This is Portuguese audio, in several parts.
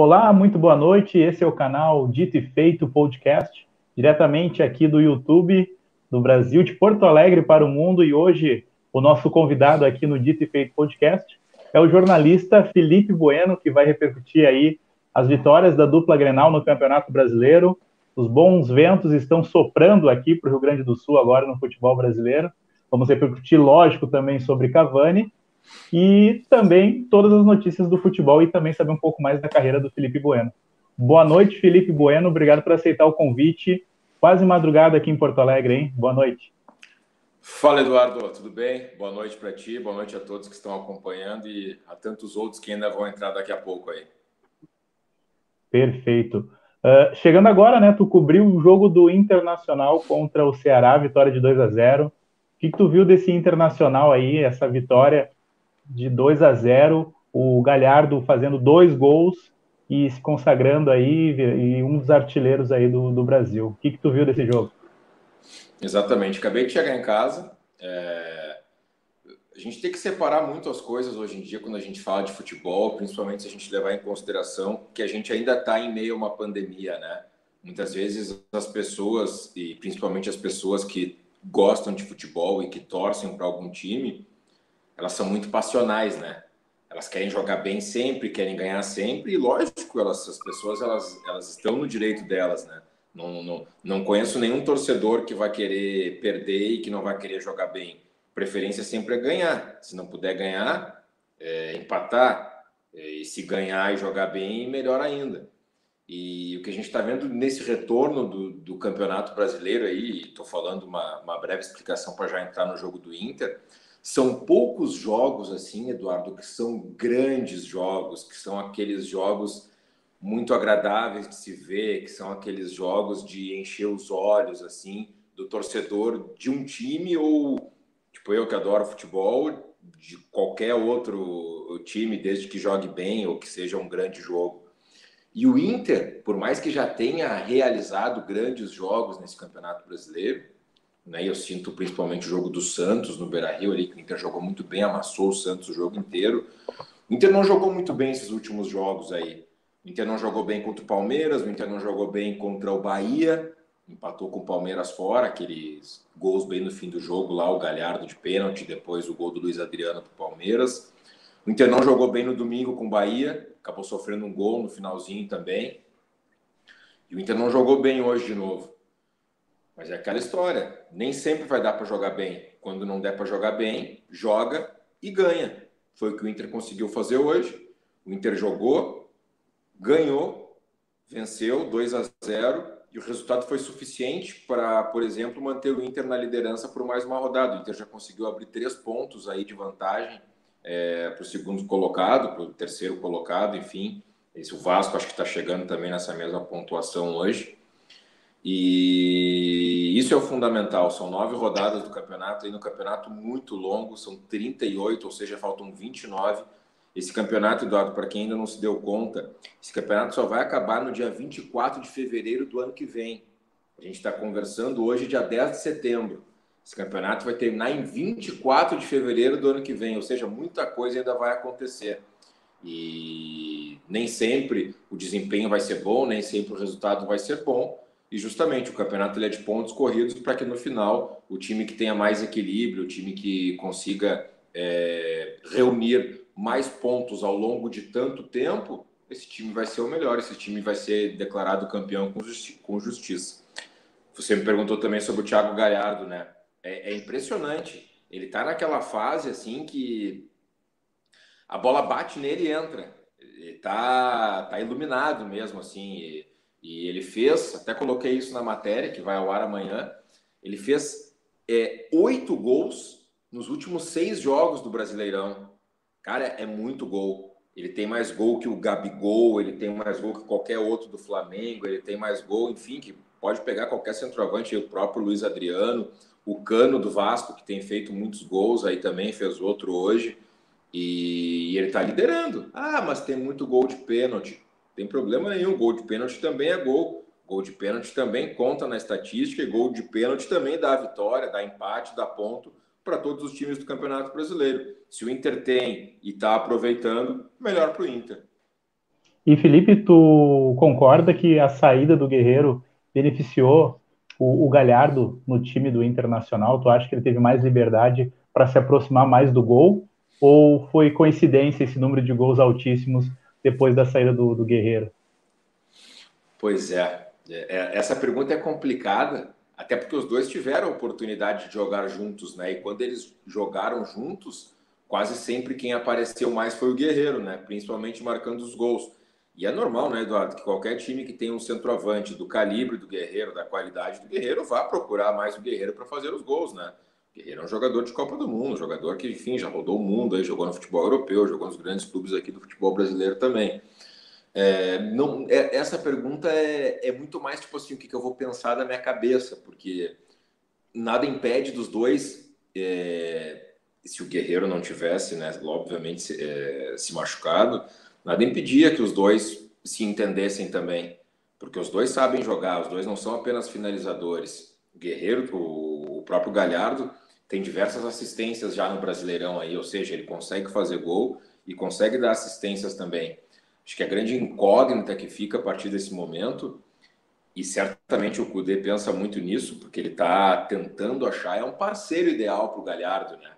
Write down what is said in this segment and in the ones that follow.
Olá, muito boa noite. Esse é o canal Dito e Feito Podcast, diretamente aqui do YouTube do Brasil, de Porto Alegre para o mundo. E hoje o nosso convidado aqui no Dito e Feito Podcast é o jornalista Felipe Bueno, que vai repercutir aí as vitórias da dupla Grenal no Campeonato Brasileiro. Os bons ventos estão soprando aqui para o Rio Grande do Sul agora no futebol brasileiro. Vamos repercutir, lógico, também sobre Cavani e também todas as notícias do futebol e também saber um pouco mais da carreira do Felipe Bueno. Boa noite, Felipe Bueno. Obrigado por aceitar o convite. Quase madrugada aqui em Porto Alegre, hein? Boa noite. Fala, Eduardo. Tudo bem? Boa noite para ti, boa noite a todos que estão acompanhando e a tantos outros que ainda vão entrar daqui a pouco aí. Perfeito. Uh, chegando agora, né? Tu cobriu o jogo do Internacional contra o Ceará, vitória de 2 a 0 O que, que tu viu desse Internacional aí, essa vitória? De 2 a 0, o Galhardo fazendo dois gols e se consagrando aí e um dos artilheiros aí do, do Brasil. O que, que tu viu desse jogo? Exatamente, acabei de chegar em casa. É... A gente tem que separar muito as coisas hoje em dia quando a gente fala de futebol, principalmente se a gente levar em consideração que a gente ainda está em meio a uma pandemia, né? Muitas vezes as pessoas, e principalmente as pessoas que gostam de futebol e que torcem para algum time, elas são muito passionais, né? Elas querem jogar bem sempre, querem ganhar sempre, e lógico, elas, as pessoas elas, elas estão no direito delas, né? Não, não, não conheço nenhum torcedor que vai querer perder e que não vai querer jogar bem. Preferência sempre é ganhar. Se não puder ganhar, é empatar. É, e se ganhar e jogar bem, melhor ainda. E o que a gente está vendo nesse retorno do, do Campeonato Brasileiro aí, estou falando uma, uma breve explicação para já entrar no jogo do Inter, são poucos jogos assim, Eduardo, que são grandes jogos, que são aqueles jogos muito agradáveis de se ver, que são aqueles jogos de encher os olhos assim do torcedor de um time ou tipo eu que adoro futebol, de qualquer outro time desde que jogue bem ou que seja um grande jogo. E o Inter, por mais que já tenha realizado grandes jogos nesse Campeonato Brasileiro, né? Eu sinto principalmente o jogo do Santos no Beira-Rio ali, que o Inter jogou muito bem, amassou o Santos o jogo inteiro. O Inter não jogou muito bem esses últimos jogos aí. O Inter não jogou bem contra o Palmeiras, o Inter não jogou bem contra o Bahia, empatou com o Palmeiras fora, aqueles gols bem no fim do jogo lá, o Galhardo de pênalti, depois o gol do Luiz Adriano para o Palmeiras. O Inter não jogou bem no domingo com o Bahia, acabou sofrendo um gol no finalzinho também. E o Inter não jogou bem hoje de novo. Mas é aquela história. Nem sempre vai dar para jogar bem. Quando não der para jogar bem, joga e ganha. Foi o que o Inter conseguiu fazer hoje. O Inter jogou, ganhou, venceu 2 a 0 e o resultado foi suficiente para, por exemplo, manter o Inter na liderança por mais uma rodada. O Inter já conseguiu abrir três pontos aí de vantagem é, para o segundo colocado, para o terceiro colocado, enfim. Esse o Vasco acho que está chegando também nessa mesma pontuação hoje. E isso é o fundamental. São nove rodadas do campeonato, aí no campeonato muito longo, são 38, ou seja, faltam 29. Esse campeonato, Eduardo, para quem ainda não se deu conta, esse campeonato só vai acabar no dia 24 de fevereiro do ano que vem. A gente está conversando hoje, dia 10 de setembro. Esse campeonato vai terminar em 24 de fevereiro do ano que vem, ou seja, muita coisa ainda vai acontecer. E nem sempre o desempenho vai ser bom, nem sempre o resultado vai ser bom, e justamente o campeonato é de pontos corridos para que no final o time que tenha mais equilíbrio, o time que consiga é, reunir mais pontos ao longo de tanto tempo, esse time vai ser o melhor, esse time vai ser declarado campeão com, justi com justiça. Você me perguntou também sobre o Thiago Galhardo, né? É, é impressionante. Ele está naquela fase assim que a bola bate nele e entra. Ele tá, tá iluminado mesmo, assim. E ele fez, até coloquei isso na matéria, que vai ao ar amanhã, ele fez é, oito gols nos últimos seis jogos do Brasileirão. Cara, é muito gol. Ele tem mais gol que o Gabigol, ele tem mais gol que qualquer outro do Flamengo, ele tem mais gol, enfim, que pode pegar qualquer centroavante, o próprio Luiz Adriano, o Cano do Vasco, que tem feito muitos gols, aí também fez outro hoje, e ele tá liderando. Ah, mas tem muito gol de pênalti tem problema nenhum. Gol de pênalti também é gol. Gol de pênalti também conta na estatística e gol de pênalti também dá vitória, dá empate, dá ponto para todos os times do Campeonato Brasileiro. Se o Inter tem e está aproveitando, melhor para o Inter. E Felipe, tu concorda que a saída do Guerreiro beneficiou o, o Galhardo no time do Internacional? Tu acha que ele teve mais liberdade para se aproximar mais do gol? Ou foi coincidência esse número de gols altíssimos depois da saída do, do Guerreiro? Pois é. é, é essa pergunta é complicada, até porque os dois tiveram a oportunidade de jogar juntos, né? E quando eles jogaram juntos, quase sempre quem apareceu mais foi o Guerreiro, né? Principalmente marcando os gols. E é normal, né, Eduardo, que qualquer time que tem um centroavante do calibre do Guerreiro, da qualidade do Guerreiro, vá procurar mais o Guerreiro para fazer os gols, né? Guerreiro é um jogador de Copa do Mundo, um jogador que, enfim, já rodou o mundo, aí, jogou no futebol europeu, jogou nos grandes clubes aqui do futebol brasileiro também. É, não, é, essa pergunta é, é, muito mais tipo assim, o que, que, eu vou pensar na minha cabeça, porque nada impede dos dois, é, se o Guerreiro não tivesse, né, obviamente, se, é, se machucado, Nada impedia que os dois se entendessem também, porque os dois sabem jogar, os dois não são apenas finalizadores. O Guerreiro, o próprio Galhardo, tem diversas assistências já no Brasileirão aí, ou seja, ele consegue fazer gol e consegue dar assistências também. Acho que a grande incógnita que fica a partir desse momento, e certamente o Cudê pensa muito nisso, porque ele está tentando achar, é um parceiro ideal para o Galhardo, né?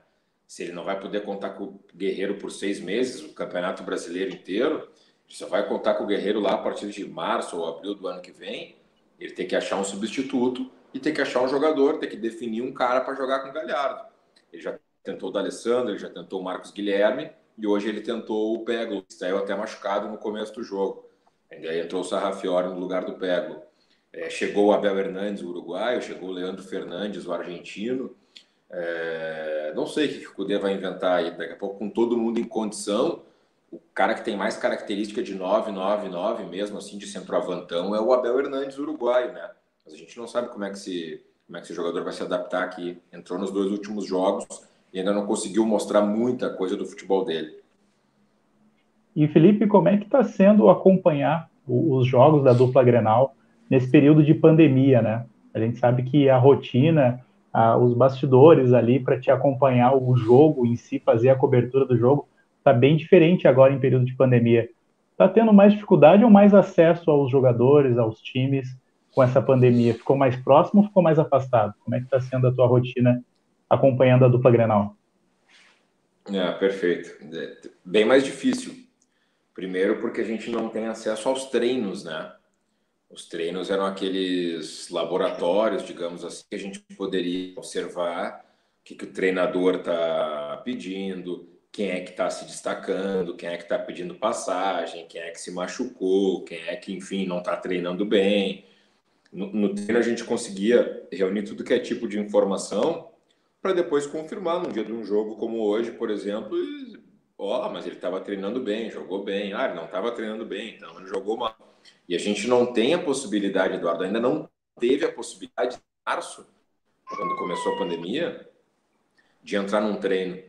se ele não vai poder contar com o Guerreiro por seis meses, o Campeonato Brasileiro inteiro, ele só vai contar com o Guerreiro lá a partir de março ou abril do ano que vem. Ele tem que achar um substituto e tem que achar um jogador, tem que definir um cara para jogar com o Galhardo. Ele já tentou o D'Alessandro, ele já tentou o Marcos Guilherme e hoje ele tentou o Peglo, que saiu até machucado no começo do jogo. Ainda entrou o Sarrafiori no lugar do Peglo. É, chegou o Abel Hernandes, o uruguaio, chegou o Leandro Fernandes, o argentino. É, não sei o que o Cudê vai inventar aí. Daqui a pouco, com todo mundo em condição, o cara que tem mais característica de 9-9-9 mesmo, assim, de centroavantão, é o Abel Hernandes, uruguaio, né? Mas a gente não sabe como é que esse, como é que esse jogador vai se adaptar aqui. Entrou nos dois últimos jogos e ainda não conseguiu mostrar muita coisa do futebol dele. E Felipe, como é que está sendo acompanhar os jogos da dupla Grenal nesse período de pandemia, né? A gente sabe que a rotina ah, os bastidores ali para te acompanhar o jogo em si, fazer a cobertura do jogo, está bem diferente agora em período de pandemia. Está tendo mais dificuldade ou mais acesso aos jogadores, aos times com essa pandemia? Ficou mais próximo ou ficou mais afastado? Como é que está sendo a tua rotina acompanhando a dupla Grenal? É, perfeito. É, bem mais difícil. Primeiro porque a gente não tem acesso aos treinos, né? Os treinos eram aqueles laboratórios, digamos assim, que a gente poderia observar o que, que o treinador está pedindo, quem é que está se destacando, quem é que está pedindo passagem, quem é que se machucou, quem é que, enfim, não está treinando bem. No, no, treino a gente conseguia reunir tudo que é tipo de informação para depois confirmar no dia de um jogo como hoje, por exemplo, ó, oh, mas ele estava treinando bem, jogou bem. Ah, ele não estava treinando bem, então ele jogou mal. E a gente não tem a possibilidade, Eduardo, ainda não teve a possibilidade de março, quando começou a pandemia, de entrar num treino.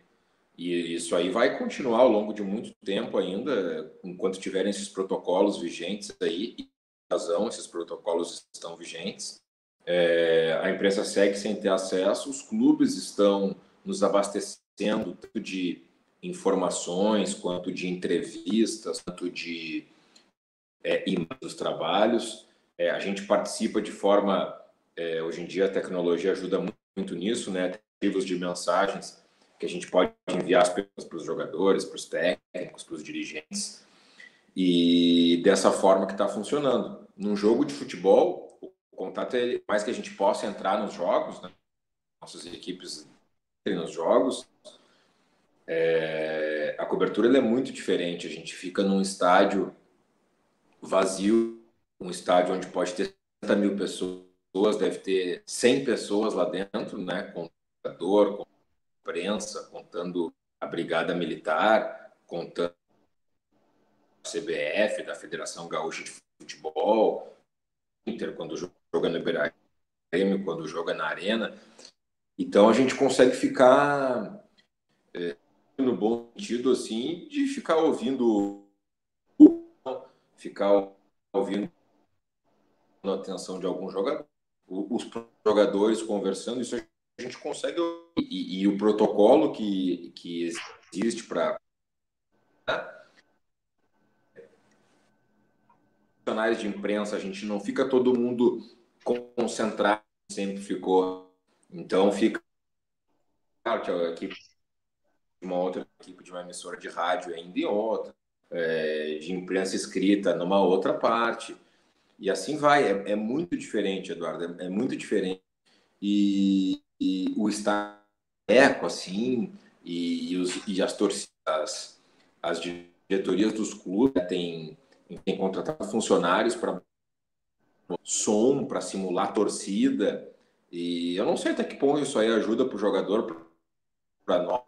E isso aí vai continuar ao longo de muito tempo ainda, enquanto tiverem esses protocolos vigentes aí, e razão, esses protocolos estão vigentes. É, a imprensa segue sem ter acesso, os clubes estão nos abastecendo tanto de informações, quanto de entrevistas, quanto de é, dos trabalhos. É, a gente participa de forma, é, hoje em dia a tecnologia ajuda muito, muito nisso, né? Arquivos de mensagens que a gente pode enviar para os jogadores, para os técnicos, para os dirigentes. E dessa forma que está funcionando. Num jogo de futebol, o contato é mais que a gente possa entrar nos jogos, né? nossas equipes nos jogos, é, a cobertura é muito diferente. A gente fica num estádio vazio, um estádio onde pode ter 60 mil pessoas, deve ter 100 pessoas lá dentro, né, com jogador, com imprensa, contando a Brigada Militar, contando CBF, da Federação Gaúcha de Futebol, Inter, quando joga no Iberá, quando joga na Arena. Então a gente consegue ficar, é, no bom sentido, assim, de ficar ouvindo ficar ouvindo a atenção de algum jogador, os jogadores conversando, isso a gente consegue. E, e o protocolo que, que existe para. Né? Canais de imprensa, a gente não fica todo mundo concentrado, sempre ficou. Então fica claro que uma outra equipe de uma emissora de rádio ainda em outra, é, de imprensa escrita numa outra parte. E assim vai. É, é muito diferente, Eduardo, é, é muito diferente. E, e o estar eco, assim, e, e, os, e as torcidas, as diretorias dos clubes têm, têm contratado funcionários para som, para simular torcida. E eu não sei até que ponto isso aí ajuda para o jogador, para nós,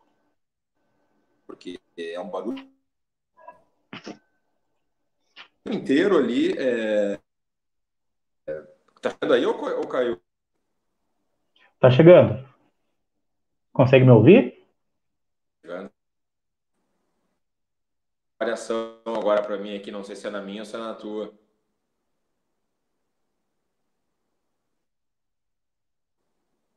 porque é um barulho inteiro ali. É... Tá chegando aí ou caiu? Tá chegando. Consegue me ouvir? Chegando. Variação agora para mim aqui, não sei se é na minha ou se é na tua.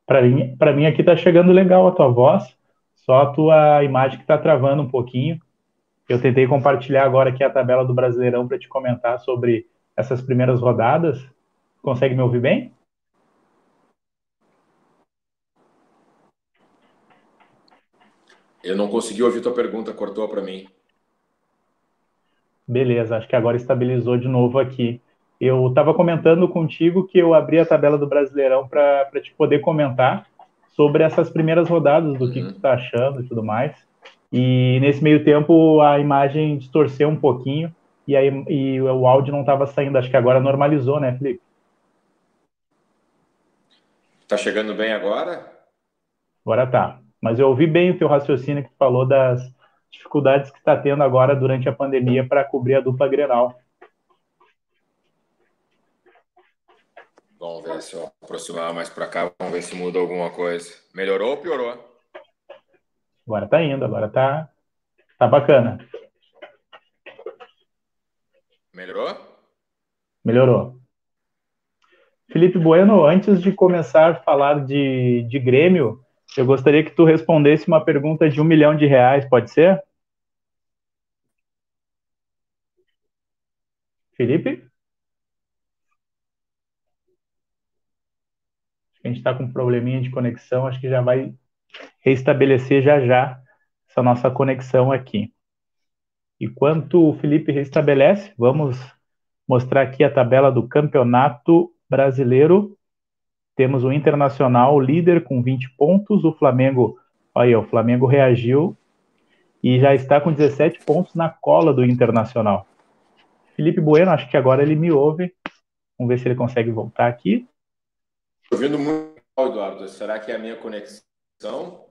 Para mim, para mim aqui tá chegando legal a tua voz, só a tua imagem que tá travando um pouquinho. Eu tentei compartilhar agora aqui a tabela do Brasileirão para te comentar sobre essas primeiras rodadas. Consegue me ouvir bem? Eu não consegui ouvir tua pergunta, cortou para mim. Beleza, acho que agora estabilizou de novo aqui. Eu estava comentando contigo que eu abri a tabela do Brasileirão para te poder comentar sobre essas primeiras rodadas, do uhum. que, que tu está achando e tudo mais. E nesse meio tempo a imagem distorceu um pouquinho e, aí, e o áudio não estava saindo. Acho que agora normalizou, né, Felipe? Tá chegando bem agora? Agora tá. Mas eu ouvi bem o teu raciocínio que falou das dificuldades que está tendo agora durante a pandemia para cobrir a dupla Grenal. Vamos ver se eu aproximar mais para cá, vamos ver se muda alguma coisa. Melhorou ou piorou? Agora tá indo, agora tá, tá bacana. Melhorou? Melhorou. Felipe Bueno, antes de começar a falar de, de Grêmio, eu gostaria que tu respondesse uma pergunta de um milhão de reais, pode ser? Felipe? A gente está com um probleminha de conexão, acho que já vai restabelecer já já essa nossa conexão aqui. Enquanto o Felipe restabelece, vamos mostrar aqui a tabela do Campeonato Brasileiro. Temos o Internacional líder com 20 pontos, o Flamengo, olha, o Flamengo reagiu e já está com 17 pontos na cola do Internacional. Felipe Bueno, acho que agora ele me ouve. Vamos ver se ele consegue voltar aqui. Estou ouvindo muito, Eduardo. Será que é a minha conexão?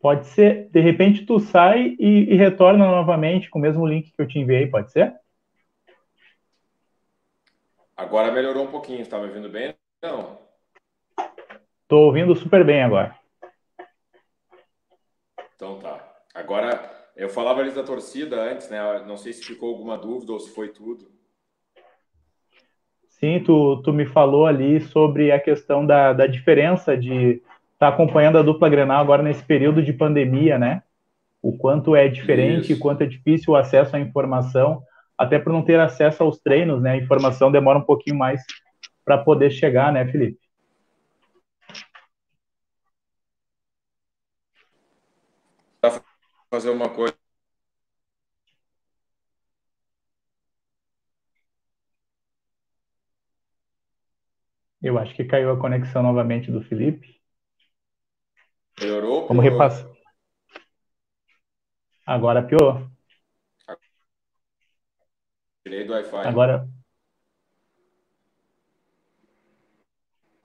Pode ser, de repente tu sai e, e, retorna novamente com o mesmo link que eu te enviei, pode ser? Agora melhorou um pouquinho, está me ouvindo bem? Não. Estou ouvindo super bem agora. Então tá. Agora, eu falava ali da torcida antes, né? Não sei se ficou alguma dúvida ou se foi tudo. Sim, tu, tu me falou ali sobre a questão da, da diferença de está acompanhando a dupla Grenal agora nesse período de pandemia, né? O quanto é diferente, o quanto é difícil o acesso à informação, até por não ter acesso aos treinos, né? A informação demora um pouquinho mais para poder chegar, né, Felipe? Fazer uma coisa. Eu acho que caiu a conexão novamente do Felipe. Melhorou? Vamos repassar. Agora piorou. Tirei do Wi-Fi. Agora.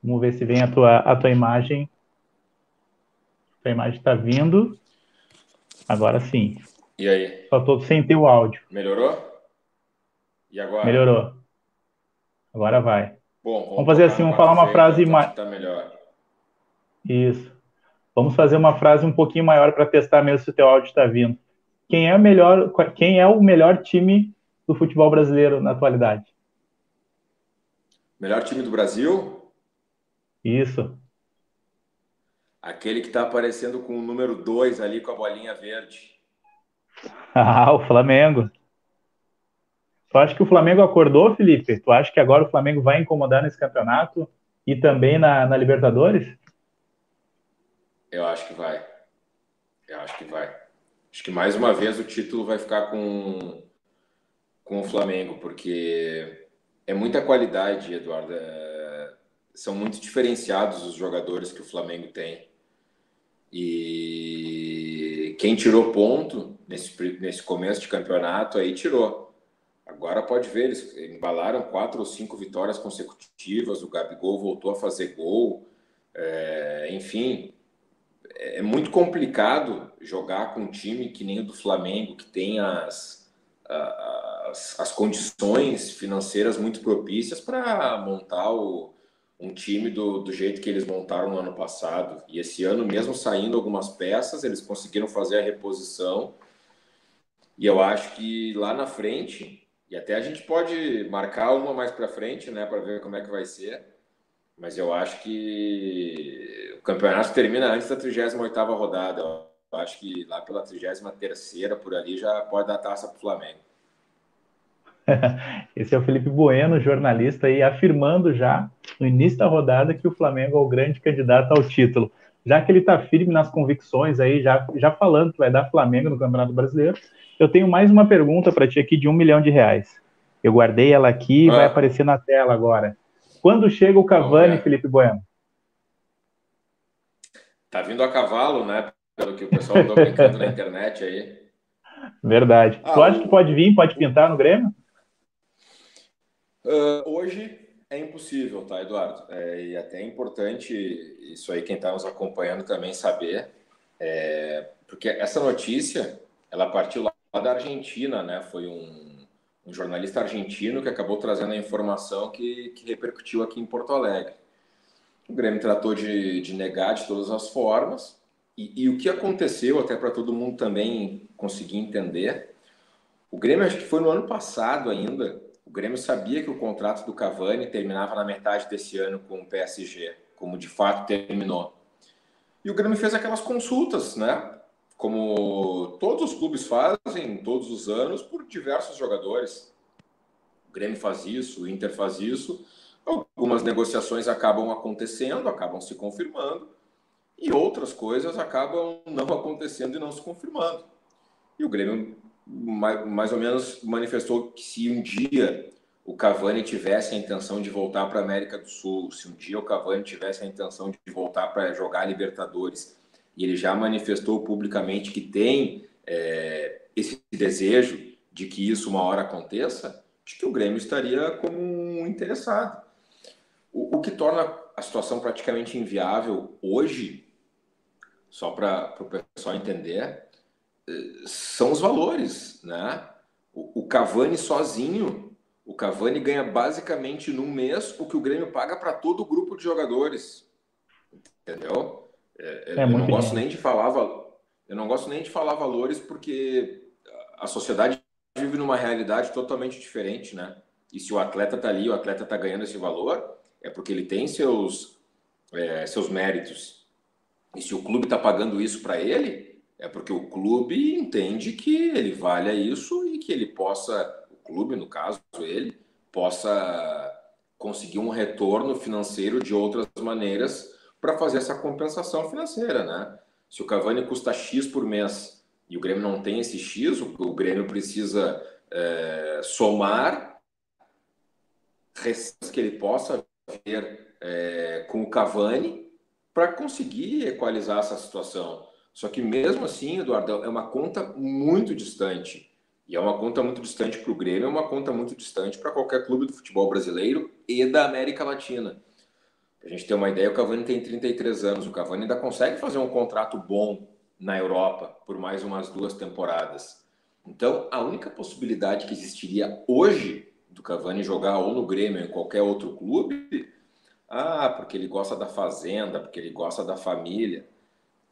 Vamos ver se vem a tua, a tua imagem. A tua imagem está vindo. Agora sim. E aí? Só estou sem ter o áudio. Melhorou? E agora? Melhorou. Agora vai. Bom, vamos, vamos fazer assim, vamos falar uma frase mais. Tá melhor. Isso. Vamos fazer uma frase um pouquinho maior para testar mesmo se o teu áudio está vindo. Quem é, melhor, quem é o melhor time do futebol brasileiro na atualidade? Melhor time do Brasil? Isso. Aquele que está aparecendo com o número 2 ali com a bolinha verde. Ah, o Flamengo. Tu acha que o Flamengo acordou, Felipe? Tu acha que agora o Flamengo vai incomodar nesse campeonato e também na, na Libertadores? Eu acho que vai. Eu acho que vai. Acho que mais uma vez o título vai ficar com, com o Flamengo, porque é muita qualidade, Eduardo. É, são muito diferenciados os jogadores que o Flamengo tem. E quem tirou ponto nesse, nesse começo de campeonato aí tirou. Agora pode ver, eles embalaram quatro ou cinco vitórias consecutivas, o Gabigol voltou a fazer gol. É, enfim, é muito complicado jogar com um time que nem o do Flamengo, que tem as, as, as condições financeiras muito propícias para montar o, um time do, do jeito que eles montaram no ano passado. E esse ano, mesmo saindo algumas peças, eles conseguiram fazer a reposição. E eu acho que lá na frente, e até a gente pode marcar uma mais para frente, né, para ver como é que vai ser. Mas eu acho que o campeonato termina antes da 38ª rodada. Eu acho que lá pela 33ª, por ali, já pode dar taça para o Flamengo. Esse é o Felipe Bueno, jornalista, aí, afirmando já no início da rodada que o Flamengo é o grande candidato ao título. Já que ele está firme nas convicções aí, já, já falando que vai dar Flamengo no Campeonato Brasileiro, eu tenho mais uma pergunta para ti aqui de um milhão de reais. Eu guardei ela aqui e ah. vai aparecer na tela agora. Quando chega o Cavani, Felipe Bueno? Tá vindo a cavalo, né? Pelo que o pessoal andou brincando na internet aí. Verdade. Ah, tu acha que pode vir, pode pintar no Grêmio? Uh, hoje é impossível, tá, Eduardo? É, e até é importante isso aí quem está nos acompanhando também saber, é, porque essa notícia ela partiu lá da Argentina, né? Foi um, um jornalista argentino que acabou trazendo a informação que, que repercutiu aqui em Porto Alegre. O Grêmio tratou de, de negar de todas as formas, e, e o que aconteceu, até para todo mundo também conseguir entender, o Grêmio, acho que foi no ano passado ainda, o Grêmio sabia que o contrato do Cavani terminava na metade desse ano com o PSG, como de fato terminou. E o Grêmio fez aquelas consultas, né? Como todos os clubes fazem todos os anos por diversos jogadores. O Grêmio faz isso, o Inter faz isso. Algumas negociações acabam acontecendo, acabam se confirmando, e outras coisas acabam não acontecendo e não se confirmando. E o Grêmio mais ou menos manifestou que se um dia o Cavani tivesse a intenção de voltar para a América do Sul, se um dia o Cavani tivesse a intenção de voltar para jogar Libertadores, e ele já manifestou publicamente que tem é, esse desejo de que isso uma hora aconteça, acho que o Grêmio estaria como interessado. O, o que torna a situação praticamente inviável hoje, só para o pessoal entender, são os valores, né? O, o Cavani sozinho, o Cavani ganha basicamente no mês o que o Grêmio paga para todo o grupo de jogadores, entendeu? É, é, eu não gosto nem de falar eu não gosto nem de falar valores porque a sociedade vive numa realidade totalmente diferente, né? E se o atleta tá ali, o atleta tá ganhando esse valor, é porque ele tem seus é, seus méritos. E se o clube tá pagando isso para ele, é porque o clube entende que ele vale isso e que ele possa, o clube, no caso, ele, possa conseguir um retorno financeiro de outras maneiras para fazer essa compensação financeira, né? Se o Cavani custa X por mês e o Grêmio não tem esse X, o Grêmio precisa é, somar receitas que ele possa ver é, com o Cavani para conseguir equalizar essa situação. Só que mesmo assim, Eduardo, é uma conta muito distante. E é uma conta muito distante para o Grêmio, é uma conta muito distante para qualquer clube do futebol brasileiro e da América Latina. Para a gente ter uma ideia, o Cavani tem 33 anos. O Cavani ainda consegue fazer um contrato bom na Europa por mais umas duas temporadas. Então, a única possibilidade que existiria hoje do Cavani jogar ou no Grêmio ou em qualquer outro clube, ah, porque ele gosta da fazenda, porque ele gosta da família.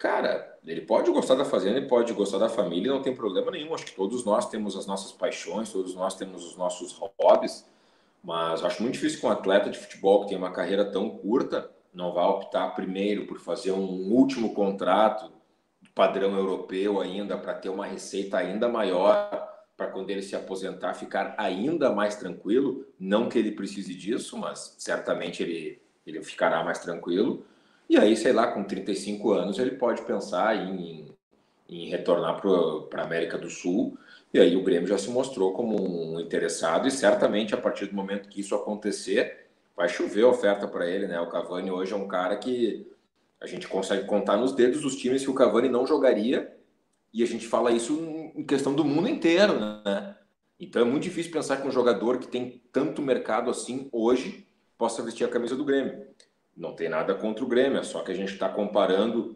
Cara, ele pode gostar da fazenda, ele pode gostar da família, não tem problema nenhum. Acho que todos nós temos as nossas paixões, todos nós temos os nossos hobbies, mas acho muito difícil que um atleta de futebol que tem uma carreira tão curta não vá optar primeiro por fazer um último contrato padrão europeu ainda para ter uma receita ainda maior para quando ele se aposentar ficar ainda mais tranquilo. Não que ele precise disso, mas certamente ele, ele ficará mais tranquilo. E aí, sei lá, com 35 anos, ele pode pensar em, em retornar para a América do Sul. E aí o Grêmio já se mostrou como um interessado, e certamente a partir do momento que isso acontecer, vai chover oferta para ele, né? O Cavani hoje é um cara que a gente consegue contar nos dedos dos times que o Cavani não jogaria, e a gente fala isso em questão do mundo inteiro, né? Então é muito difícil pensar que um jogador que tem tanto mercado assim hoje possa vestir a camisa do Grêmio. Não tem nada contra o Grêmio, é só que a gente está comparando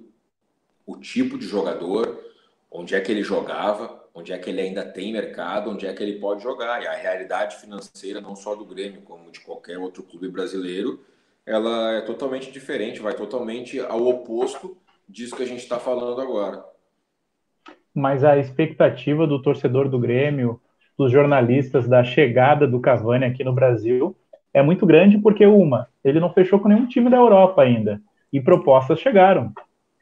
o tipo de jogador, onde é que ele jogava, onde é que ele ainda tem mercado, onde é que ele pode jogar. E a realidade financeira, não só do Grêmio, como de qualquer outro clube brasileiro, ela é totalmente diferente, vai totalmente ao oposto disso que a gente está falando agora. Mas a expectativa do torcedor do Grêmio, dos jornalistas, da chegada do Cavani aqui no Brasil é muito grande porque, uma, ele não fechou com nenhum time da Europa ainda. E propostas chegaram,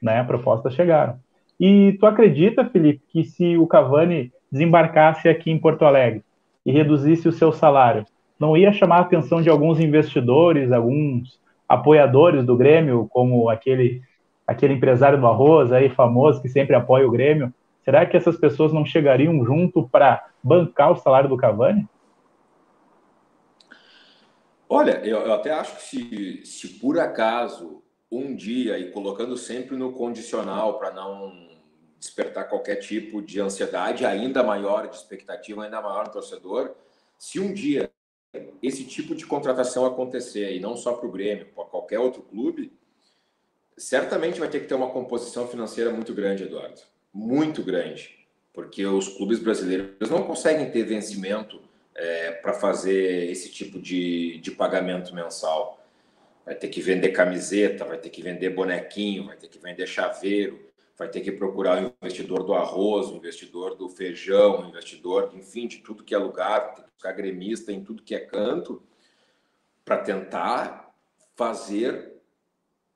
né? Propostas chegaram. E tu acredita, Felipe, que se o Cavani desembarcasse aqui em Porto Alegre e reduzisse o seu salário, não ia chamar a atenção de alguns investidores, alguns apoiadores do Grêmio, como aquele aquele empresário do arroz aí famoso que sempre apoia o Grêmio? Será que essas pessoas não chegariam junto para bancar o salário do Cavani? Olha, eu, eu até acho que se, se por acaso um dia e colocando sempre no condicional para não despertar qualquer tipo de ansiedade ainda maior, de expectativa ainda maior no torcedor, se um dia esse tipo de contratação acontecer, e não só para o Grêmio, para qualquer outro clube, certamente vai ter que ter uma composição financeira muito grande, Eduardo. Muito grande. Porque os clubes brasileiros não conseguem ter vencimento é, para fazer esse tipo de, de pagamento mensal. Vai ter que vender camiseta, vai ter que vender bonequinho, vai ter que vender chaveiro, vai ter que procurar o investidor do arroz, o investidor do feijão, o investidor, enfim, de tudo que é lugar, vai ter que buscar gremista em tudo que é canto, para tentar fazer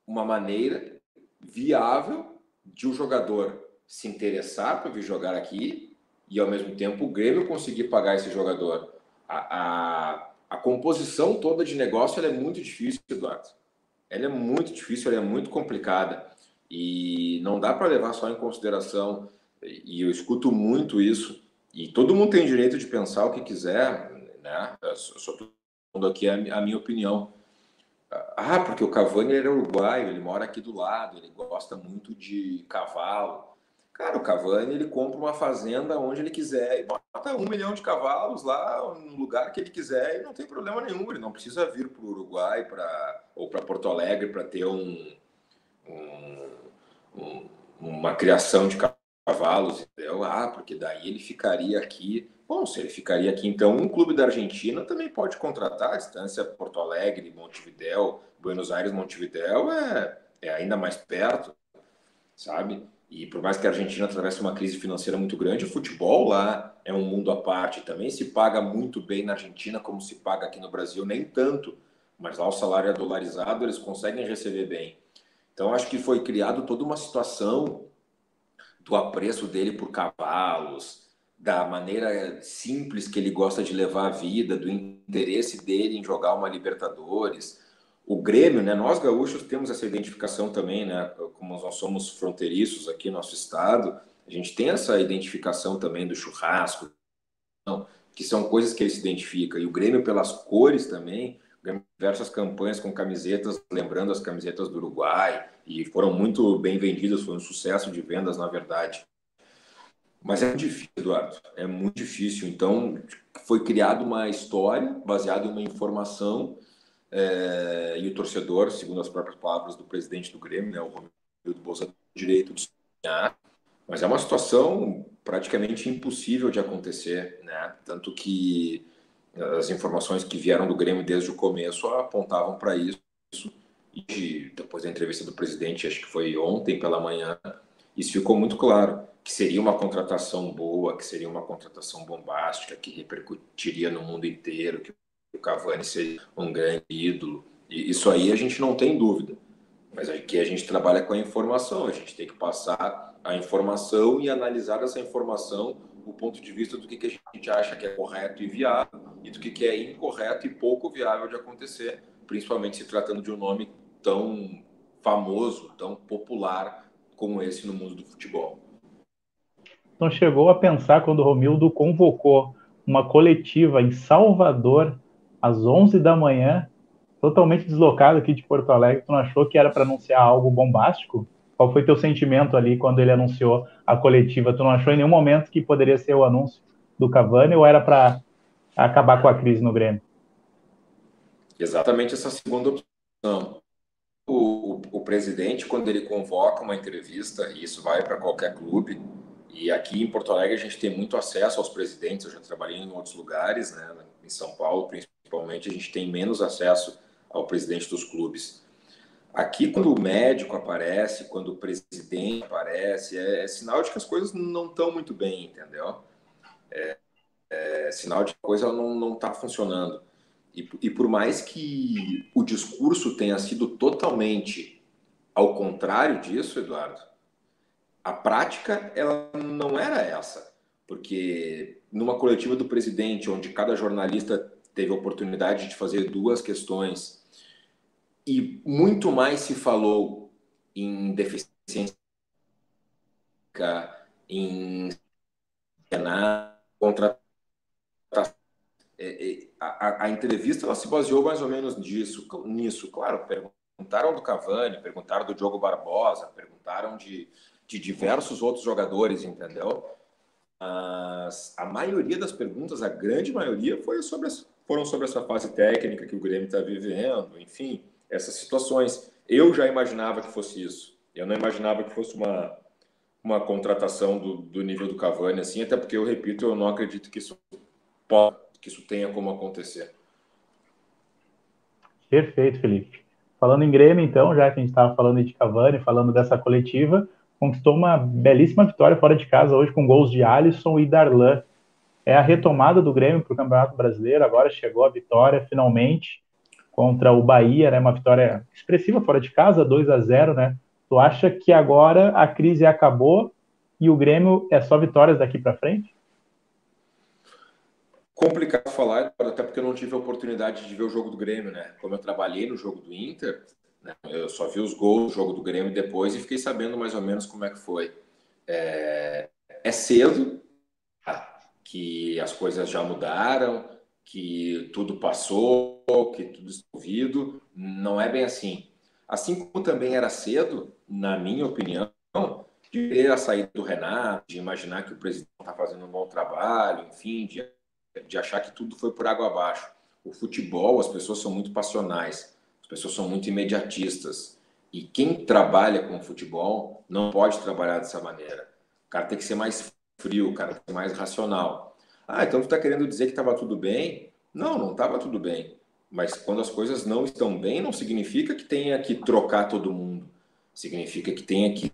uma maneira viável de o um jogador se interessar para vir jogar aqui e, ao mesmo tempo, o Grêmio conseguir pagar esse jogador. A, a, a composição toda de negócio é muito difícil, Eduardo. Ela é muito difícil, ela é muito complicada. E não dá para levar só em consideração, e eu escuto muito isso, e todo mundo tem direito de pensar o que quiser, né? Dando aqui a, a minha opinião. Ah, porque o Cavani era uruguaio, ele mora aqui do lado, ele gosta muito de cavalo. Cara, o Cavani ele compra uma fazenda onde ele quiser e bota um milhão de cavalos lá no lugar que ele quiser e não tem problema nenhum. Ele não precisa vir para o Uruguai pra, ou para Porto Alegre para ter um, um, um, uma criação de cavalos. Entendeu? Ah, porque daí ele ficaria aqui. Bom, se ele ficaria aqui, então um clube da Argentina também pode contratar a distância Porto Alegre, Montevidéu, Buenos Aires, Montevidéu é, é ainda mais perto, sabe? E por mais que a Argentina atravesse uma crise financeira muito grande, o futebol lá é um mundo à parte. Também se paga muito bem na Argentina, como se paga aqui no Brasil, nem tanto. Mas lá o salário é dolarizado, eles conseguem receber bem. Então acho que foi criado toda uma situação do apreço dele por cavalos, da maneira simples que ele gosta de levar a vida, do interesse dele em jogar uma Libertadores o Grêmio, né? Nós gaúchos temos essa identificação também, né? Como nós somos fronteiriços aqui no nosso estado, a gente tem essa identificação também do churrasco, que são coisas que ele se identifica. E o Grêmio pelas cores também, diversas campanhas com camisetas, lembrando as camisetas do Uruguai, e foram muito bem vendidas, foi um sucesso de vendas, na verdade. Mas é difícil, Eduardo, é muito difícil. Então, foi criada uma história baseada em uma informação é, e o torcedor, segundo as próprias palavras do presidente do Grêmio, né, o Romildo tem direito de sonhar, mas é uma situação praticamente impossível de acontecer, né? Tanto que as informações que vieram do Grêmio desde o começo apontavam para isso. E depois da entrevista do presidente, acho que foi ontem pela manhã, isso ficou muito claro que seria uma contratação boa, que seria uma contratação bombástica, que repercutiria no mundo inteiro, que o Cavani seja um grande ídolo. E isso aí a gente não tem dúvida. Mas aqui a gente trabalha com a informação, a gente tem que passar a informação e analisar essa informação o ponto de vista do que, a gente acha que é correto e viável e do que, que é incorreto e pouco viável de acontecer, principalmente se tratando de um nome tão famoso, tão popular como esse no mundo do futebol. Então chegou a pensar quando o Romildo convocou uma coletiva em Salvador às 11 da manhã, totalmente deslocado aqui de Porto Alegre, tu não achou que era para anunciar algo bombástico? Qual foi teu sentimento ali quando ele anunciou a coletiva? Tu não achou em nenhum momento que poderia ser o anúncio do Cavani ou era para acabar com a crise no Grêmio? Exatamente essa segunda opção. O, o, o presidente, quando ele convoca uma entrevista, e isso vai para qualquer clube, e aqui em Porto Alegre a gente tem muito acesso aos presidentes, eu já trabalhei em outros lugares, né? em São Paulo principalmente, a gente tem menos acesso ao presidente dos clubes. Aqui, quando o médico aparece, quando o presidente aparece, é, é sinal de que as coisas não estão muito bem, entendeu? É, é, sinal de que a coisa não está funcionando. E, e por mais que o discurso tenha sido totalmente ao contrário disso, Eduardo, a prática ela não era essa, porque numa coletiva do presidente, onde cada jornalista teve a oportunidade de fazer duas questões e muito mais se falou em deficiência, em contra é, é, a, a, entrevista ela se baseou mais ou menos nisso, nisso. Claro, perguntaram do Cavani, perguntaram do Diogo Barbosa, perguntaram de, de diversos outros jogadores, entendeu? Mas a maioria das perguntas, a grande maioria, foi sobre, foram sobre essa fase técnica que o Grêmio está vivendo, enfim essas situações. Eu já imaginava que fosse isso. Eu não imaginava que fosse uma, uma contratação do, do nível do Cavani, assim, até porque, eu repito, eu não acredito que isso, pode, que isso tenha como acontecer. Perfeito, Felipe. Falando em Grêmio, então, já que a gente estava falando de Cavani, falando dessa coletiva, conquistou uma belíssima vitória fora de casa hoje com gols de Alisson e Darlan. É a retomada do Grêmio para o Campeonato Brasileiro, agora chegou a vitória, finalmente contra o Bahia, né? Uma vitória expressiva fora de casa, 2 a 0, né? Tu acha que agora a crise acabou e o Grêmio é só vitórias daqui para frente? Complicado falar, até porque eu não tive a oportunidade de ver o jogo do Grêmio, né? Como eu trabalhei no jogo do Inter, né? eu só vi os gols do jogo do Grêmio depois e fiquei sabendo mais ou menos como é que foi. É, é cedo? Que as coisas já mudaram, que tudo passou, que tudo está ouvido. Não é bem assim. Assim como também era cedo, na minha opinião, de ver a saída do Renato, de imaginar que o presidente está fazendo um bom trabalho, enfim, de, de achar que tudo foi por água abaixo. O futebol, as pessoas são muito passionais, as pessoas são muito imediatistas. E quem trabalha com futebol não pode trabalhar dessa maneira. O cara tem que ser mais frio, o cara ser mais racional. Ah, então tu está querendo dizer que estava tudo bem? Não, não estava tudo bem. Mas quando as coisas não estão bem, não significa que tenha que trocar todo mundo. Significa que tenha que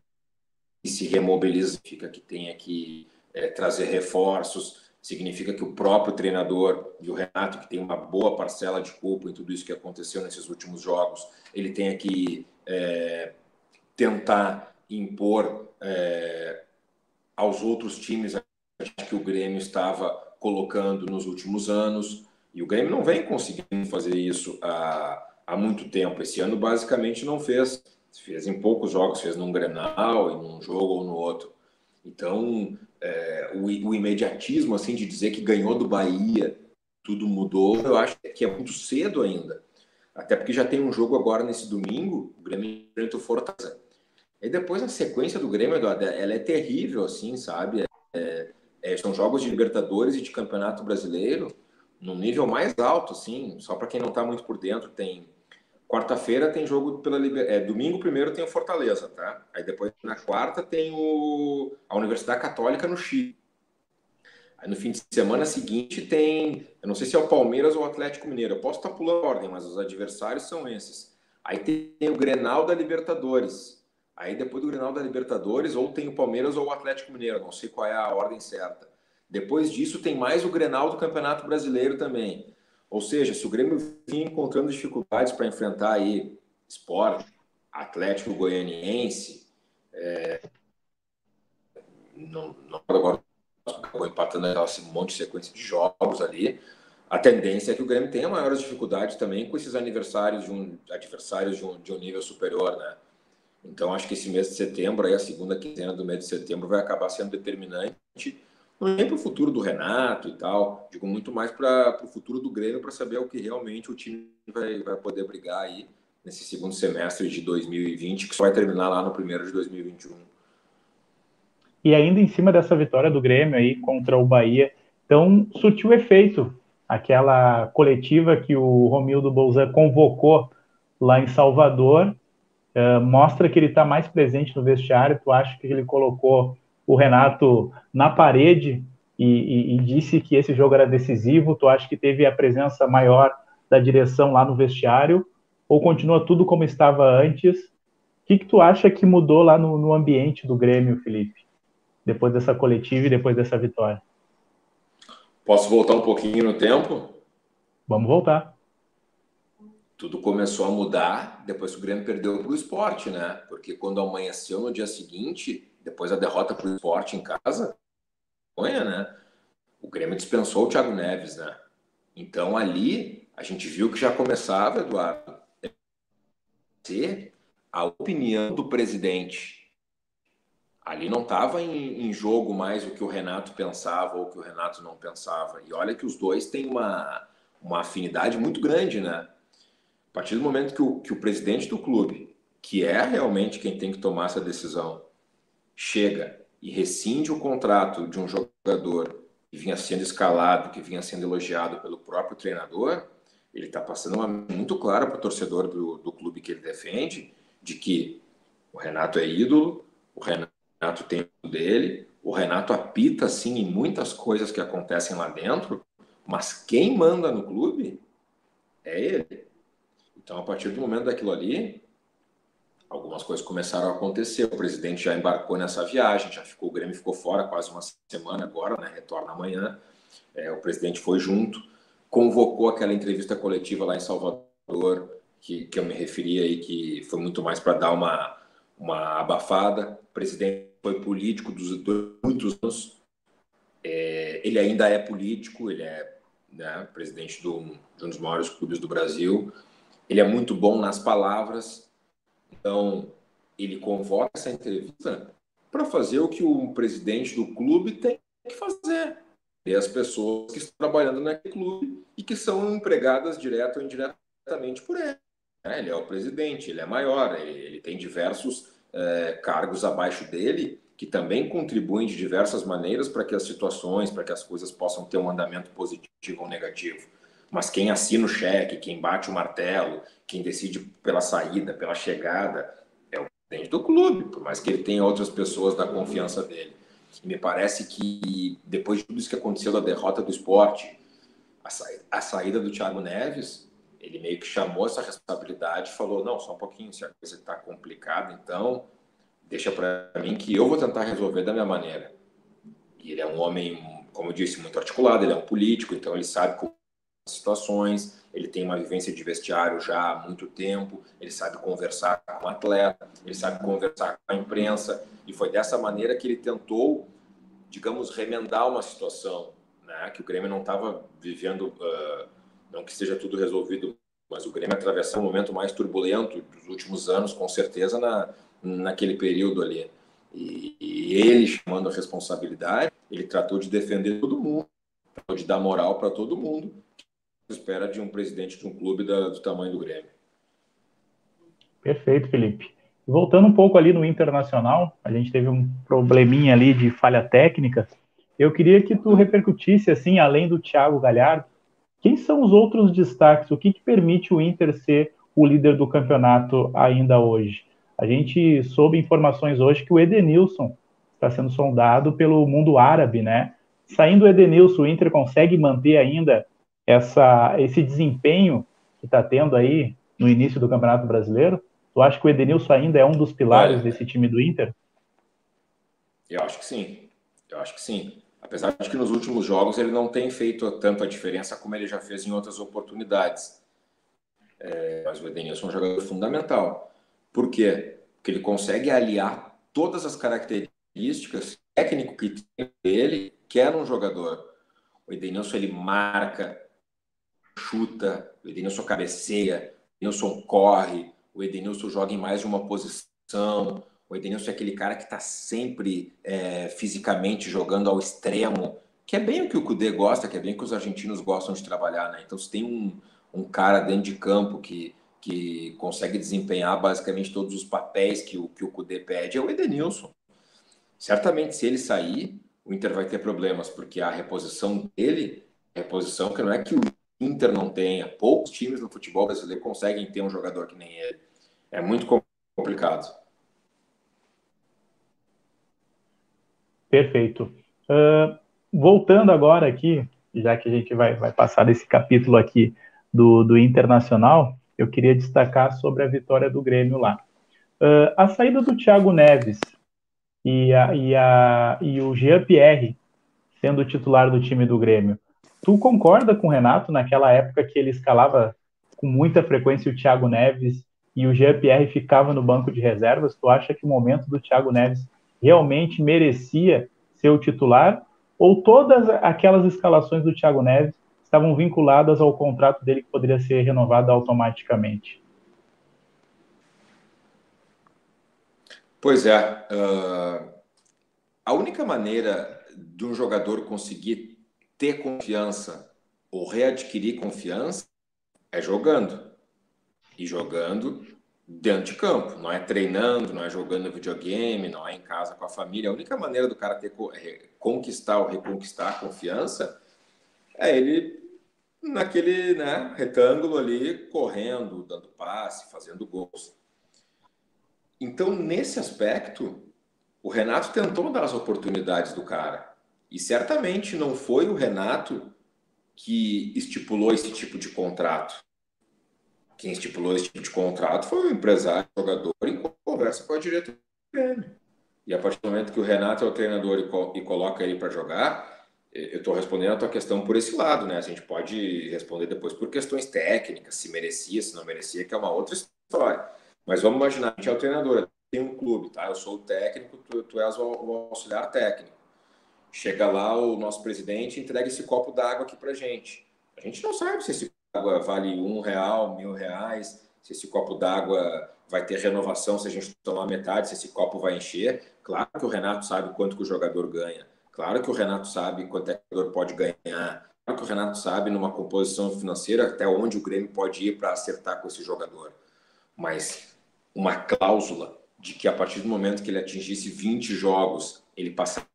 se remobilizar, significa que tenha que é, trazer reforços, significa que o próprio treinador e o Renato, que tem uma boa parcela de culpa em tudo isso que aconteceu nesses últimos jogos, ele tenha que é, tentar impor é, aos outros times que o Grêmio estava colocando nos últimos anos. E o Grêmio não vem conseguindo fazer isso há, há muito tempo. Esse ano, basicamente, não fez. Fez em poucos jogos, fez num Grenal, em um jogo ou no outro. Então, é, o, o, imediatismo, assim, de dizer que ganhou do Bahia, tudo mudou, eu acho que é muito cedo ainda. Até porque já tem um jogo agora nesse domingo, o Grêmio enfrenta o Fortaleza. E depois a sequência do Grêmio, Eduardo, ela é terrível, assim, sabe? É, é, são jogos de Libertadores e de Campeonato Brasileiro no nível mais alto, assim, só para quem não está muito por dentro, tem quarta-feira tem jogo pela é, domingo primeiro tem o Fortaleza, tá? Aí depois na quarta tem o a Universidade Católica no Chile. Aí no fim de semana seguinte tem, eu não sei se é o Palmeiras ou o Atlético Mineiro, eu posso estar tá pulando a ordem, mas os adversários são esses. Aí tem o Grenal da Libertadores. Aí depois do Grenal da Libertadores, ou tem o Palmeiras ou o Atlético Mineiro, não sei qual é a ordem certa. Depois disso tem mais o Grenal do Campeonato Brasileiro também. Ou seja, se o Grêmio vinha encontrando dificuldades para enfrentar aí Sport, Atlético Goianiense, é, não, não agora acabou empatando um monte de sequência de jogos ali. A tendência é que o Grêmio tenha maiores dificuldades também com esses aniversários de um adversários de um, de um nível superior, né? Então acho que esse mês de setembro, aí a segunda quinzena do mês de setembro vai acabar sendo determinante, não nem para o futuro do Renato e tal, digo muito mais para o futuro do Grêmio para saber o que realmente o time vai, vai poder brigar aí nesse segundo semestre de 2020, que só vai terminar lá no primeiro de 2021. E ainda em cima dessa vitória do Grêmio aí contra o Bahia, então surtiu efeito aquela coletiva que o Romildo Bolzan convocou lá em Salvador, uh, mostra que ele está mais presente no vestiário. Tu acha que ele colocou o Renato na parede e, e, e, disse que esse jogo era decisivo? Tu acha que teve a presença maior da direção lá no vestiário? Ou continua tudo como estava antes? O que, que tu acha que mudou lá no, no ambiente do Grêmio, Felipe? depois dessa coletiva e depois dessa vitória. Posso voltar um pouquinho no tempo? Vamos voltar. Tudo começou a mudar depois que o Grêmio perdeu para o esporte, né? Porque quando amanheceu no dia seguinte, depois da derrota para o esporte em casa, né? O Grêmio dispensou o Thiago Neves, né? Então ali a gente viu que já começava, Eduardo, ser a opinião do presidente ali não estava em, em, jogo mais o que o Renato pensava ou o que o Renato não pensava. E olha que os dois têm uma, uma afinidade muito grande, né? A partir do momento que o, que o presidente do clube, que é realmente quem tem que tomar essa decisão, chega e rescinde o contrato de um jogador que vinha sendo escalado, que vinha sendo elogiado pelo próprio treinador, ele está passando uma muito clara para o torcedor do, do clube que ele defende, de que o Renato é ídolo, o Renato tem o dele, o Renato apita sim em muitas coisas que acontecem lá dentro, mas quem manda no clube é ele. Então, a partir do momento daquilo ali, algumas coisas começaram a acontecer. O presidente já embarcou nessa viagem, já ficou, o Grêmio ficou fora quase uma semana agora, né? Retorna amanhã. É, o presidente foi junto, convocou aquela entrevista coletiva lá em Salvador, que, que eu me referi aí, que foi muito mais para dar uma, uma abafada. O presidente foi político dos, muitos anos. É, ele ainda é político, ele é né, presidente do, de um dos maiores clubes do Brasil. Ele é muito bom nas palavras. Então, ele convoca essa entrevista para fazer o que o presidente do clube tem que fazer. E as pessoas que estão trabalhando naquele clube e que são empregadas direto ou indiretamente por ele. É, ele é o presidente, ele é maior, ele, ele tem diversos é, cargos abaixo dele que também contribuem de diversas maneiras para que as situações, para que as coisas possam ter um andamento positivo ou negativo. Mas quem assina o cheque, quem bate o martelo, quem decide pela saída, pela chegada, é o presidente do clube, por mais que ele tenha outras pessoas da confiança dele. E me parece que depois de tudo isso que aconteceu da derrota do esporte, a, sa a saída do Thiago Neves, ele meio que chamou essa responsabilidade e falou: não, só um pouquinho, se a coisa está complicada, então deixa para mim que eu vou tentar resolver da minha maneira. E ele é um homem, como eu disse, muito articulado, ele é um político, então ele sabe como situações, ele tem uma vivência de vestiário já há muito tempo, ele sabe conversar com o atleta, ele sabe conversar com a imprensa, e foi dessa maneira que ele tentou, digamos, remendar uma situação, né, que o Grêmio não estava vivendo. Uh, não que esteja tudo resolvido, mas o Grêmio atravessou um momento mais turbulento dos últimos anos, com certeza, na, naquele período ali. E, e ele, chamando a responsabilidade, ele tratou de defender todo mundo, de dar moral para todo mundo, espera de um presidente de um clube da, do tamanho do Grêmio. Perfeito, Felipe. Voltando um pouco ali no Internacional, a gente teve um probleminha ali de falha técnica. Eu queria que tu repercutisse, assim, além do Thiago Galhardo, quem são os outros destaques? O que, que permite o Inter ser o líder do campeonato ainda hoje? A gente soube informações hoje que o Edenilson está sendo sondado pelo mundo árabe, né? Saindo o Edenilson, o Inter consegue manter ainda essa, esse desempenho que está tendo aí no início do Campeonato Brasileiro? Tu acha que o Edenilson ainda é um dos pilares Olha, desse time do Inter? Eu acho que sim. Eu acho que sim. Apesar de que nos últimos jogos ele não tem feito tanto a diferença como ele já fez em outras oportunidades. É, mas o Edenilson é um jogador fundamental. Por quê? Porque ele consegue aliar todas as características técnico que tem ele quer um jogador. O Edenilson ele marca, chuta, o Edenilson cabeceia, o Edenilson corre, o Edenilson joga em mais de uma posição, o Edenilson é aquele cara que está sempre é, fisicamente jogando ao extremo, que é bem o que o Cudê gosta, que é bem o que os argentinos gostam de trabalhar, né? Então, se tem um, um cara dentro de campo que, que consegue desempenhar basicamente todos os papéis que o, que o Cudê pede, é o Edenilson. Certamente, se ele sair, o Inter vai ter problemas, porque a reposição dele, reposição que não é que o Inter não tenha, poucos times no futebol brasileiro conseguem ter um jogador que nem ele. É muito complicado. Perfeito. Uh, voltando agora aqui, já que a gente vai, vai passar esse capítulo aqui do, do Internacional, eu queria destacar sobre a vitória do Grêmio lá. Uh, a saída do Thiago Neves e, a, e, a, e o Jean-Pierre sendo titular do time do Grêmio. Tu concorda com o Renato naquela época que ele escalava com muita frequência o Thiago Neves e o Jean-Pierre ficava no banco de reservas? Tu acha que o momento do Thiago Neves realmente merecia ser o titular? Ou todas aquelas escalações do Thiago Neves estavam vinculadas ao contrato dele que poderia ser renovado automaticamente? Pois é. Uh, a única maneira de um jogador conseguir ter confiança ou readquirir confiança é jogando. E jogando dentro de campo. Não é treinando, não é jogando videogame, não é em casa com a família. A única maneira do cara ter conquistar ou reconquistar a confiança é ele naquele né, retângulo ali, correndo, dando passe, fazendo gols. Então, nesse aspecto, o Renato tentou dar as oportunidades do cara. E certamente não foi o Renato que estipulou esse tipo de contrato. Quem estipulou esse tipo de contrato foi o empresário, o jogador, em conversa com a diretoria do Grêmio. E a partir do momento que o Renato é o treinador e, co e coloca ele para jogar, eu estou respondendo a tua questão por esse lado, né? A gente pode responder depois por questões técnicas, se merecia, se não merecia, que é uma outra história. Mas vamos imaginar, gente é o treinador, tem um clube, tá? Eu sou o técnico, tu, tu és o, o auxiliar técnico. Chega lá o nosso presidente e entrega esse copo d'água aqui para gente. A gente não sabe se esse água vale um real, mil reais, se esse copo d'água vai ter renovação se a gente tomar metade, se esse copo vai encher. Claro que o Renato sabe quanto que o jogador ganha. Claro que o Renato sabe quanto é que o jogador pode ganhar. Claro que o Renato sabe numa composição financeira até onde o Grêmio pode ir para acertar com esse jogador. Mas uma cláusula de que a partir do momento que ele atingisse 20 jogos, ele passaria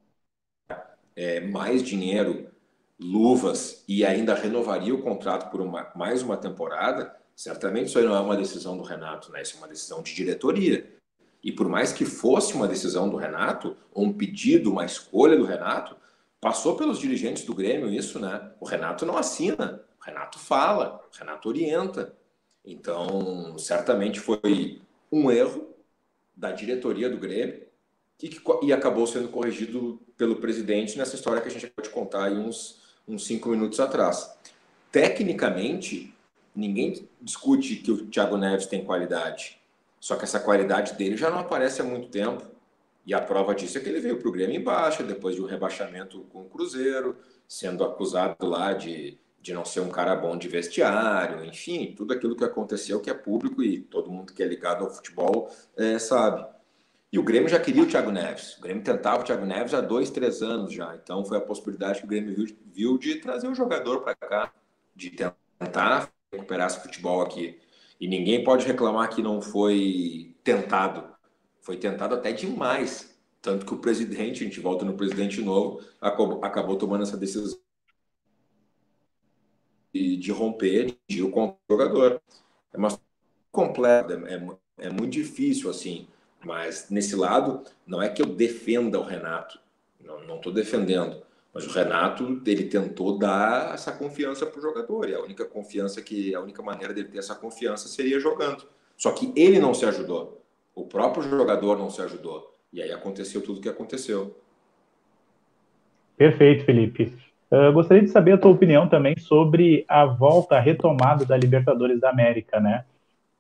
é, mais dinheiro, luvas e ainda renovaria o contrato por uma, mais uma temporada, certamente isso aí não é uma decisão do Renato, né? Isso é uma decisão de diretoria. E por mais que fosse uma decisão do Renato, ou um pedido, uma escolha do Renato, passou pelos dirigentes do Grêmio isso, né? O Renato não assina, o Renato fala, o Renato orienta. Então, certamente foi um erro da diretoria do Grêmio e, que, e acabou sendo corrigido pelo presidente nessa história que a gente pode contar aí uns, uns cinco minutos atrás. Tecnicamente, ninguém discute que o Thiago Neves tem qualidade. Só que essa qualidade dele já não aparece há muito tempo. E a prova disso é que ele veio para o Grêmio em baixa, depois de um rebaixamento com o Cruzeiro, sendo acusado lá de de não ser um cara bom de vestiário, enfim, tudo aquilo que aconteceu que é público e todo mundo que é ligado ao futebol é, sabe. E o Grêmio já queria o Thiago Neves. O Grêmio tentava o Thiago Neves há dois, três anos já. Então foi a possibilidade que o Grêmio viu, viu de trazer o jogador para cá, de tentar recuperar esse futebol aqui. E ninguém pode reclamar que não foi tentado. Foi tentado até demais. Tanto que o presidente, a gente volta no presidente novo, acabou, acabou tomando essa decisão de, de romper, de contra o jogador. É uma completa, é, é muito difícil assim. Mas nesse lado, não é que eu defenda o Renato, não estou defendendo. Mas o Renato, ele tentou dar essa confiança para o jogador. E a única confiança que, a única maneira dele ter essa confiança seria jogando. Só que ele não se ajudou. O próprio jogador não se ajudou. E aí aconteceu tudo o que aconteceu. Perfeito, Felipe. Uh, gostaria de saber a tua opinião também sobre a volta, retomada da Libertadores da América, né?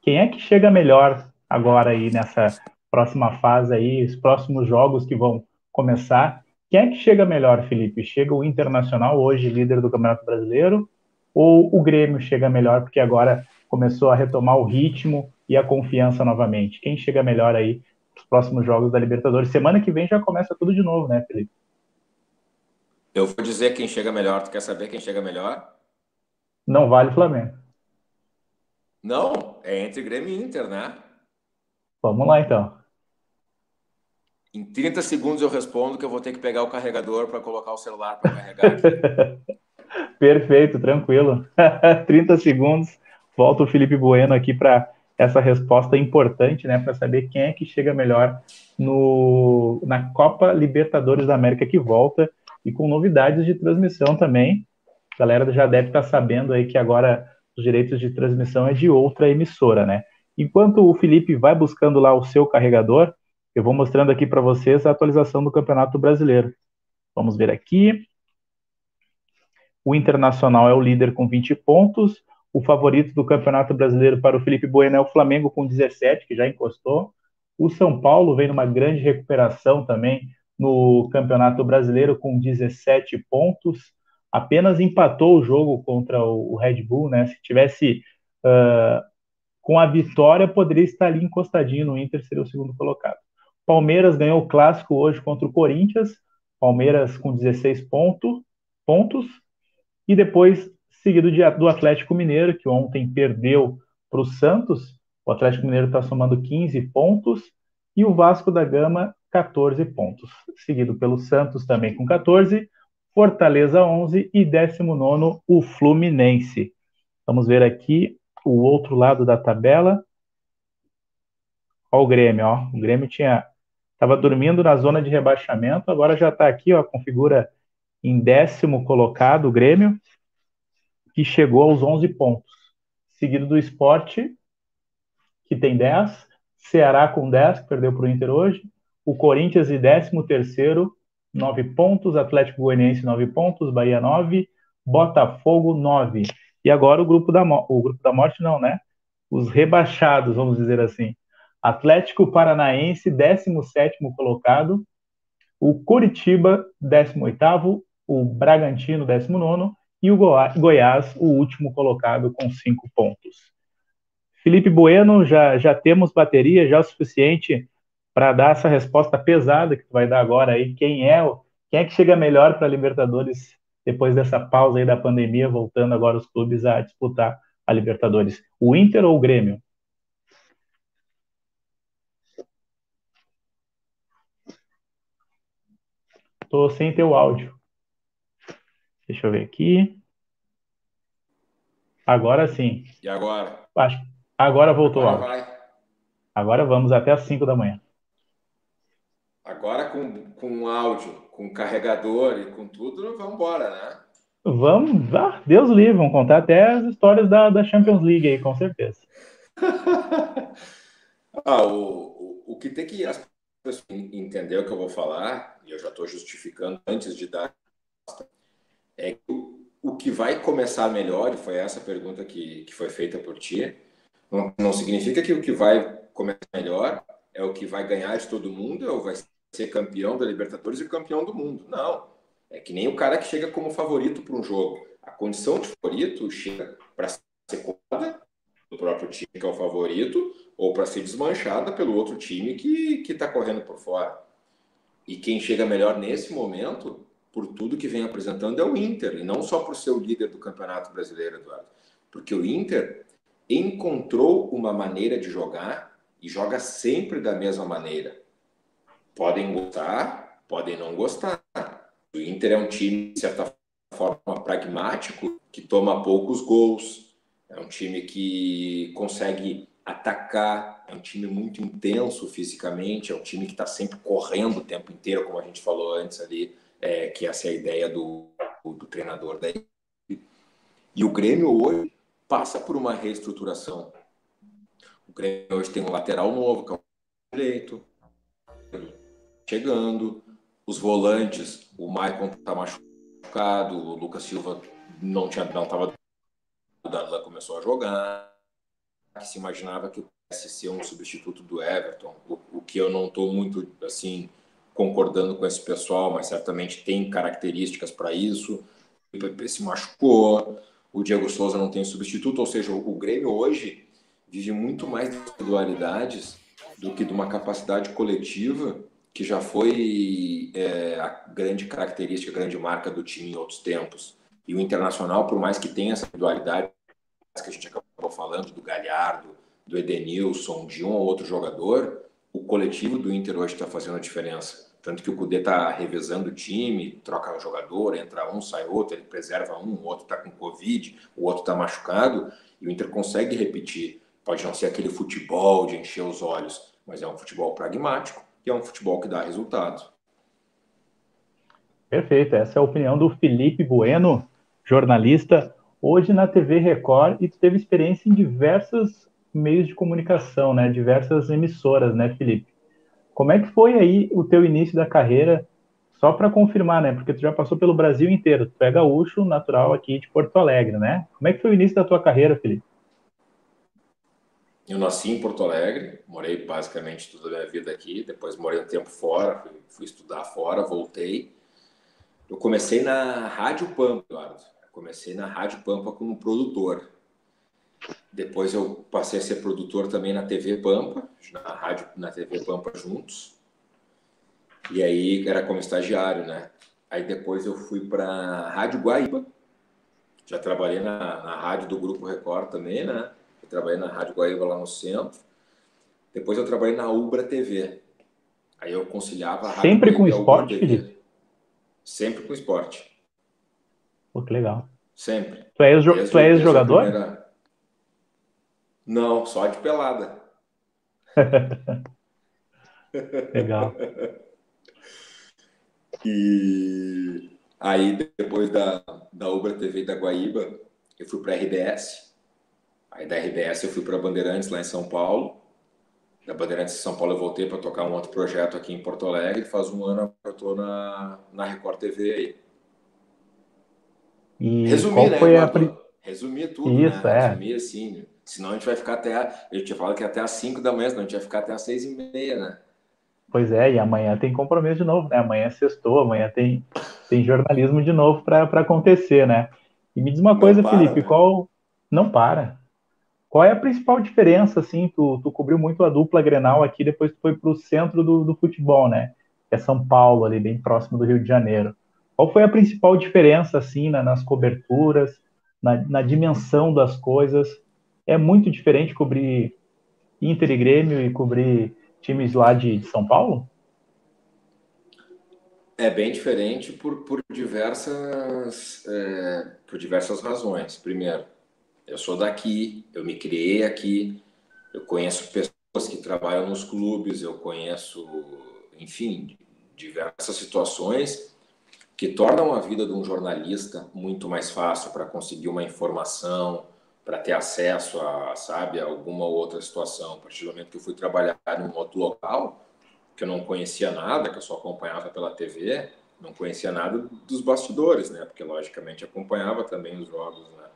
Quem é que chega melhor agora aí nessa próxima fase aí, os próximos jogos que vão começar? Quem é que chega melhor, Felipe? Chega o Internacional, hoje líder do Campeonato Brasileiro, ou o Grêmio chega melhor porque agora começou a retomar o ritmo e a confiança novamente? Quem chega melhor aí nos próximos jogos da Libertadores? Semana que vem já começa tudo de novo, né, Felipe? Eu vou dizer quem chega melhor. Tu quer saber quem chega melhor? Não vale Flamengo. Não, é entre Grêmio e Inter, né? Vamos lá então. Em 30 segundos eu respondo que eu vou ter que pegar o carregador para colocar o celular para carregar. Perfeito, tranquilo. 30 segundos. Volta o Felipe Bueno aqui para essa resposta importante, né, para saber quem é que chega melhor no, na Copa Libertadores da América que volta e com novidades de transmissão também. A galera já deve estar tá sabendo aí que agora os direitos de transmissão é de outra emissora, né? Enquanto o Felipe vai buscando lá o seu carregador, eu vou mostrando aqui para vocês a atualização do Campeonato Brasileiro. Vamos ver aqui. O Internacional é o líder com 20 pontos. O favorito do Campeonato Brasileiro para o Felipe Bueno é o Flamengo com 17, que já encostou. O São Paulo vem numa grande recuperação também no Campeonato Brasileiro com 17 pontos. Apenas empatou o jogo contra o Red Bull, né? Se tivesse uh, com a vitória, poderia estar ali encostadinho no Inter, seria o segundo colocado. Palmeiras ganhou o clássico hoje contra o Corinthians, Palmeiras com 16 ponto, pontos, e depois seguido de, do Atlético Mineiro, que ontem perdeu para o Santos, o Atlético Mineiro está somando 15 pontos, e o Vasco da Gama 14 pontos, seguido pelo Santos também com 14, Fortaleza 11 e 19 o Fluminense. Vamos ver aqui o outro lado da tabela. Olha o Grêmio, ó. O Grêmio tinha Estava dormindo na zona de rebaixamento, agora já está aqui, ó, configura em décimo colocado o Grêmio, que chegou aos 11 pontos. Seguido do esporte, que tem 10, Ceará com 10, que perdeu para o Inter hoje, o Corinthians em décimo terceiro, 9 pontos, Atlético Goianiense 9 pontos, Bahia 9, Botafogo 9. E agora o grupo da, o grupo da morte não, né? Os rebaixados, vamos dizer assim. Atlético Paranaense, 17 colocado, o Curitiba, 18, o Bragantino, 19 e o Goiás, o último colocado, com 5 pontos. Felipe Bueno, já, já temos bateria, já o suficiente para dar essa resposta pesada que tu vai dar agora aí. Quem é, quem é que chega melhor para a Libertadores depois dessa pausa aí da pandemia, voltando agora os clubes a disputar a Libertadores? O Inter ou o Grêmio? Tô sem teu áudio. Deixa eu ver aqui. Agora sim. E agora? Acho, agora voltou agora o áudio. Vai. Agora vamos até as 5 da manhã. Agora com, com áudio, com carregador e com tudo, vamos embora, né? Vamos, ah, Deus livre, vamos contar até as histórias da, da Champions League aí, com certeza. ah, o, o, o que tem que as pessoas entender o que eu vou falar e eu já estou justificando antes de dar, é que o que vai começar melhor, e foi essa pergunta que, que foi feita por ti, não, não significa que o que vai começar melhor é o que vai ganhar de todo mundo, ou vai ser campeão da Libertadores e campeão do mundo. Não. É que nem o cara que chega como favorito para um jogo. A condição de favorito chega para ser contada do próprio time que é o favorito, ou para ser desmanchada pelo outro time que está correndo por fora. E quem chega melhor nesse momento, por tudo que vem apresentando, é o Inter, e não só por ser o líder do Campeonato Brasileiro, Eduardo. Porque o Inter encontrou uma maneira de jogar e joga sempre da mesma maneira. Podem gostar, podem não gostar. O Inter é um time, de certa forma, pragmático, que toma poucos gols. É um time que consegue atacar, é um time muito intenso fisicamente, é um time que está sempre correndo o tempo inteiro, como a gente falou antes ali, é, que essa é a ideia do, do treinador da E o Grêmio hoje passa por uma reestruturação. O Grêmio hoje tem um lateral novo, que é o direito, chegando, os volantes, o Maicon está machucado, o Lucas Silva não tinha não estava o Darlan começou a jogar que se imaginava que pudesse ser um substituto do Everton, o, o que eu não estou muito assim concordando com esse pessoal, mas certamente tem características para isso. O se machucou, o Diego Souza não tem substituto, ou seja, o Grêmio hoje vive muito mais de individualidades do que de uma capacidade coletiva que já foi é, a grande característica, a grande marca do time em outros tempos. E o Internacional, por mais que tenha essa individualidade que a gente acabou falando, do Galhardo, do Edenilson, de um ou outro jogador, o coletivo do Inter hoje está fazendo a diferença. Tanto que o Cudê está revezando o time, troca um jogador, entra um, sai outro, ele preserva um, o outro está com Covid, o outro está machucado, e o Inter consegue repetir. Pode não ser aquele futebol de encher os olhos, mas é um futebol pragmático e é um futebol que dá resultado. Perfeito, essa é a opinião do Felipe Bueno, jornalista, hoje na TV Record, e tu teve experiência em diversos meios de comunicação, né? Diversas emissoras, né, Felipe? Como é que foi aí o teu início da carreira? Só para confirmar, né? Porque tu já passou pelo Brasil inteiro. Tu é gaúcho, natural aqui de Porto Alegre, né? Como é que foi o início da tua carreira, Felipe? Eu nasci em Porto Alegre, morei basicamente toda a minha vida aqui. Depois morei um tempo fora, fui, fui estudar fora, voltei. Eu comecei na Rádio Pampa, Eduardo. comecei na Rádio Pampa como produtor. Depois eu passei a ser produtor também na TV Pampa, na rádio, na TV Pampa juntos. E aí era como estagiário, né? Aí depois eu fui para Rádio Guaíba. Já trabalhei na, na rádio do Grupo Record também, né? Eu trabalhei na Rádio Guaíba lá no centro. Depois eu trabalhei na Ubra TV. Aí eu conciliava a rádio Sempre com esporte, Felipe? Sempre com esporte. Pô, que legal. Sempre. Tu és, tu és jogador? Primeira... Não, só de pelada. Legal. E aí, depois da, da Ubra TV da Guaíba, eu fui para a RBS. Aí da RBS eu fui para Bandeirantes, lá em São Paulo. Da Bandeirantes em São Paulo eu voltei para tocar um outro projeto aqui em Porto Alegre. Faz um ano eu estou na, na Record TV aí. E Resumir, né? Foi a... Resumir tudo, Isso, né? É. Resumir assim. Senão a gente vai ficar até. Eu tinha falado que até às 5 da manhã, senão a gente vai ficar até às 6 e meia, né? Pois é, e amanhã tem compromisso de novo, né? Amanhã é sextou, amanhã tem, tem jornalismo de novo para acontecer, né? E me diz uma coisa, para, Felipe, né? qual. Não para. Qual é a principal diferença, assim? Tu, tu cobriu muito a dupla Grenal aqui, depois tu foi para o centro do, do futebol, né? Que é São Paulo, ali, bem próximo do Rio de Janeiro. Qual foi a principal diferença, assim, na, nas coberturas, na, na dimensão das coisas? é muito diferente cobrir Inter e Grêmio e cobrir times lá de, de São Paulo? É bem diferente por, por, diversas, é, por diversas razões. Primeiro, eu sou daqui, eu me criei aqui, eu conheço pessoas que trabalham nos clubes, eu conheço, enfim, diversas situações que tornam a vida de um jornalista muito mais fácil para conseguir uma informação, para ter acesso a, sabe, a alguma outra situação. A partir do momento que eu fui trabalhar num outro local, que eu não conhecia nada, que eu só acompanhava pela TV, não conhecia nada dos bastidores, né? Porque logicamente acompanhava também os jogos, né?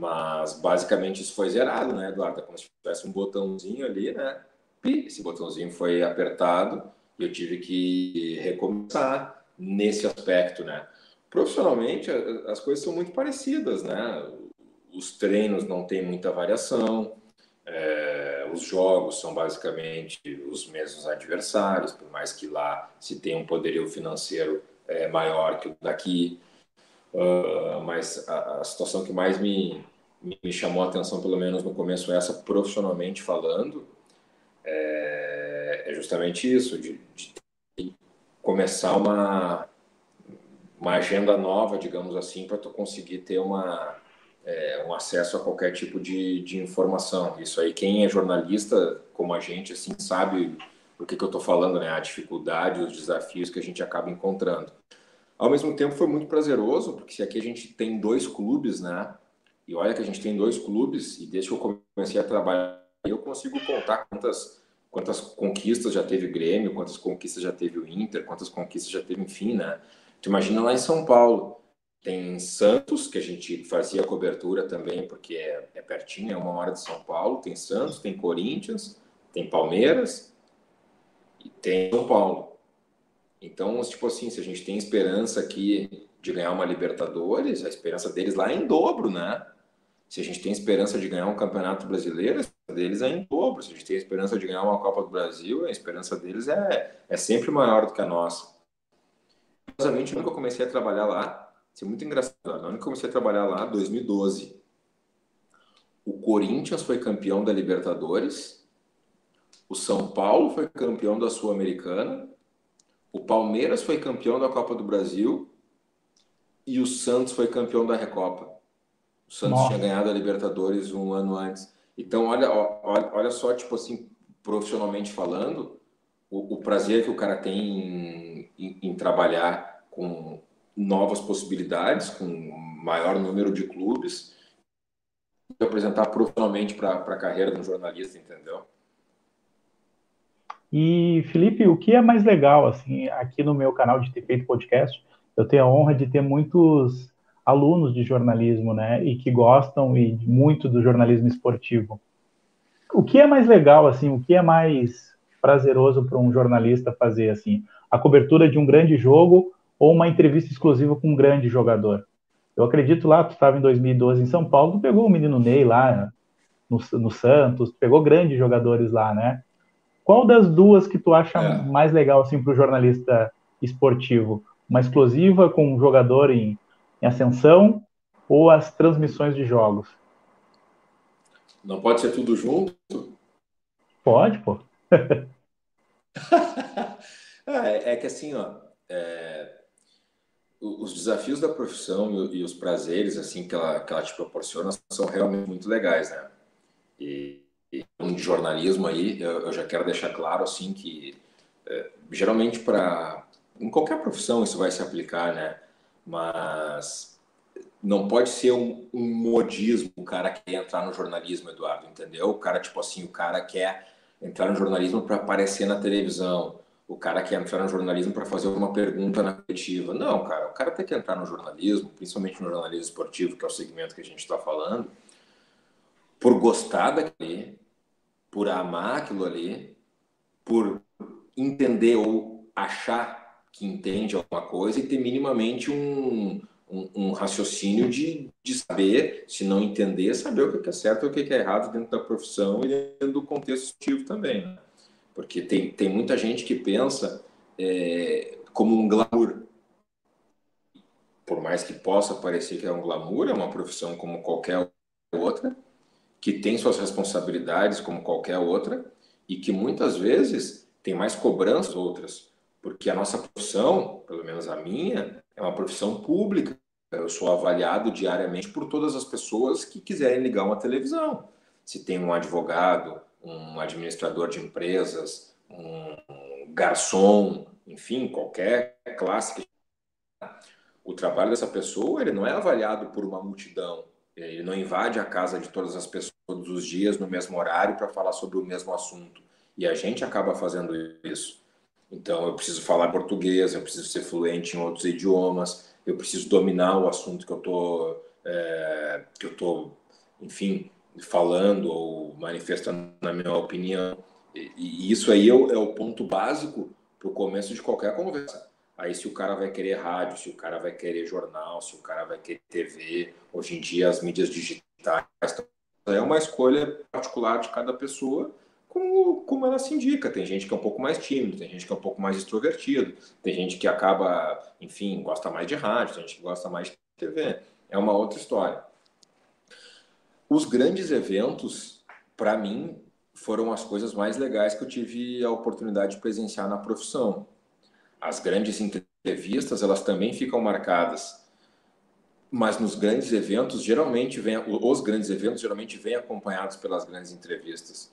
Mas basicamente isso foi zerado, né, Eduardo? É como se tivesse um botãozinho ali, né? Esse botãozinho foi apertado e eu tive que recomeçar nesse aspecto, né? Profissionalmente, as coisas são muito parecidas, né? os treinos não tem muita variação, é, os jogos são basicamente os mesmos adversários, por mais que lá se tenha um poderio financeiro é, maior que o daqui. Uh, mas a, a, situação que mais me, me chamou a atenção, pelo menos no começo, essa profissionalmente falando, é, é justamente isso, de, de começar uma, uma agenda nova, digamos assim, para tu conseguir ter uma é, um acesso a qualquer tipo de, de informação. Isso aí, quem é jornalista, como a gente, assim, sabe o que, que eu estou falando, né? A dificuldade, os desafios que a gente acaba encontrando. Ao mesmo tempo, foi muito prazeroso, porque se aqui a gente tem dois clubes, né? E olha que a gente tem dois clubes, e desde que eu comecei a trabalhar, eu consigo contar quantas, quantas conquistas já teve o Grêmio, quantas conquistas já teve o Inter, quantas conquistas já teve, enfim, né? Tu imagina lá em São Paulo, tem Santos, que a gente fazia cobertura também, porque é, é pertinho, é uma hora de São Paulo. Tem Santos, tem Corinthians, tem Palmeiras e tem São Paulo. Então, tipo assim, se a gente tem esperança aqui de ganhar uma Libertadores, a esperança deles lá é em dobro, né? Se a gente tem esperança de ganhar um Campeonato Brasileiro, a deles é em dobro. Se a gente tem esperança de ganhar uma Copa do Brasil, a esperança deles é, é sempre maior do que a nossa. Curiosamente, nunca comecei a trabalhar lá, isso é muito engraçado, eu nunca comecei a trabalhar lá em 2012. O Corinthians foi campeão da Libertadores, o São Paulo foi campeão da Sul-Americana, o Palmeiras foi campeão da Copa do Brasil e o Santos foi campeão da Recopa. O Santos Nossa. tinha ganhado a Libertadores um ano antes. Então, olha, olha, olha só, tipo assim, profissionalmente falando, o, o prazer que o cara tem em, em, em, trabalhar com novas possibilidades, com maior número de clubes, e apresentar profissionalmente para a carreira de um jornalista, entendeu? E, Felipe, o que é mais legal, assim, aqui no meu canal de ter feito podcast, eu tenho a honra de ter muitos alunos de jornalismo, né, e que gostam e muito do jornalismo esportivo. O que é mais legal, assim, o que é mais prazeroso para um jornalista fazer, assim, a cobertura de um grande jogo ou uma entrevista exclusiva com um grande jogador? Eu acredito lá, tu estava em 2012 em São Paulo, tu pegou o menino Ney lá no, no Santos, pegou grandes jogadores lá, né? Qual das duas que tu acha é. mais legal assim para o jornalista esportivo? Uma exclusiva com um jogador em, em ascensão ou as transmissões de jogos? Não pode ser tudo junto? Pode, pô. é, é, que assim, ó, é, os desafios da profissão e, os prazeres assim que ela, que ela te proporciona são realmente muito legais, né? E, de jornalismo aí, eu, eu, já quero deixar claro assim que é, geralmente para em qualquer profissão isso vai se aplicar, né? Mas não pode ser um, um modismo o cara quer entrar no jornalismo, Eduardo, entendeu? O cara tipo assim, o cara quer entrar no jornalismo para aparecer na televisão. O cara quer entrar no jornalismo para fazer uma pergunta na coletiva. Não, cara, o cara tem que entrar no jornalismo, principalmente no jornalismo esportivo, que é o segmento que a gente está falando, por gostar daquele, por amar aquilo ali, por entender ou achar que entende alguma coisa e ter minimamente um, um, um raciocínio de, de saber, se não entender, saber o que é certo e o que é errado dentro da profissão e dentro do contexto esportivo também. Né? Porque tem, tem muita gente que pensa é, como um glamour. Por mais que possa parecer que é um glamour, é uma profissão como qualquer outra, que tem suas responsabilidades como qualquer outra e que muitas vezes tem mais cobranças outras, porque a nossa profissão, pelo menos a minha, é uma profissão pública. Eu sou avaliado diariamente por todas as pessoas que quiserem ligar uma televisão. Se tem um advogado, um administrador de empresas, um garçom, enfim, qualquer classe. O trabalho dessa pessoa ele não é avaliado por uma multidão, ele não invade a casa de todas as pessoas todos os dias no mesmo horário para falar sobre o mesmo assunto. E a gente acaba fazendo isso. Então, eu preciso falar português, eu preciso ser fluente em outros idiomas, eu preciso dominar o assunto que eu tô, é, que eu tô, enfim, falando ou manifestando na minha opinião. E, e isso aí é o, é o ponto básico para o começo de qualquer conversa. Aí, se o cara vai querer rádio, se o cara vai querer jornal, se o cara vai querer TV, hoje em dia as mídias digitais é uma escolha particular de cada pessoa, como, como ela se indica. Tem gente que é um pouco mais tímido, tem gente que é um pouco mais extrovertido, tem gente que acaba, enfim, gosta mais de rádio, tem gente que gosta mais de TV. É uma outra história. Os grandes eventos, para mim, foram as coisas mais legais que eu tive a oportunidade de presenciar na profissão. As grandes entrevistas, elas também ficam marcadas. Mas nos grandes eventos, geralmente vem, os grandes eventos geralmente vêm acompanhados pelas grandes entrevistas.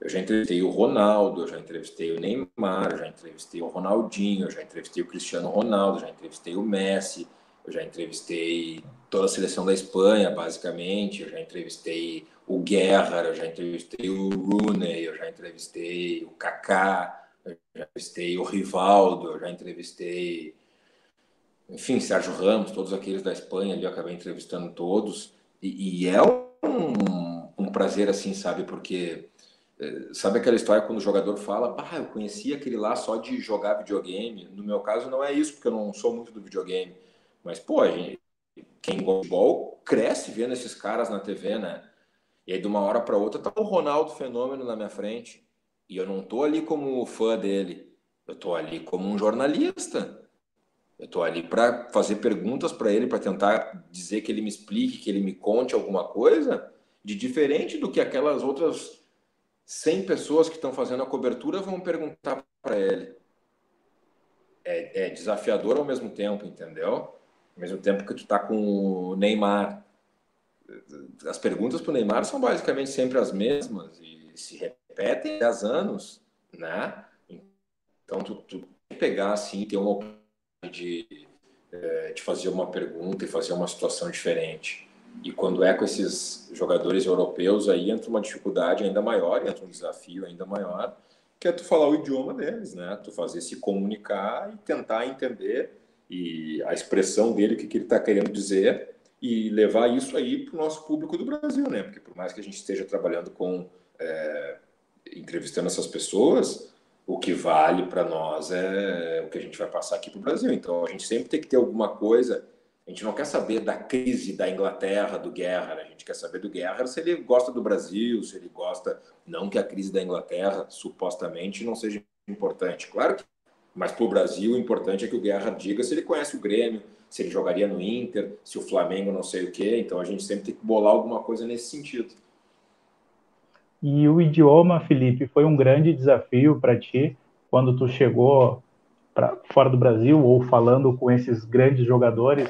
Eu já entrevistei o Ronaldo, eu já entrevistei o Neymar, eu já entrevistei o Ronaldinho, eu já entrevistei o Cristiano Ronaldo, eu já entrevistei o Messi, eu já entrevistei toda a seleção da Espanha, basicamente, eu já entrevistei o Guerra, eu já entrevistei o Rooney, eu já entrevistei o Kaká, já entrevistei o Rivaldo, eu já entrevistei, enfim, Sérgio Ramos, todos aqueles da Espanha ali, eu acabei entrevistando todos. E, e é um, um, prazer, assim, sabe? Porque é, sabe aquela história quando o jogador fala, bah, eu conheci aquele lá só de jogar videogame? No meu caso não é isso, porque eu não sou muito do videogame. Mas, pô, gente, quem gosta de futebol cresce vendo esses caras na TV, né? E aí, de uma hora para outra, tá o Ronaldo Fenômeno na minha frente. E eu não tô ali como fã dele. Eu tô ali como um jornalista. Eu tô ali para fazer perguntas para ele, para tentar dizer que ele me explique, que ele me conte alguma coisa de diferente do que aquelas outras 100 pessoas que estão fazendo a cobertura vão perguntar para ele. É, é, desafiador ao mesmo tempo, entendeu? Ao mesmo tempo que tu tá com o Neymar. As perguntas para o Neymar são basicamente sempre as mesmas e se repetem há anos, né? Então, tu, tu pegar assim, ter uma oportunidade de, é, de fazer uma pergunta e fazer uma situação diferente. E quando é com esses jogadores europeus, aí entra uma dificuldade ainda maior, entra um desafio ainda maior, que é tu falar o idioma deles, né? Tu fazer se comunicar e tentar entender e a expressão dele, o que, que ele está querendo dizer, e levar isso aí para o nosso público do Brasil, né? Porque por mais que a gente esteja trabalhando com é, entrevistando essas pessoas, o que vale para nós é o que a gente vai passar aqui para o Brasil. Então a gente sempre tem que ter alguma coisa a gente não quer saber da crise da Inglaterra, do Guerra, né? a gente quer saber do Guerra se ele gosta do Brasil, se ele gosta. Não que a crise da Inglaterra, supostamente, não seja importante. Claro que, mas para o Brasil, o importante é que o Guerra diga se ele conhece o Grêmio, se ele jogaria no Inter, se o Flamengo não sei o quê. Então a gente sempre tem que bolar alguma coisa nesse sentido. E o idioma, Felipe, foi um grande desafio para ti quando tu chegou para fora do Brasil ou falando com esses grandes jogadores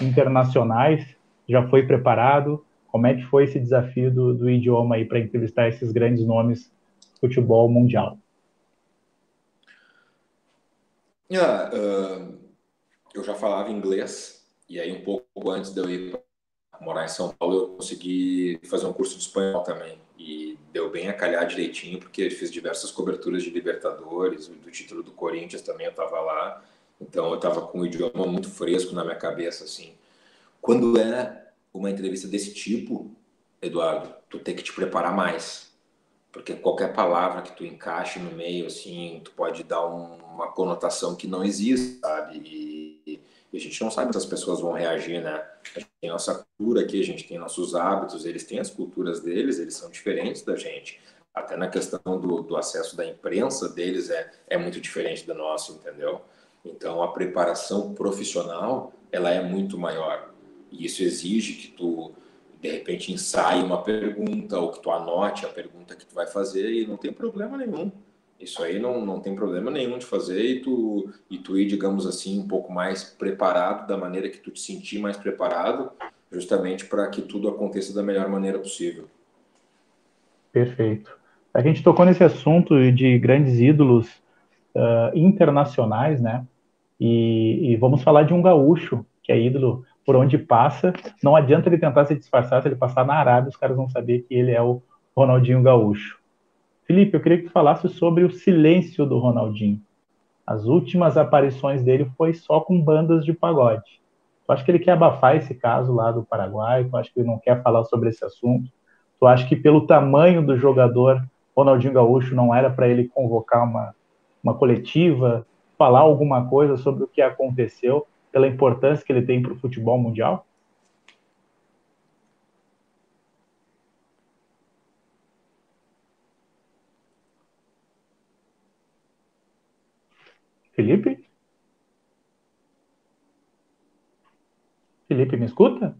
internacionais? Já foi preparado? Como é que foi esse desafio do, do idioma aí para entrevistar esses grandes nomes do futebol mundial? Yeah, uh, eu já falava inglês e aí um pouco antes de eu ir morar em São Paulo eu consegui fazer um curso de espanhol também e deu bem a calhar direitinho porque fiz diversas coberturas de Libertadores, do título do Corinthians também eu estava lá então eu estava com o idioma muito fresco na minha cabeça, assim. Quando é uma entrevista desse tipo, Eduardo, tu tem que te preparar mais. Porque qualquer palavra que tu encaixe no meio, assim, tu pode dar um, uma conotação que não existe, sabe? E, e, a gente não sabe se as pessoas vão reagir, né? A gente tem nossa cultura aqui, a gente tem nossos hábitos, eles têm as culturas deles, eles são diferentes da gente. Até na questão do, do acesso da imprensa deles é, é muito diferente da nossa, entendeu? Então, a preparação profissional ela é muito maior. E isso exige que tu, de repente, ensaie uma pergunta ou que tu anote a pergunta que tu vai fazer e não tem problema nenhum. Isso aí não, não tem problema nenhum de fazer e tu, e tu ir, digamos assim, um pouco mais preparado, da maneira que tu te sentir mais preparado, justamente para que tudo aconteça da melhor maneira possível. Perfeito. A gente tocou nesse assunto de grandes ídolos uh, internacionais, né? E, e, vamos falar de um gaúcho, que é ídolo por onde passa. Não adianta ele tentar se disfarçar, se ele passar na Arábia, os caras vão saber que ele é o Ronaldinho Gaúcho. Felipe, eu queria que tu falasse sobre o silêncio do Ronaldinho. As últimas aparições dele foi só com bandas de pagode. Tu acha que ele quer abafar esse caso lá do Paraguai? Tu acha que ele não quer falar sobre esse assunto? Tu acha que pelo tamanho do jogador, Ronaldinho Gaúcho não era para ele convocar uma, uma coletiva, falar alguma coisa sobre o que aconteceu, pela importância que ele tem para o futebol mundial? Felipe? Felipe, me escuta?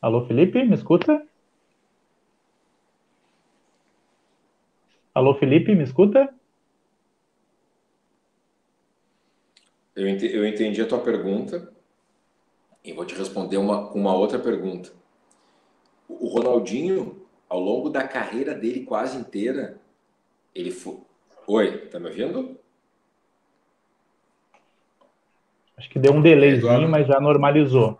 Alô, Felipe, me escuta? Alô, Felipe, me escuta? Eu entendi, eu entendi a tua pergunta e vou te responder uma, com uma outra pergunta. O Ronaldinho, ao longo da carreira dele quase inteira, ele foi. Oi, tá me ouvindo? Acho que deu um delayzinho, mas já normalizou.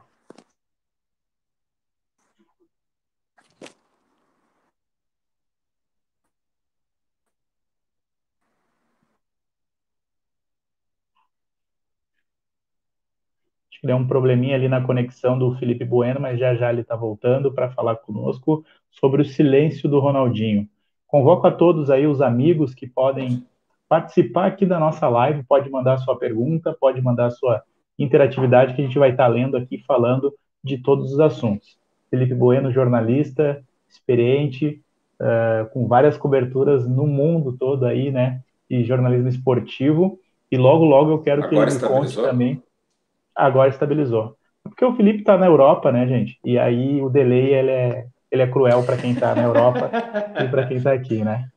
Deu um probleminha ali na conexão do Felipe Bueno, mas já já ele está voltando para falar conosco sobre o silêncio do Ronaldinho. Convoco a todos aí os amigos que podem participar aqui da nossa live, pode mandar sua pergunta, pode mandar sua interatividade que a gente vai estar tá lendo aqui falando de todos os assuntos. Felipe Bueno, jornalista, experiente, uh, com várias coberturas no mundo todo aí, né, de jornalismo esportivo. E logo, logo eu quero Agora que ele me conte também. Agora estabilizou. Porque o Felipe está na Europa, né, gente? E aí o delay ele é, ele é cruel para quem está na Europa e para quem está aqui, né?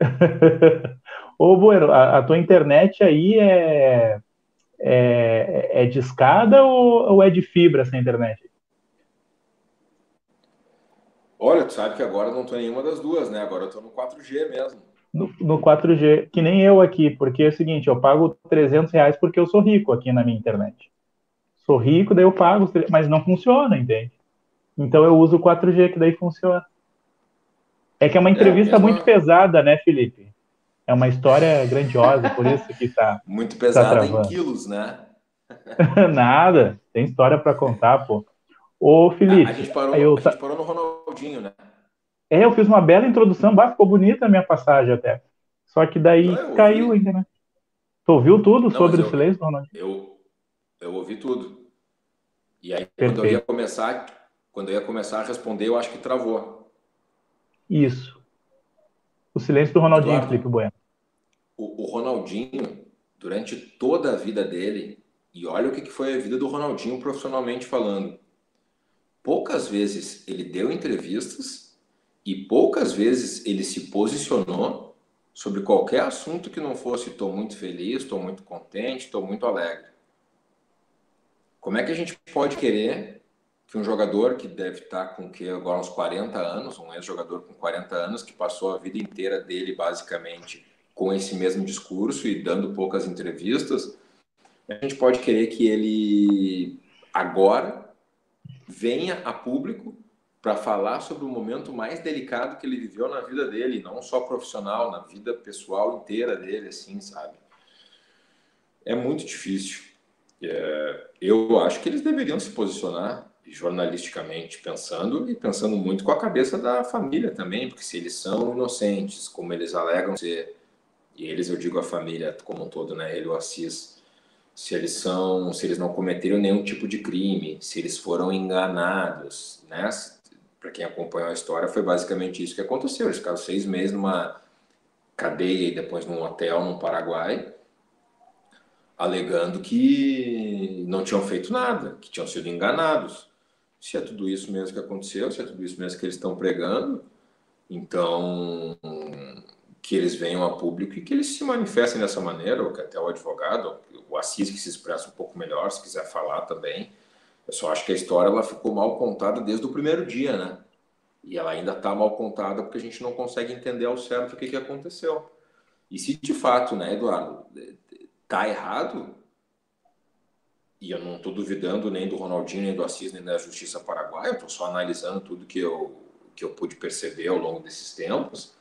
Ô, Bueno, a, a, tua internet aí é, é, é de escada ou, ou é de fibra essa internet? Olha, tu sabe que agora não tô em nenhuma das duas, né? Agora eu tô no 4G mesmo. No, no 4G, que nem eu aqui, porque é o seguinte, eu pago 300 reais porque eu sou rico aqui na minha internet. Sou rico, daí eu pago, mas não funciona, entende? Então eu uso o 4G, que daí funciona. É que é uma é, entrevista é, muito pesada, né, Felipe? É uma história grandiosa, por isso que tá. Muito pesada tá em quilos, né? Nada, tem história para contar, pô. Ô, Felipe. A, a, gente parou, eu... a gente parou no Ronaldinho, né? É, eu fiz uma bela introdução, bah, ficou bonita a minha passagem até. Só que daí Não, caiu ainda, né? Tu ouviu tudo Não, sobre eu, o silêncio, Ronaldinho? Eu, eu ouvi tudo. E aí, Perfeito. quando eu ia começar, quando eu ia começar a responder, eu acho que travou. Isso. O silêncio do Ronaldinho, Eduardo, Felipe Bueno. O, o Ronaldinho, durante toda a vida dele, e olha o que foi a vida do Ronaldinho profissionalmente falando poucas vezes ele deu entrevistas e poucas vezes ele se posicionou sobre qualquer assunto que não fosse estou muito feliz, estou muito contente, estou muito alegre. Como é que a gente pode querer que um jogador que deve estar com que agora uns 40 anos, um ex-jogador com 40 anos que passou a vida inteira dele basicamente com esse mesmo discurso e dando poucas entrevistas, a gente pode querer que ele agora venha a público para falar sobre o momento mais delicado que ele viveu na vida dele, não só profissional, na vida pessoal inteira dele, assim, sabe? É muito difícil. É, eu acho que eles deveriam se posicionar jornalisticamente pensando e pensando muito com a cabeça da família também, porque se eles são inocentes, como eles alegam ser, e eles eu digo a família como um todo, né, ele o Assis, se eles são, se eles não cometeram nenhum tipo de crime, se eles foram enganados, né? Para quem acompanhou a história, foi basicamente isso que aconteceu. Eles ficaram seis meses numa cadeia e depois num hotel no Paraguai, alegando que não tinham feito nada, que tinham sido enganados. Se é tudo isso mesmo que aconteceu, se é tudo isso mesmo que eles estão pregando, então que eles venham a público e que eles se manifestem dessa maneira, ou que até o advogado, o Assis que se expressa um pouco melhor, se quiser falar também. Eu só acho que a história ela ficou mal contada desde o primeiro dia, né? E ela ainda está mal contada porque a gente não consegue entender ao certo o que, que aconteceu. E se de fato, né, Eduardo, tá errado, e eu não estou duvidando nem do Ronaldinho, nem do Assis, nem da Justiça Paraguaia, estou só analisando tudo que eu, que eu pude perceber ao longo desses tempos.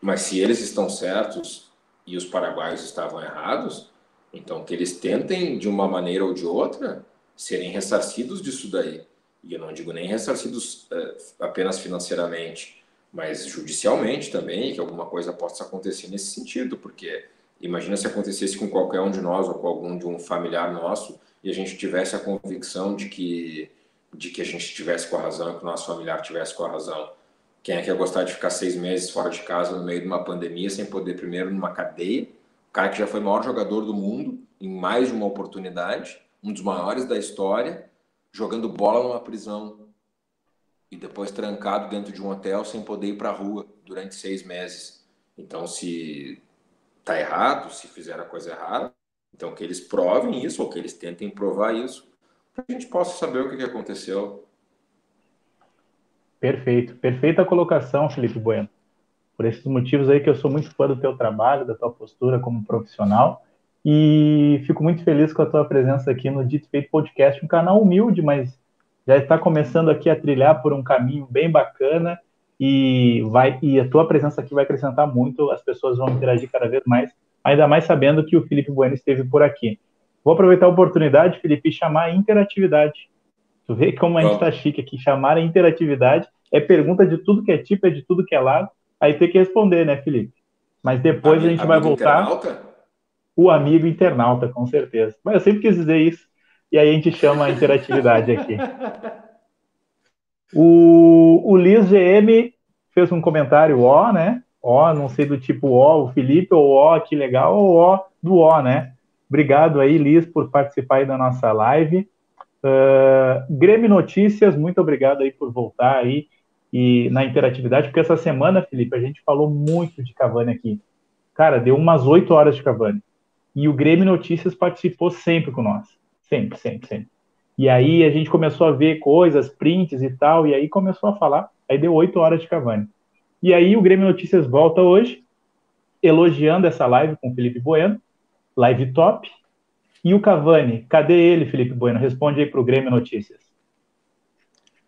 Mas se eles estão certos e os paraguaios estavam errados, então que eles tentem, de uma maneira ou de outra, serem ressarcidos disso daí. E eu não digo nem ressarcidos uh, apenas financeiramente, mas judicialmente também, que alguma coisa possa acontecer nesse sentido, porque imagina se acontecesse com qualquer um de nós ou com algum de um familiar nosso e a gente tivesse a convicção de que de que a gente estivesse com a razão, que o nosso familiar tivesse com a razão. Quem é que ia gostar de ficar seis meses fora de casa no meio de uma pandemia sem poder primeiro numa cadeia? O cara que já foi o maior jogador do mundo em mais de uma oportunidade, um dos maiores da história, jogando bola numa prisão e depois trancado dentro de um hotel sem poder ir para a rua durante seis meses. Então, se tá errado, se fizeram a coisa errada, então que eles provem isso ou que eles tentem provar isso, para a gente possa saber o que, que aconteceu Perfeito, perfeita colocação, Felipe Bueno. Por esses motivos aí que eu sou muito fã do teu trabalho, da tua postura como profissional, e fico muito feliz com a tua presença aqui no Dito Feito Podcast, um canal humilde, mas já está começando aqui a trilhar por um caminho bem bacana e vai e a tua presença aqui vai acrescentar muito, as pessoas vão interagir cada vez mais, ainda mais sabendo que o Felipe Bueno esteve por aqui. Vou aproveitar a oportunidade, Felipe, e chamar a interatividade. Tu vê como a gente está chique aqui, chamar a interatividade. É pergunta de tudo que é tipo, é de tudo que é lado. Aí tem que responder, né, Felipe? Mas depois amigo, a gente vai voltar. Internauta? O amigo internauta, com certeza. Mas eu sempre quis dizer isso. E aí a gente chama a interatividade aqui. O, o Liz GM fez um comentário ó, né? Ó, não sei do tipo ó, o Felipe, ou ó, que legal, ou ó do ó, né? Obrigado aí, Liz, por participar aí da nossa live. Uh, Grêmio Notícias, muito obrigado aí por voltar aí e na interatividade, porque essa semana, Felipe, a gente falou muito de Cavani aqui. Cara, deu umas oito horas de Cavani. E o Grêmio Notícias participou sempre com nós. Sempre, sempre, sempre. E aí a gente começou a ver coisas, prints e tal, e aí começou a falar. Aí deu oito horas de Cavani. E aí o Grêmio Notícias volta hoje, elogiando essa live com o Felipe Bueno, live top, e o Cavani, cadê ele, Felipe Bueno? Responde aí para o Grêmio Notícias.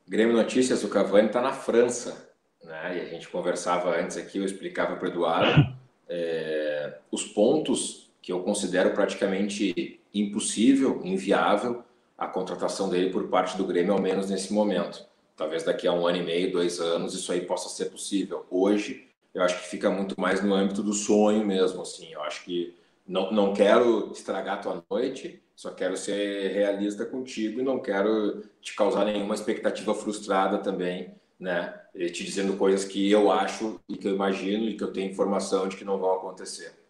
Grêmio Notícias, o Cavani está na França. Né? E a gente conversava antes aqui, eu explicava para o Eduardo é, os pontos que eu considero praticamente impossível, inviável, a contratação dele por parte do Grêmio, ao menos nesse momento. Talvez daqui a um ano e meio, dois anos, isso aí possa ser possível. Hoje, eu acho que fica muito mais no âmbito do sonho mesmo, assim. Eu acho que não, não quero estragar tua noite, só quero ser realista contigo e não quero te causar nenhuma expectativa frustrada também, né? E te dizendo coisas que eu acho e que eu imagino e que eu tenho informação de que não vão acontecer.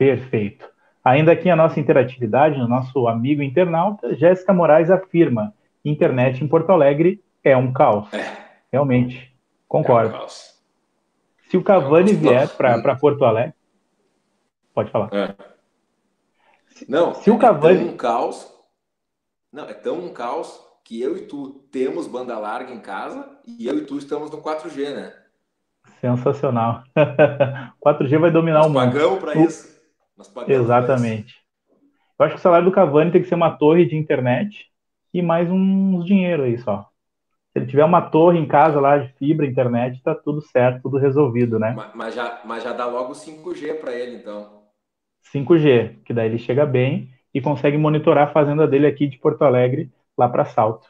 Perfeito. Ainda aqui a nossa interatividade, o nosso amigo internauta, Jéssica Moraes afirma: internet em Porto Alegre é um caos. É. Realmente, concordo. É um Se o Cavani é um vier para Porto Alegre, Pode falar. É. Não, se o Cavani... é tão um caos. Não, é tão um caos que eu e tu temos banda larga em casa e eu e tu estamos no 4G, né? Sensacional. 4G vai dominar Nós o mundo. Pagamos para isso. Nós pagamos Exatamente. Eu acho que o salário do Cavani tem que ser uma torre de internet e mais uns dinheiro aí só. Se ele tiver uma torre em casa lá de fibra, internet, tá tudo certo, tudo resolvido, né? Mas, mas já, mas já dá logo 5G para ele, então. 5G, que daí ele chega bem e consegue monitorar a fazenda dele aqui de Porto Alegre lá para Salto.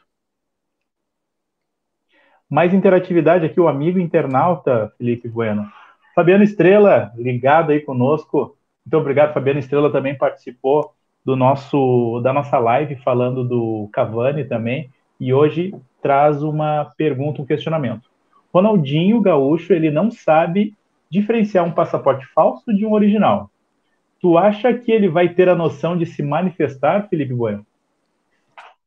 Mais interatividade aqui, o amigo internauta Felipe Bueno. Fabiano Estrela, ligado aí conosco. Muito obrigado, Fabiano Estrela também participou do nosso da nossa live falando do Cavani também e hoje traz uma pergunta, um questionamento. Ronaldinho Gaúcho, ele não sabe diferenciar um passaporte falso de um original. Tu acha que ele vai ter a noção de se manifestar, Felipe Bueno?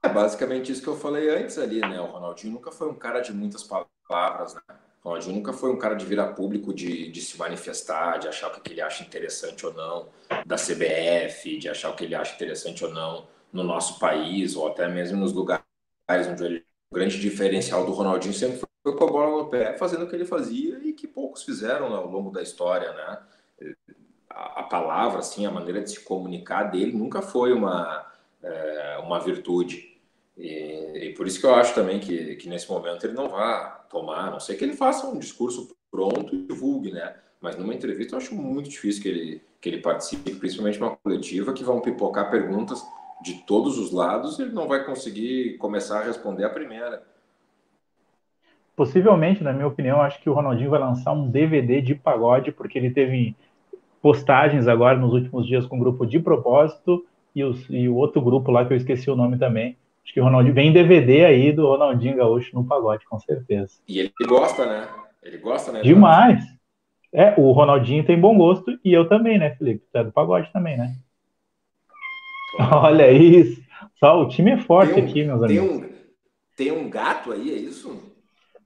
É basicamente isso que eu falei antes ali, né? O Ronaldinho nunca foi um cara de muitas palavras, né? O nunca foi um cara de virar público, de, de se manifestar, de achar o que ele acha interessante ou não da CBF, de achar o que ele acha interessante ou não no nosso país, ou até mesmo nos lugares onde ele. O grande diferencial do Ronaldinho sempre foi com a bola no pé, fazendo o que ele fazia e que poucos fizeram ao longo da história, né? a, palavra, assim, a maneira de se comunicar dele nunca foi uma, é, uma virtude. E, e, por isso que eu acho também que, que nesse momento ele não vá tomar, não sei que ele faça um discurso pronto e divulgue, né? Mas numa entrevista eu acho muito difícil que ele, que ele participe, principalmente uma coletiva, que vão pipocar perguntas de todos os lados e ele não vai conseguir começar a responder a primeira. Possivelmente, na minha opinião, acho que o Ronaldinho vai lançar um DVD de pagode, porque ele teve postagens agora nos últimos dias com o grupo de propósito e, os, e o outro grupo lá que eu esqueci o nome também. Acho que o Ronaldinho vem DVD aí do Ronaldinho Gaúcho no pagode, com certeza. E ele gosta, né? Ele gosta, né? Demais. É, o Ronaldinho tem bom gosto e eu também, né, Felipe? Você é do pagode também, né? Olha isso. Só o time é forte um, aqui, meus tem amigos. Um, tem um gato aí, é isso?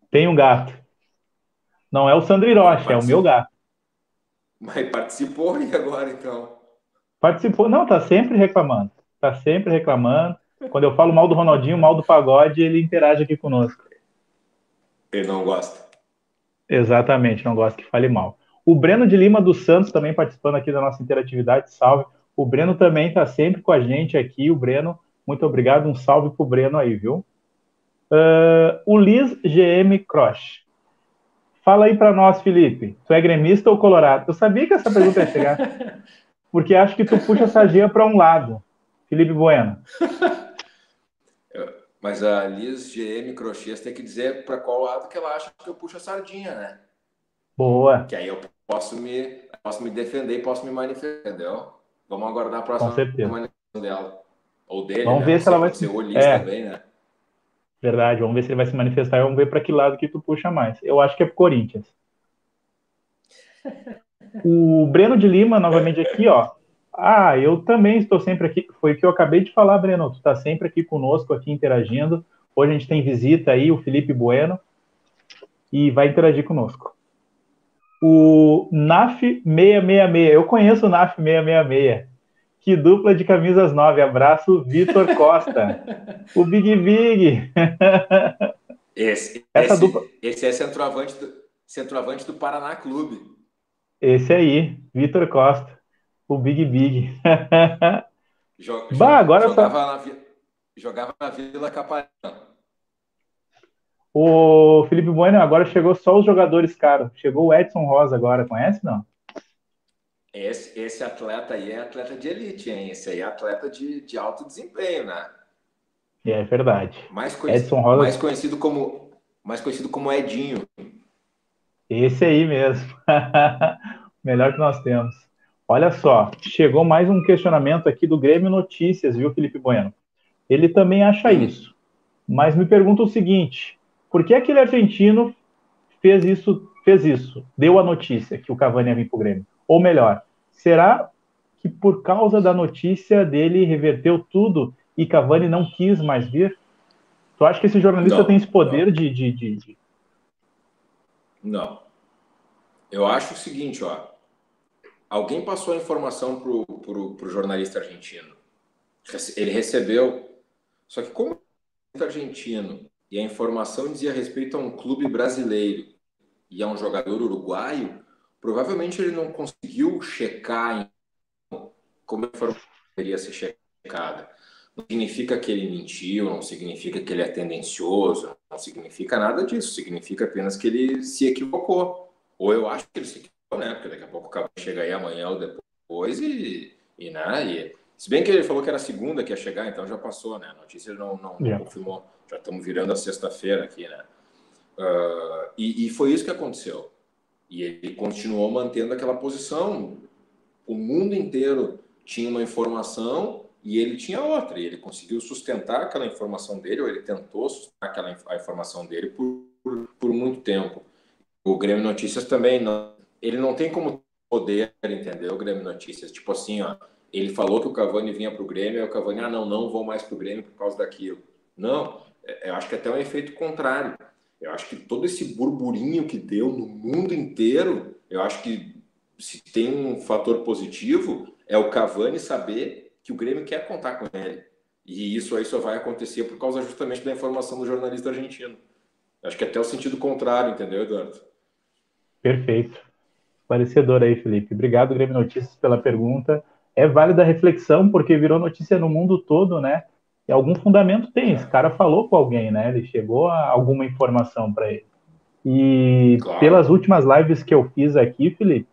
Tem um gato. Não é o Sandro Hiroshi, é o meu gato. Mas participou e agora então? Participou, não, tá sempre reclamando. Tá sempre reclamando. Quando eu falo mal do Ronaldinho, mal do pagode, ele interage aqui conosco. Ele não gosta. Exatamente, não gosta que fale mal. O Breno de Lima dos Santos também participando aqui da nossa interatividade, salve. O Breno também está sempre com a gente aqui. O Breno, muito obrigado. Um salve pro Breno aí, viu? Uh, o Liz GM Cross. Fala aí para nós, Felipe. Tu é gremista ou colorado? Eu sabia que essa pergunta ia chegar. porque acho que tu puxa a sardinha para um lado. Felipe Bueno. Mas a Liz GM Crochês tem que dizer para qual lado que ela acha que eu puxo a sardinha, né? Boa. Que aí eu posso me, posso me defender e posso me manifestar, entendeu? Vamos aguardar a próxima manifestação dela. Ou dele, Vamos né? ver se ela vai ser olhista é. também, né? Verdade, vamos ver se ele vai se manifestar e vamos ver para que lado que tu puxa mais. Eu acho que é pro Corinthians. O Breno de Lima, novamente aqui, ó. Ah, eu também estou sempre aqui. Foi o que eu acabei de falar, Breno. Tu está sempre aqui conosco, aqui interagindo. Hoje a gente tem visita aí, o Felipe Bueno, e vai interagir conosco. O NAF 666. Eu conheço o NAF 666. Que dupla de camisas 9. Abraço, Vitor Costa. o Big Big. Esse, Essa esse, dupla... esse é centroavante do, centroavante do Paraná Clube. Esse aí, Vitor Costa. O Big Big. Jog, bah, agora jogava, só... na, jogava na Vila Caparina. O Felipe Bueno, agora chegou só os jogadores caros. Chegou o Edson Rosa agora, conhece não? Esse, esse atleta aí é atleta de elite, hein? Esse aí é atleta de, de alto desempenho, né? É verdade. Mais conhecido, Edson Rosa... mais conhecido como mais conhecido como Edinho. Esse aí mesmo. Melhor que nós temos. Olha só, chegou mais um questionamento aqui do Grêmio Notícias, viu, Felipe Bueno? Ele também acha isso. Mas me pergunta o seguinte: por que aquele argentino fez isso, fez isso, deu a notícia que o Cavani ia vir para o Grêmio? Ou melhor, será que por causa da notícia dele reverteu tudo e Cavani não quis mais vir? Tu acha que esse jornalista não, tem esse poder de, de, de, de, Não. Eu acho o seguinte, ó. Alguém passou a informação pro, pro jornalista argentino. Ele recebeu. Só que como é argentino e a informação dizia respeito a um clube brasileiro e a um jogador uruguaio, provavelmente ele não conseguiu checar como a informação deveria ser checada. Não significa que ele mentiu, não significa que ele é tendencioso, não significa nada disso. Significa apenas que ele se equivocou. Ou eu acho que ele se equivocou, né? Porque daqui a pouco o cara chega aí amanhã ou depois e, e, né? E, se bem que ele falou que era segunda que ia chegar, então já passou, né? A notícia não, não, não confirmou. Já estamos virando a sexta-feira aqui, né? Uh, e, e foi isso que aconteceu. E ele continuou mantendo aquela posição. O mundo inteiro tinha uma informação e ele tinha outra. E ele conseguiu sustentar aquela informação dele, ou ele tentou sustentar aquela a informação dele por, por, por muito tempo. O Grêmio Notícias também não, ele não tem como poder entender o Grêmio Notícias. Tipo assim, ó, ele falou que o Cavani vinha para o Grêmio, e o Cavani, ah, não, não vou mais para o Grêmio por causa daquilo. Não, é, eu acho que até um efeito contrário. Eu acho que todo esse burburinho que deu no mundo inteiro, eu acho que se tem um fator positivo, é o Cavani saber que o Grêmio quer contar com ele. E isso aí só vai acontecer por causa justamente da informação do jornalista argentino. Acho que é até o sentido contrário, entendeu, Eduardo? Perfeito. Esclarecedor aí, Felipe. Obrigado, Grêmio Notícias, pela pergunta. É válida a reflexão, porque virou notícia no mundo todo, né? E algum fundamento tem. Esse cara falou com alguém, né? Ele chegou a alguma informação para ele. E claro. pelas últimas lives que eu fiz aqui, Felipe,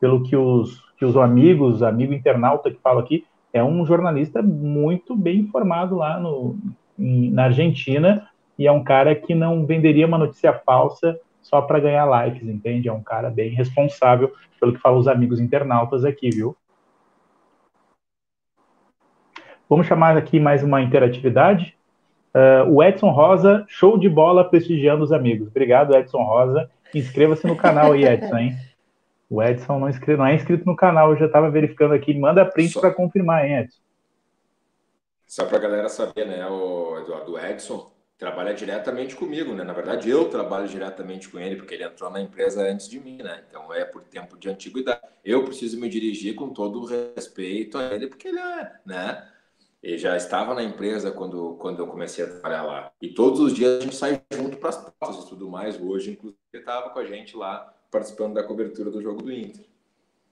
pelo que os, que os amigos, amigo internauta que fala aqui, é um jornalista muito bem informado lá no, na Argentina e é um cara que não venderia uma notícia falsa só para ganhar likes, entende? É um cara bem responsável, pelo que falam os amigos internautas aqui, viu? Vamos chamar aqui mais uma interatividade. Uh, o Edson Rosa, show de bola prestigiando os amigos. Obrigado, Edson Rosa. Inscreva-se no canal aí, Edson, hein? O Edson não, inscre... não é inscrito no canal, eu já estava verificando aqui. Manda print para confirmar, hein, Edson? Só para a galera saber, né, o Eduardo Edson trabalha diretamente comigo, né? Na verdade, eu trabalho diretamente com ele, porque ele entrou na empresa antes de mim, né? Então é por tempo de antiguidade. Eu preciso me dirigir com todo o respeito a ele, porque ele é, né? Ele já estava na empresa quando, quando eu comecei a trabalhar lá. E todos os dias a gente sai junto para as pautas e tudo mais. Hoje, inclusive, ele estava com a gente lá participando da cobertura do jogo do Inter.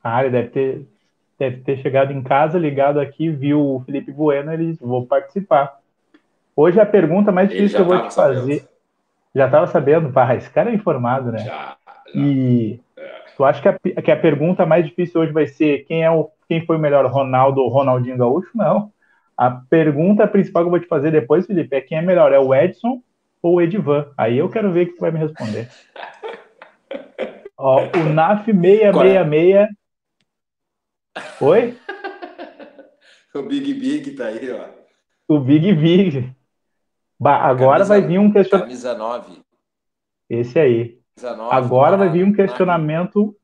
Ah, ele deve ter, deve ter chegado em casa, ligado aqui, viu o Felipe Bueno, ele disse, vou participar. Hoje a pergunta mais difícil que eu vou te fazer. Sabendo. Já estava sabendo, pá, esse cara é informado, né? Já. já. E é. tu acha que a, que a pergunta mais difícil hoje vai ser quem é o quem foi o melhor, Ronaldo ou Ronaldinho Gaúcho? Não. A pergunta principal que eu vou te fazer depois, Felipe, é quem é melhor, é o Edson ou o Edivan? Aí eu quero ver o que tu vai me responder. Ó, o NAF 666. Oi? o Big Big tá aí, ó. O Big Big. Bah, agora camisa, vai vir um questionamento. Camisa 9. Esse aí. agora vai vir um questionamento.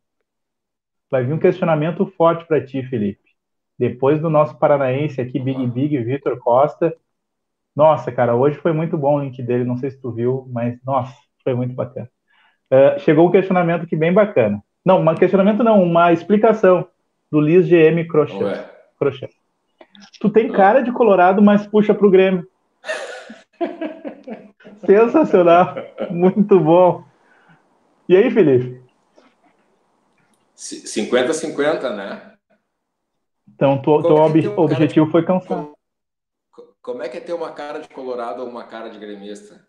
Vai vir um questionamento forte para ti, Felipe. Depois do nosso paranaense aqui, Big Big, Vitor Costa. Nossa, cara, hoje foi muito bom o link dele. Não sei se tu viu, mas nossa, foi muito bacana. Uh, chegou um questionamento aqui bem bacana. Não, um questionamento não, uma explicação do Liz GM Crochet. Crochet. Tu tem cara de Colorado, mas puxa pro Grêmio. Sensacional. Muito bom. E aí, Felipe? 50-50, né? Então, teu ob um objetivo de... foi cansar. Como... Como é que é ter uma cara de colorado ou uma cara de gremista?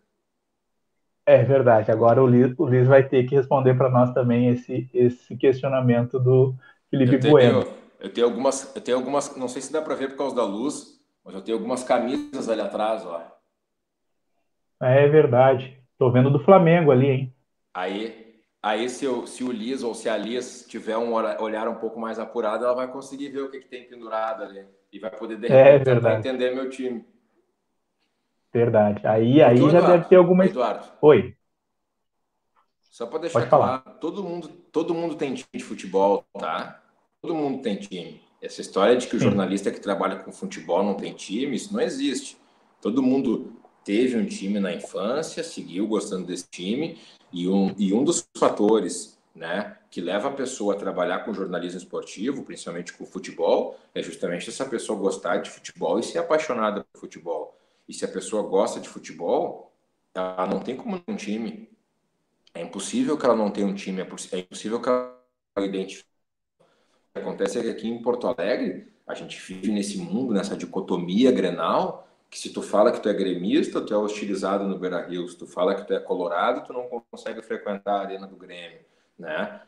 É verdade. Agora o Liz, o Liz vai ter que responder para nós também esse, esse questionamento do Felipe eu tenho, Bueno. Eu tenho algumas, eu tenho algumas, não sei se dá para ver por causa da luz, mas eu tenho algumas camisas ali atrás, ó. É verdade. Tô vendo do Flamengo ali, hein? Aí, aí se, eu, se o Liz ou se a Liz tiver um olhar um pouco mais apurado, ela vai conseguir ver o que, que tem pendurado ali e vai poder de é repente, entender meu time. Verdade. Aí, aí já Eduardo, deve ter alguma. Eduardo. Oi. Só para deixar claro, todo mundo, todo mundo tem time de futebol, tá? Todo mundo tem time. Essa história de que o jornalista que trabalha com futebol não tem time, isso não existe. Todo mundo teve um time na infância, seguiu gostando desse time, e um, e um dos fatores né, que leva a pessoa a trabalhar com jornalismo esportivo, principalmente com futebol, é justamente essa pessoa gostar de futebol e ser apaixonada por futebol. E se a pessoa gosta de futebol, ela não tem como um time. É impossível que ela não tenha um time, é, é impossível que ela identifique. O que acontece é que aqui em Porto Alegre, a gente vive nesse mundo, nessa dicotomia grenal, que se tu fala que tu é gremista, tu é hostilizado no Beira-Rio. Se tu fala que tu é colorado, tu não consegue frequentar a arena do Grêmio, né?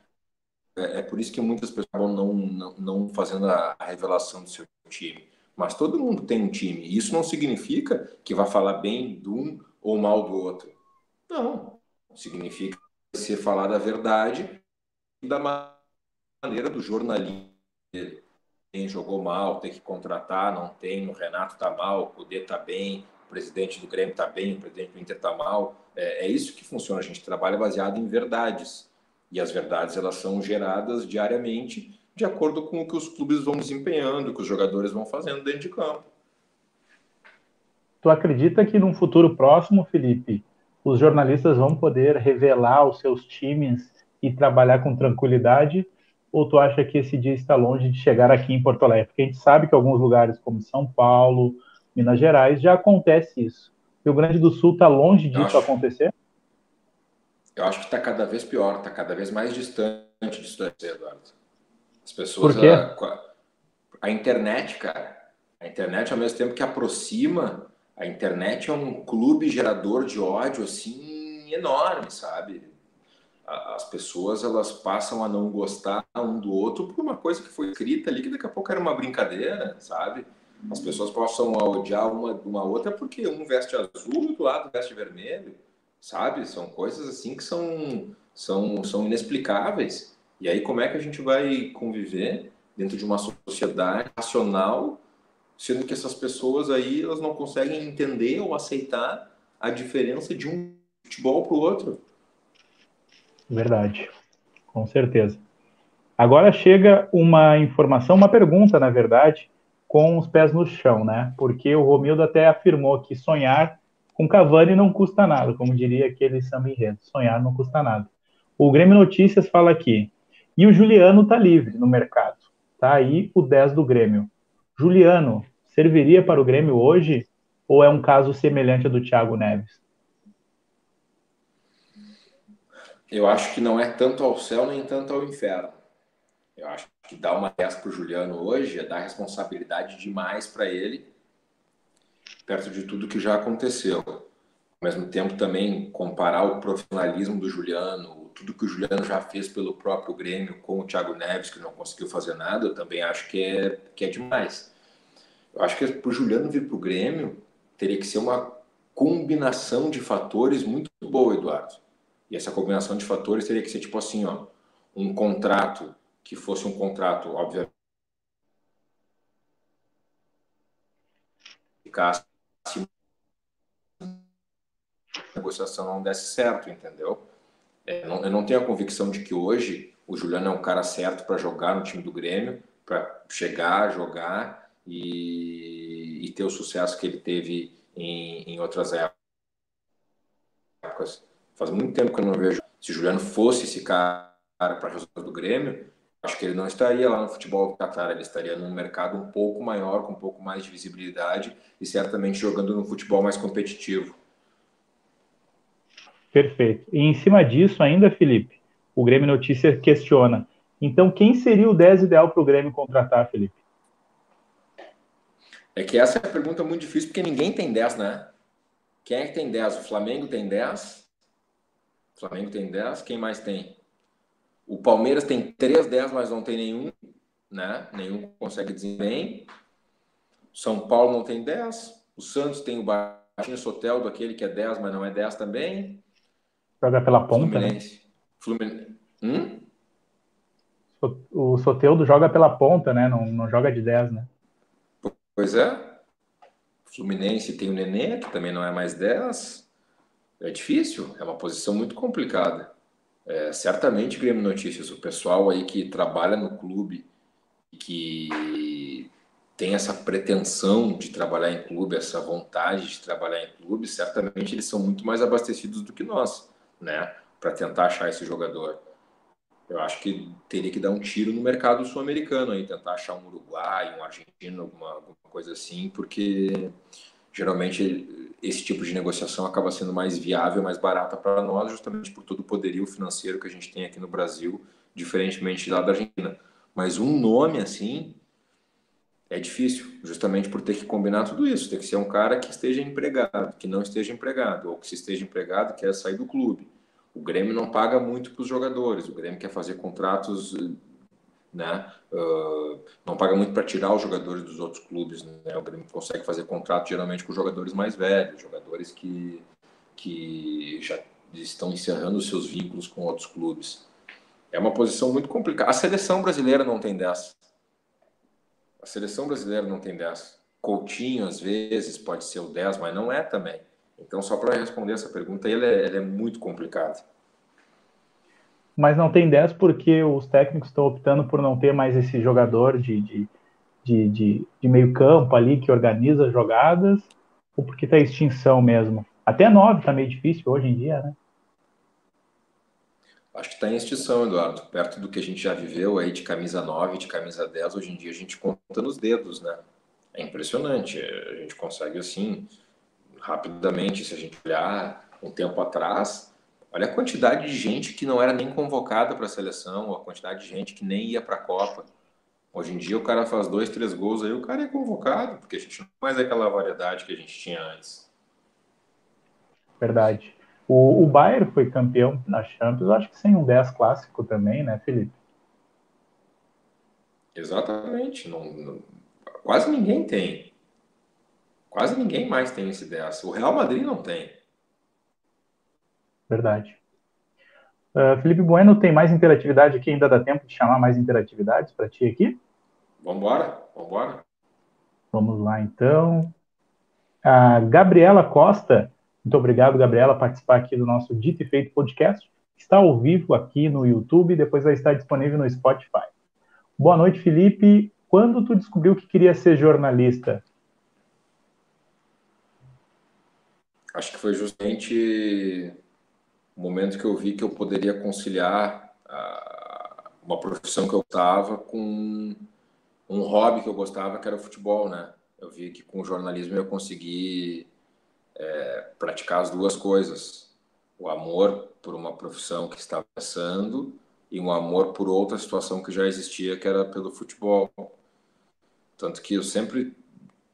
É, é por isso que muitas pessoas acabam não, não, não fazendo a, revelação do seu time mas todo mundo tem um time. Isso não significa que vai falar bem de um ou mal do outro. Não. Significa ser falar da verdade e da maneira do jornalismo. Quem jogou mal, tem que contratar, não tem. O Renato tá mal, o Cudê tá bem, o presidente do Grêmio tá bem, o presidente do Inter tá mal. É, é isso que funciona. A gente trabalha baseado em verdades. E as verdades elas são geradas diariamente de acordo com o que os clubes vão desempenhando, o que os jogadores vão fazendo dentro de campo. Tu acredita que num futuro próximo, Felipe, os jornalistas vão poder revelar os seus times e trabalhar com tranquilidade? Ou tu acha que esse dia está longe de chegar aqui em Porto Alegre? Porque a gente sabe que alguns lugares, como São Paulo, Minas Gerais, já acontece isso. O Rio Grande do Sul está longe disso acho, acontecer? Eu acho que está cada vez pior, está cada vez mais distante disso, Eduardo. As pessoas. Por quê? A, a internet, cara. A internet, ao mesmo tempo que aproxima, a internet é um clube gerador de ódio, assim, enorme, sabe? As pessoas, elas passam a não gostar um do outro por uma coisa que foi escrita ali, que daqui a pouco era uma brincadeira, sabe? As pessoas passam a odiar uma, uma outra porque um veste azul e do lado veste vermelho, sabe? São coisas assim que são, são, são inexplicáveis. E aí, como é que a gente vai conviver dentro de uma sociedade racional, sendo que essas pessoas aí elas não conseguem entender ou aceitar a diferença de um futebol para o outro? Verdade, com certeza. Agora chega uma informação, uma pergunta, na verdade, com os pés no chão, né? Porque o Romildo até afirmou que sonhar com Cavani não custa nada, como diria aquele samba enredo, sonhar não custa nada. O Grêmio Notícias fala aqui, e o Juliano está livre no mercado. Está aí o 10 do Grêmio. Juliano, serviria para o Grêmio hoje ou é um caso semelhante ao do Thiago Neves? Eu acho que não é tanto ao céu nem tanto ao inferno. Eu acho que dar uma dessa para o Juliano hoje é dar responsabilidade demais para ele, perto de tudo que já aconteceu. Ao mesmo tempo, também comparar o profissionalismo do Juliano, tudo que o Juliano já fez pelo próprio Grêmio com o Thiago Neves, que não conseguiu fazer nada, eu também acho que é, que é demais. Eu acho que para o Juliano vir para o Grêmio, teria que ser uma combinação de fatores muito boa, Eduardo. E essa combinação de fatores teria que ser tipo assim, ó, um contrato que fosse um contrato, obviamente, ficasse a negociação não desse certo, entendeu? É, eu não tenho a convicção de que hoje o Juliano é um cara certo para jogar no time do Grêmio, para chegar, jogar e, e, ter o sucesso que ele teve em, em outras épocas. Faz muito tempo que eu não vejo. Se o Juliano fosse esse cara para resultado do Grêmio, acho que ele não estaria lá no futebol do Qatar, ele estaria num mercado um pouco maior, com um pouco mais de visibilidade e certamente jogando no futebol mais competitivo. Perfeito. E em cima disso ainda, Felipe, o Grêmio Notícias questiona. Então, quem seria o 10 ideal para o Grêmio contratar, Felipe? É que essa é a pergunta muito difícil, porque ninguém tem 10, né? Quem é que tem 10? O Flamengo tem 10? O Flamengo tem 10? Quem mais tem? O Palmeiras tem 3 10, mas não tem nenhum, né? Nenhum consegue desempenho. São Paulo não tem 10. O Santos tem o Baixinho Soteldo, aquele que é 10, mas não é 10 também. Joga pela ponta? Fluminense. né? Fluminense. Hum? O Soteldo joga pela ponta, né? Não, não joga de 10, né? Pois é. Fluminense tem o Nenê, que também não é mais 10. É difícil, é uma posição muito complicada. É, certamente, Grêmio Notícias, o pessoal aí que trabalha no clube e que tem essa pretensão de trabalhar em clube, essa vontade de trabalhar em clube, certamente eles são muito mais abastecidos do que nós né, para tentar achar esse jogador. Eu acho que teria que dar um tiro no mercado sul-americano aí, tentar achar um Uruguai, um argentino, alguma, alguma coisa assim, porque geralmente esse tipo de negociação acaba sendo mais viável, mais barata para nós, justamente por todo o poderio financeiro que a gente tem aqui no Brasil, diferentemente lá da Argentina. Mas um nome assim é difícil, justamente por ter que combinar tudo isso. Tem que ser um cara que esteja empregado, que não esteja empregado, ou que se esteja empregado quer sair do clube. O Grêmio não paga muito para os jogadores. O Grêmio quer fazer contratos, né? Uh, não paga muito para tirar os jogadores dos outros clubes. Né? O Grêmio consegue fazer contrato geralmente com jogadores mais velhos, jogadores que que já estão encerrando os seus vínculos com outros clubes. É uma posição muito complicada. A seleção brasileira não tem dessa. A seleção brasileira não tem 10. Coutinho, às vezes, pode ser o 10, mas não é também. Então, só para responder essa pergunta, é, ele é muito complicado. Mas não tem 10 porque os técnicos estão optando por não ter mais esse jogador de, de, de, de, de meio campo ali que organiza jogadas, ou porque está extinção mesmo? Até 9 está meio difícil hoje em dia, né? Acho que está em extinção, Eduardo. Perto do que a gente já viveu aí de camisa 9, de camisa 10, hoje em dia a gente conta nos dedos, né? É impressionante. A gente consegue, assim, rapidamente, se a gente olhar um tempo atrás, olha a quantidade de gente que não era nem convocada para a seleção, a quantidade de gente que nem ia para a Copa. Hoje em dia o cara faz dois, três gols aí, o cara é convocado, porque a gente não mais aquela variedade que a gente tinha antes. Verdade. O, o Bayern foi campeão na Champions, acho que sem um 10 clássico também, né, Felipe? Exatamente. Não, não, quase ninguém tem. Quase ninguém mais tem esse 10. O Real Madrid não tem. Verdade. Uh, Felipe Bueno, tem mais interatividade aqui? Ainda dá tempo de chamar mais interatividades para ti aqui? Vambora, vambora. Vamos lá, então. A Gabriela Costa muito obrigado, Gabriela, por participar aqui do nosso Dito e Feito podcast. Está ao vivo aqui no YouTube e depois vai estar disponível no Spotify. Boa noite, Felipe. Quando tu descobriu que queria ser jornalista? Acho que foi justamente o momento que eu vi que eu poderia conciliar ah, uma profissão que eu estava com um hobby que eu gostava, que era o futebol, né? Eu vi que com o jornalismo eu consegui é, praticar as duas coisas: o amor por uma profissão que estava passando e um amor por outra situação que já existia, que era pelo futebol. Tanto que eu sempre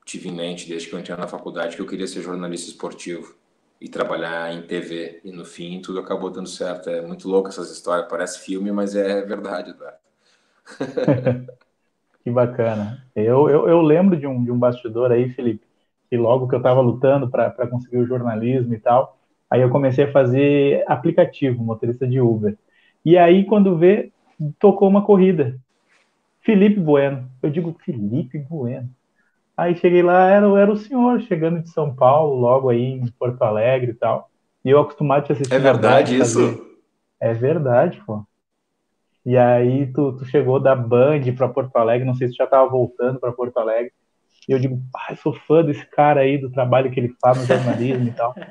tive em mente, desde que eu entrei na faculdade, que eu queria ser jornalista esportivo. E trabalhar em TV. E no fim tudo acabou dando certo. É muito louco essas histórias, parece filme, mas é verdade, Eduardo. que bacana. Eu, eu, eu, lembro de um, de um bastidor aí, Felipe, que logo que eu estava lutando para conseguir o jornalismo e tal, aí eu comecei a fazer aplicativo, motorista de Uber. E aí, quando vê, tocou uma corrida. Felipe Bueno. Eu digo, Felipe Bueno. Aí cheguei lá, era, era o senhor chegando de São Paulo, logo aí em Porto Alegre e tal. E eu acostumado a te assistir. É verdade isso? É verdade, pô. E aí tu, tu chegou da Band para Porto Alegre, não sei se já estava voltando para Porto Alegre. E eu digo, pai, sou fã desse cara aí, do trabalho que ele faz no jornalismo e tal.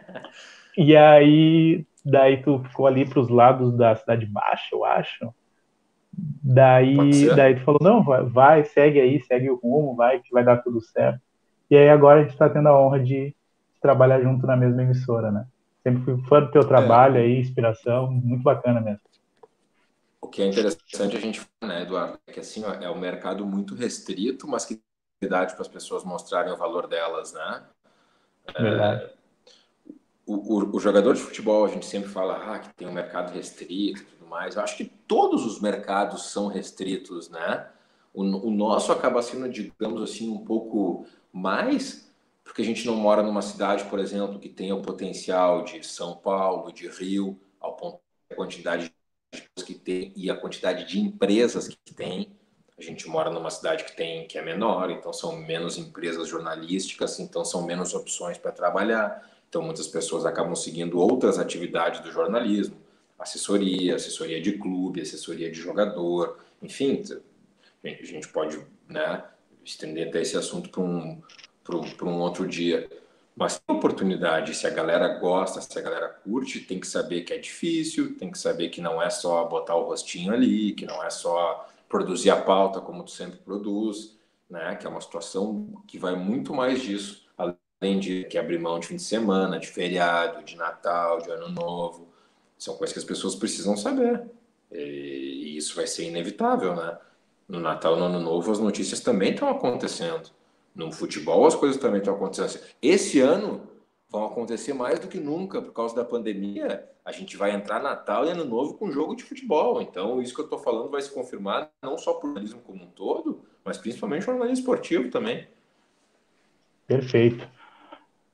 E aí, daí tu ficou ali para os lados da Cidade Baixa, eu acho. Daí, daí tu falou, não, vai, vai, segue aí, segue o rumo, vai, que vai dar tudo certo. E aí agora a gente está tendo a honra de trabalhar junto na mesma emissora, né? Sempre fui fã do teu trabalho é. aí, inspiração, muito bacana mesmo. O que é interessante a gente falar, né, Eduardo, é que assim, ó, é um mercado muito restrito, mas que idade para as pessoas mostrarem o valor delas, né? Verdade. É, o, o, o, jogador de futebol, a gente sempre fala ah, que tem um mercado restrito, mais. Eu acho que todos os mercados são restritos, né? O, o nosso acaba sendo, digamos assim, um pouco mais, porque a gente não mora numa cidade, por exemplo, que tenha o potencial de São Paulo, de Rio, ao ponto da quantidade de pessoas que tem e a quantidade de empresas que tem. A gente mora numa cidade que tem que é menor, então são menos empresas jornalísticas, então são menos opções para trabalhar. Então muitas pessoas acabam seguindo outras atividades do jornalismo assessoria, assessoria de clube, assessoria de jogador, enfim, a gente pode né, estender até esse assunto para um, um outro dia. Mas tem oportunidade, se a galera gosta, se a galera curte, tem que saber que é difícil, tem que saber que não é só botar o rostinho ali, que não é só produzir a pauta como tu sempre produz, né? Que é uma situação que vai muito mais disso, além de que abrir mão de fim de semana, de feriado, de Natal, de Ano Novo. São coisas que as pessoas precisam saber. E isso vai ser inevitável, né? No Natal, no Ano Novo, as notícias também estão acontecendo. No futebol, as coisas também estão acontecendo. Esse ano vão acontecer mais do que nunca por causa da pandemia. A gente vai entrar Natal e Ano Novo com jogo de futebol. Então, isso que eu estou falando vai se confirmar não só para o jornalismo como um todo, mas principalmente o jornalismo esportivo também. Perfeito.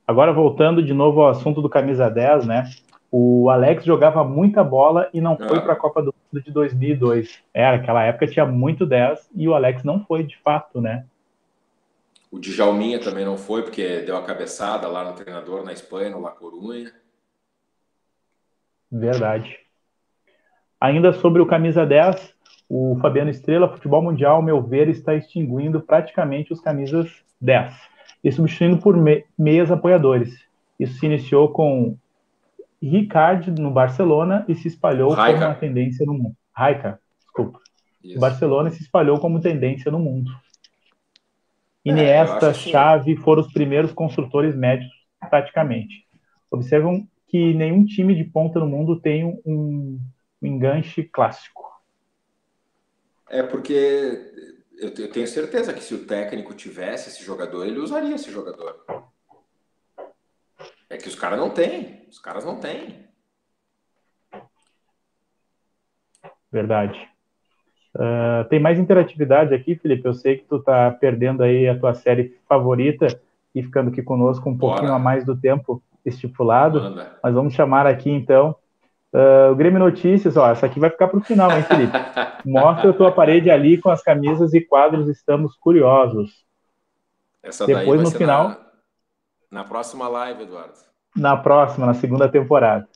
Agora, voltando de novo ao assunto do camisa 10, né? O Alex jogava muita bola e não foi ah. para a Copa do Mundo de 2002. Era, aquela época tinha muito 10 e o Alex não foi de fato, né? O Djalminha também não foi, porque deu a cabeçada lá no treinador na Espanha, no La Corunha. Verdade. Ainda sobre o camisa 10, o Fabiano Estrela, futebol mundial, ao meu ver, está extinguindo praticamente os camisas 10 e substituindo por meias apoiadores. Isso se iniciou com Ricard no Barcelona e se espalhou Raika. como uma tendência no mundo. Raika, desculpa. Isso. Barcelona se espalhou como tendência no mundo. É, Iniesta, é, Xavi foram os primeiros construtores médios, praticamente. Observam que nenhum time de ponta no mundo tem um, um enganche clássico. É porque eu tenho certeza que se o técnico tivesse esse jogador, ele usaria esse jogador. É que os caras não têm. Os caras não têm. Verdade. Uh, tem mais interatividade aqui, Felipe. Eu sei que tu tá perdendo aí a tua série favorita e ficando aqui conosco um Bora. pouquinho a mais do tempo estipulado. Manda. Mas vamos chamar aqui então uh, o Grêmio Notícias. Ó, essa aqui vai ficar para o final, hein, Felipe? Mostra a tua parede ali com as camisas e quadros. Estamos curiosos. Essa Depois no final. Na na próxima live, Eduardo. Na próxima, na segunda temporada.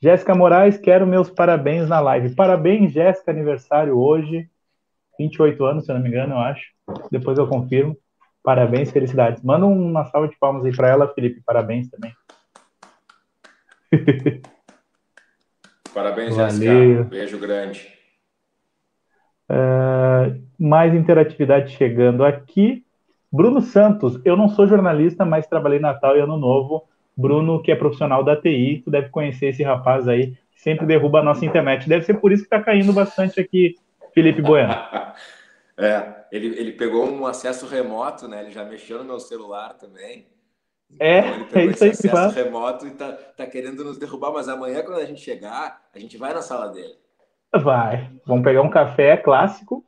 Jéssica Moraes, quero meus parabéns na live. Parabéns, Jéssica, aniversário hoje. 28 anos, se eu não me engano, eu acho. Depois eu confirmo. Parabéns, felicidades. Manda uma salva de palmas aí para ela, Felipe. Parabéns também. Parabéns, Jéssica. Beijo grande. Uh, mais interatividade chegando aqui. Bruno Santos, eu não sou jornalista, mas trabalhei Natal e Ano Novo. Bruno, que é profissional da TI, tu deve conhecer esse rapaz aí, sempre derruba a nossa internet. Deve ser por isso que está caindo bastante aqui, Felipe Bueno. é, ele, ele pegou um acesso remoto, né? Ele já mexeu no meu celular também. É, então, é isso aí faz. remoto e tá, tá querendo nos derrubar, mas amanhã, quando a gente chegar, a gente vai na sala dele. Vai. Vamos pegar um café clássico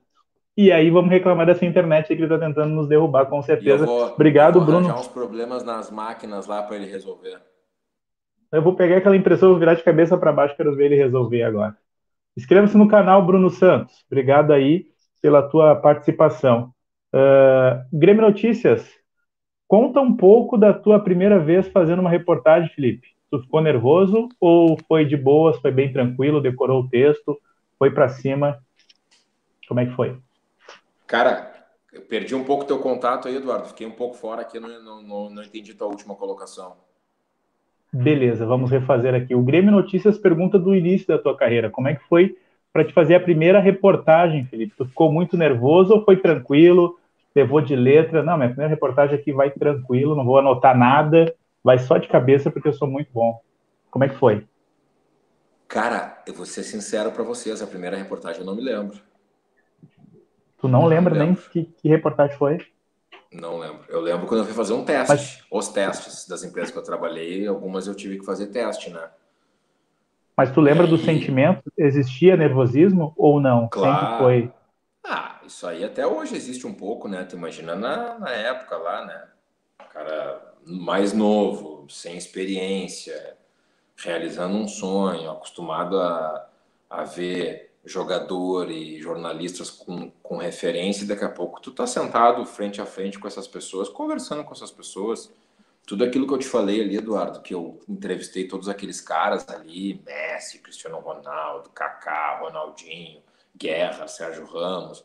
e aí vamos reclamar dessa internet que ele está tentando nos derrubar, com certeza. Vou, Obrigado, vou Bruno. uns problemas nas máquinas lá para ele resolver. Eu vou pegar aquela impressora, vou virar de cabeça para baixo, quero ver ele resolver agora. Inscreva-se no canal Bruno Santos. Obrigado aí pela tua participação. Uh, Grêmio Notícias, conta um pouco da tua primeira vez fazendo uma reportagem, Felipe. Tu ficou nervoso ou foi de boas, foi bem tranquilo, decorou o texto, foi para cima? Como é que foi? Cara, eu perdi um pouco teu contato aí, Eduardo. Fiquei um pouco fora aqui, não, não, não, não entendi tua última colocação. Beleza, vamos refazer aqui. O Grêmio Notícias pergunta do início da tua carreira. Como é que foi para te fazer a primeira reportagem, Felipe? Tu ficou muito nervoso ou foi tranquilo? Levou de letra? Não, minha primeira reportagem aqui vai tranquilo, não vou anotar nada, vai só de cabeça porque eu sou muito bom. Como é que foi? Cara, eu vou ser sincero para vocês, a primeira reportagem eu não me lembro. Tu não, não lembra nem que, que, reportagem foi? Não lembro. Eu lembro quando eu fui fazer um teste. Mas... Os testes das empresas que eu trabalhei, algumas eu tive que fazer teste, né? Mas tu lembra aí... do sentimento? Existia nervosismo ou não? Claro. Sempre foi. Ah, isso aí até hoje existe um pouco, né? Tu imagina na, na época lá, né? O cara mais novo, sem experiência, realizando um sonho, acostumado a, a ver jogador e jornalistas com, com referência, e daqui a pouco tu tá sentado frente a frente com essas pessoas, conversando com essas pessoas. Tudo aquilo que eu te falei ali, Eduardo, que eu entrevistei todos aqueles caras ali, Messi, Cristiano Ronaldo, Kaká, Ronaldinho, Guerra, Sérgio Ramos.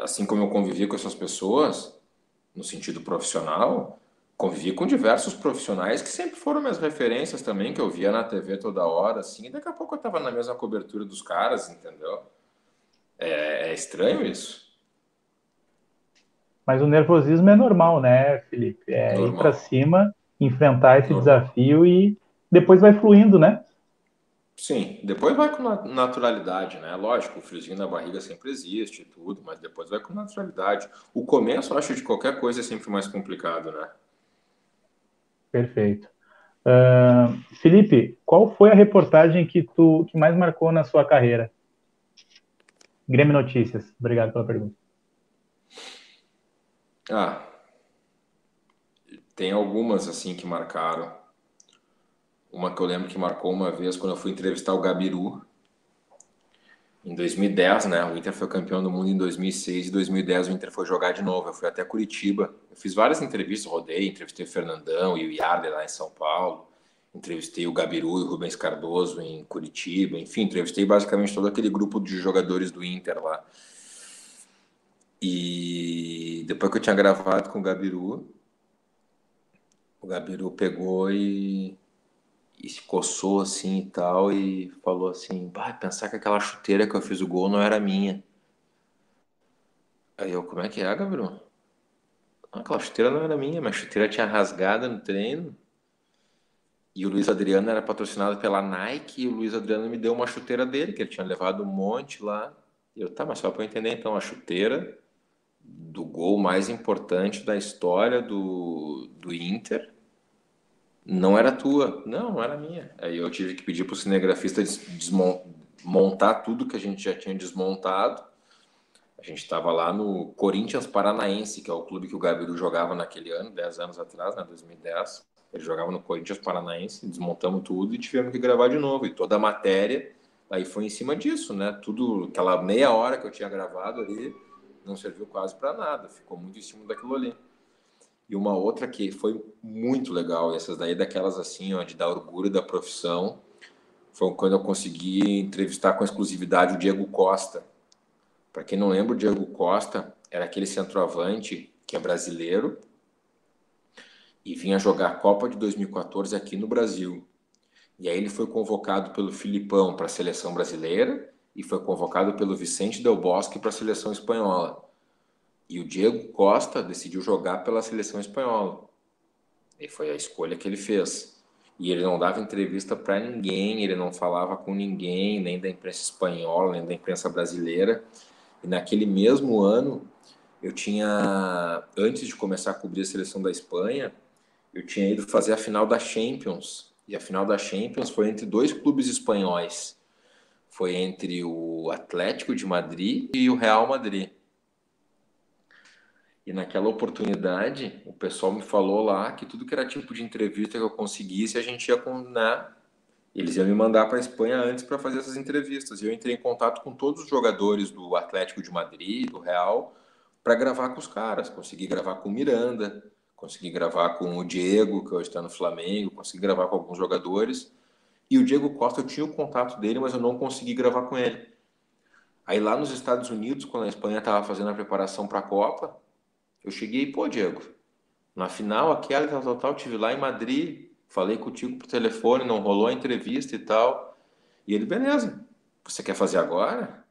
Assim como eu convivi com essas pessoas, no sentido profissional, convivi com diversos profissionais que sempre foram minhas referências também, que eu via na TV toda hora, assim, e daqui a pouco eu estava na mesma cobertura dos caras, entendeu? É, é, estranho isso. Mas o nervosismo é normal, né, Felipe? É normal. ir para cima, enfrentar esse normal. desafio e depois vai fluindo, né? Sim, depois vai com naturalidade, né? Lógico, o friozinho na barriga sempre existe e tudo, mas depois vai com naturalidade. O começo, eu acho, de qualquer coisa é sempre mais complicado, né? Perfeito. Uh, Felipe, qual foi a reportagem que tu que mais marcou na sua carreira? Grêmio Notícias. Obrigado pela pergunta. Ah, tem algumas assim que marcaram. Uma que eu lembro que marcou uma vez quando eu fui entrevistar o Gabiru em 2010, né? O Inter foi campeão do mundo em 2006 e 2010 o Inter foi jogar de novo. Eu fui até Curitiba. Eu fiz várias entrevistas, rodei, entrevistei o Fernandão e o Yarder lá em São Paulo. Entrevistei o Gabiru e o Rubens Cardoso em Curitiba. Enfim, entrevistei basicamente todo aquele grupo de jogadores do Inter lá. E depois que eu tinha gravado com o Gabiru, o Gabiru pegou e e se coçou assim e tal, e falou assim: vai pensar que aquela chuteira que eu fiz o gol não era minha. Aí eu, como é que é, Gabriel? Ah, aquela chuteira não era minha, minha chuteira tinha rasgada no treino. E o Luiz Adriano era patrocinado pela Nike, e o Luiz Adriano me deu uma chuteira dele, que ele tinha levado um monte lá. E eu, tá, mas só para eu entender então, a chuteira do gol mais importante da história do, do Inter não era tua. Não, não era minha. Aí eu tive que pedir para o cinegrafista desmontar tudo que a gente já tinha desmontado. A gente estava lá no Corinthians Paranaense, que é o clube que o Gabiru jogava naquele ano, 10 anos atrás, né, 2010. Ele jogava no Corinthians Paranaense, desmontamos tudo e tivemos que gravar de novo. E toda a matéria aí foi em cima disso, né? Tudo, aquela meia hora que eu tinha gravado ali, não serviu quase para nada. Ficou muito em cima daquilo ali. E uma outra que foi muito legal, essas daí daquelas assim, ó, de dar orgulho da profissão, foi quando eu consegui entrevistar com exclusividade o Diego Costa. Para quem não lembra, o Diego Costa era aquele centroavante que é brasileiro e vinha jogar a Copa de 2014 aqui no Brasil. E aí ele foi convocado pelo Filipão para a seleção brasileira e foi convocado pelo Vicente Del Bosque para a seleção espanhola. E o Diego Costa decidiu jogar pela seleção espanhola. E foi a escolha que ele fez. E ele não dava entrevista para ninguém, ele não falava com ninguém, nem da imprensa espanhola, nem da imprensa brasileira. E naquele mesmo ano, eu tinha, antes de começar a cobrir a seleção da Espanha, eu tinha ido fazer a final da Champions. E a final da Champions foi entre dois clubes espanhóis. Foi entre o Atlético de Madrid e o Real Madrid. E naquela oportunidade, o pessoal me falou lá que tudo que era tipo de entrevista que eu conseguisse, a gente ia com, né? Eles iam me mandar para a Espanha antes para fazer essas entrevistas. E eu entrei em contato com todos os jogadores do Atlético de Madrid, do Real, para gravar com os caras. Consegui gravar com o Miranda, consegui gravar com o Diego, que hoje está no Flamengo, consegui gravar com alguns jogadores. E o Diego Costa, eu tinha o contato dele, mas eu não consegui gravar com ele. Aí lá nos Estados Unidos, quando a Espanha estava fazendo a preparação para a Copa, eu cheguei, pô, Diego, na final, aquela tal, tal, tal, tive lá em Madrid, falei contigo por telefone, não rolou a entrevista e tal. E ele, beleza, você quer fazer agora?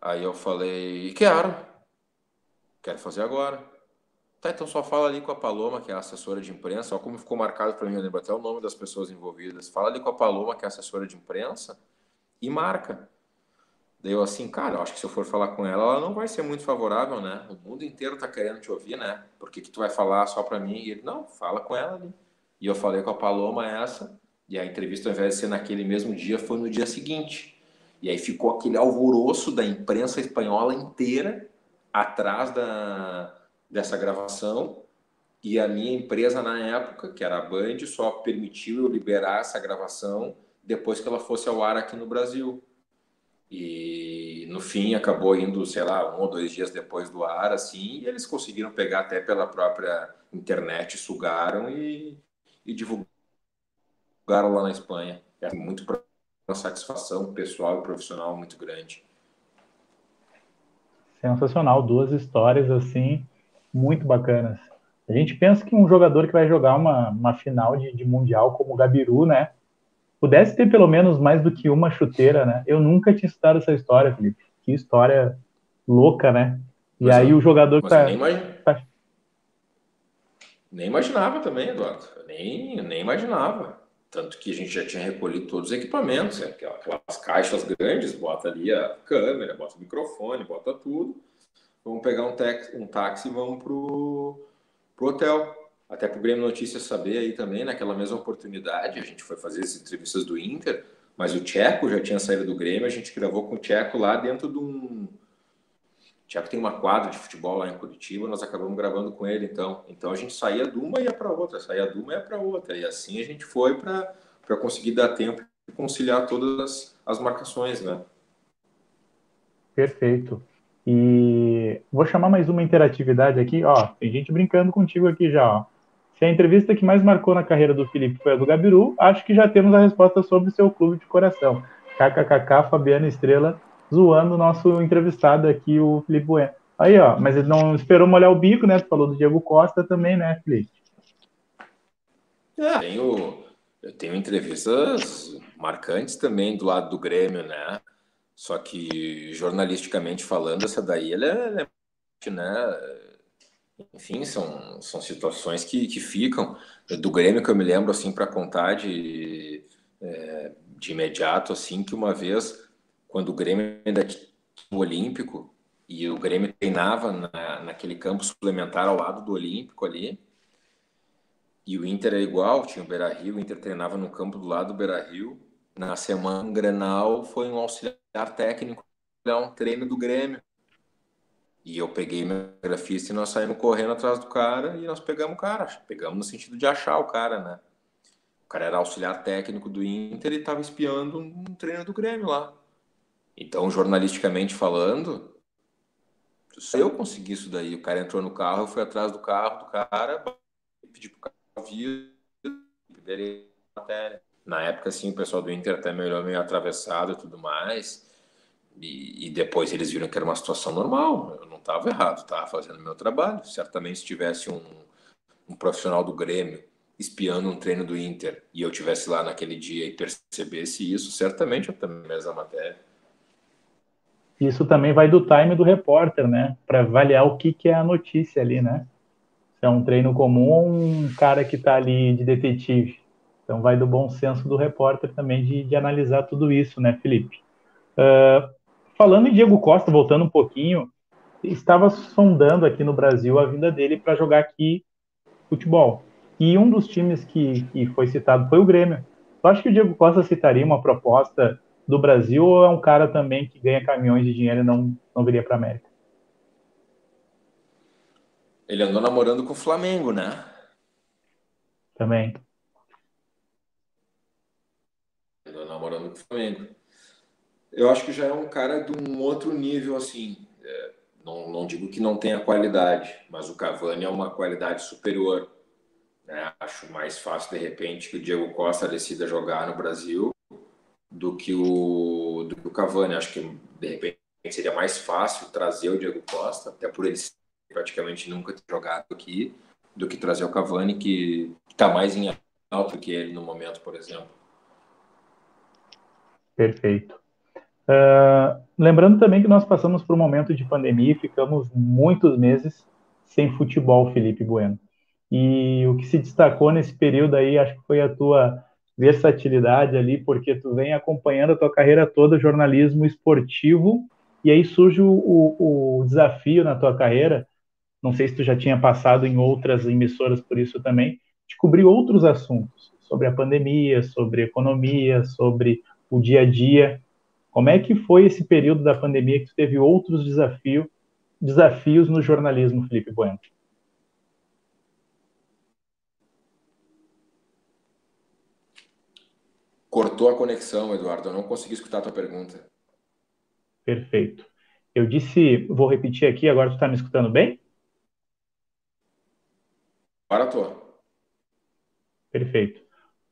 Aí eu falei, quero, quero fazer agora. Tá, então só fala ali com a Paloma, que é a assessora de imprensa, olha como ficou marcado para mim, eu lembro até o nome das pessoas envolvidas. Fala ali com a Paloma, que é a assessora de imprensa, e marca. Daí eu assim, cara, eu acho que se eu for falar com ela, ela não vai ser muito favorável, né? O mundo inteiro tá querendo te ouvir, né? Por que, que tu vai falar só para mim? E ele, não, fala com ela ali. E eu falei com a Paloma essa, e a entrevista, ao invés de ser naquele mesmo dia, foi no dia seguinte. E aí ficou aquele alvoroço da imprensa espanhola inteira atrás da, dessa gravação. E a minha empresa, na época, que era a Band, só permitiu eu liberar essa gravação depois que ela fosse ao ar aqui no Brasil. E no fim acabou indo, sei lá, um ou dois dias depois do ar, assim, e eles conseguiram pegar até pela própria internet, sugaram e, e divulgaram lá na Espanha. É muito uma satisfação pessoal e profissional muito grande. Sensacional, duas histórias assim muito bacanas. A gente pensa que um jogador que vai jogar uma, uma final de, de mundial como o Gabiru, né? Pudesse ter pelo menos mais do que uma chuteira, né? Eu nunca tinha estudado essa história, Felipe. Que história louca, né? E mas aí eu, o jogador tá, nem, imag... tá... nem imaginava também, Eduardo. Nem, nem imaginava. Tanto que a gente já tinha recolhido todos os equipamentos, né? aquelas caixas grandes, bota ali a câmera, bota o microfone, bota tudo. Vamos pegar um, táxi, um táxi e vamos pro, pro hotel até para o Grêmio Notícias saber aí também, naquela mesma oportunidade, a gente foi fazer as entrevistas do Inter, mas o Tcheco já tinha saído do Grêmio, a gente gravou com o Tcheco lá dentro de um. Tcheco tem uma quadra de futebol lá em Curitiba, nós acabamos gravando com ele, então. Então a gente saía de uma e ia para outra, saía de uma e ia para outra, e assim a gente foi para conseguir dar tempo e conciliar todas as, as marcações, né? Perfeito. E vou chamar mais uma interatividade aqui, ó. Tem gente brincando contigo aqui já, ó. Se a entrevista que mais marcou na carreira do Felipe foi a do Gabiru, acho que já temos a resposta sobre seu clube de coração. KKKK, Fabiana Estrela, zoando o nosso entrevistado aqui, o Felipe Bueno. Aí, ó, mas ele não esperou molhar o bico, né? Tu falou do Diego Costa também, né, Felipe? É, tenho, eu tenho entrevistas marcantes também do lado do Grêmio, né? Só que jornalisticamente falando, essa daí ela é, é né? Enfim, são, são situações que, que ficam. Do Grêmio que eu me lembro, assim, para contar de, é, de imediato, assim, que uma vez, quando o Grêmio ainda tinha o Olímpico, e o Grêmio treinava na, naquele campo suplementar ao lado do Olímpico ali, e o Inter é igual, tinha o Beira-Rio, o Inter treinava no campo do lado do Beira-Rio, na semana, Grenal foi um auxiliar técnico, um treino do Grêmio, e eu peguei meu grafista e nós saímos correndo atrás do cara e nós pegamos o cara. Pegamos no sentido de achar o cara, né? O cara era auxiliar técnico do Inter e estava espiando um treino do Grêmio lá. Então, jornalisticamente falando, se eu consegui isso daí, o cara entrou no carro, eu fui atrás do carro do cara, pedi pro cara vir, liberei a matéria. Na época, assim, o pessoal do Inter até me olhou meio atravessado e tudo mais. E, e, depois eles viram que era uma situação normal, eu não estava errado, estava fazendo meu trabalho. Certamente, se tivesse um, um, profissional do Grêmio espiando um treino do Inter e eu tivesse lá naquele dia e percebesse isso, certamente eu também a matéria. Isso também vai do time do repórter, né? Para avaliar o que, que é a notícia ali, né? Se é um treino comum ou um cara que está ali de detetive. Então vai do bom senso do repórter também de, de analisar tudo isso, né, Felipe? Uh, Falando em Diego Costa, voltando um pouquinho, estava sondando aqui no Brasil a vinda dele para jogar aqui futebol. E um dos times que, que foi citado foi o Grêmio. Tu acha que o Diego Costa citaria uma proposta do Brasil ou é um cara também que ganha caminhões de dinheiro e não, não viria para a América? Ele andou namorando com o Flamengo, né? Também. Andou namorando com o Flamengo. Eu acho que já é um cara de um outro nível, assim. É, não, não digo que não tenha qualidade, mas o Cavani é uma qualidade superior. Né? Acho mais fácil, de repente, que o Diego Costa decida jogar no Brasil do que o, do que o Cavani. Acho que, de repente, seria mais fácil trazer o Diego Costa, até por ele praticamente nunca ter jogado aqui, do que trazer o Cavani, que está mais em alto que ele no momento, por exemplo. Perfeito. Uh, lembrando também que nós passamos por um momento de pandemia e ficamos muitos meses sem futebol, Felipe Bueno. E o que se destacou nesse período aí, acho que foi a tua versatilidade ali, porque tu vem acompanhando a tua carreira toda, jornalismo esportivo, e aí surge o, o desafio na tua carreira, não sei se tu já tinha passado em outras emissoras por isso também, de cobrir outros assuntos, sobre a pandemia, sobre economia, sobre o dia a dia. Como é que foi esse período da pandemia que tu teve outros desafios, desafios no jornalismo, Felipe Bueno? Cortou a conexão, Eduardo. Eu não consegui escutar a tua pergunta. Perfeito. Eu disse, vou repetir aqui, agora tu está me escutando bem? Agora estou. Perfeito.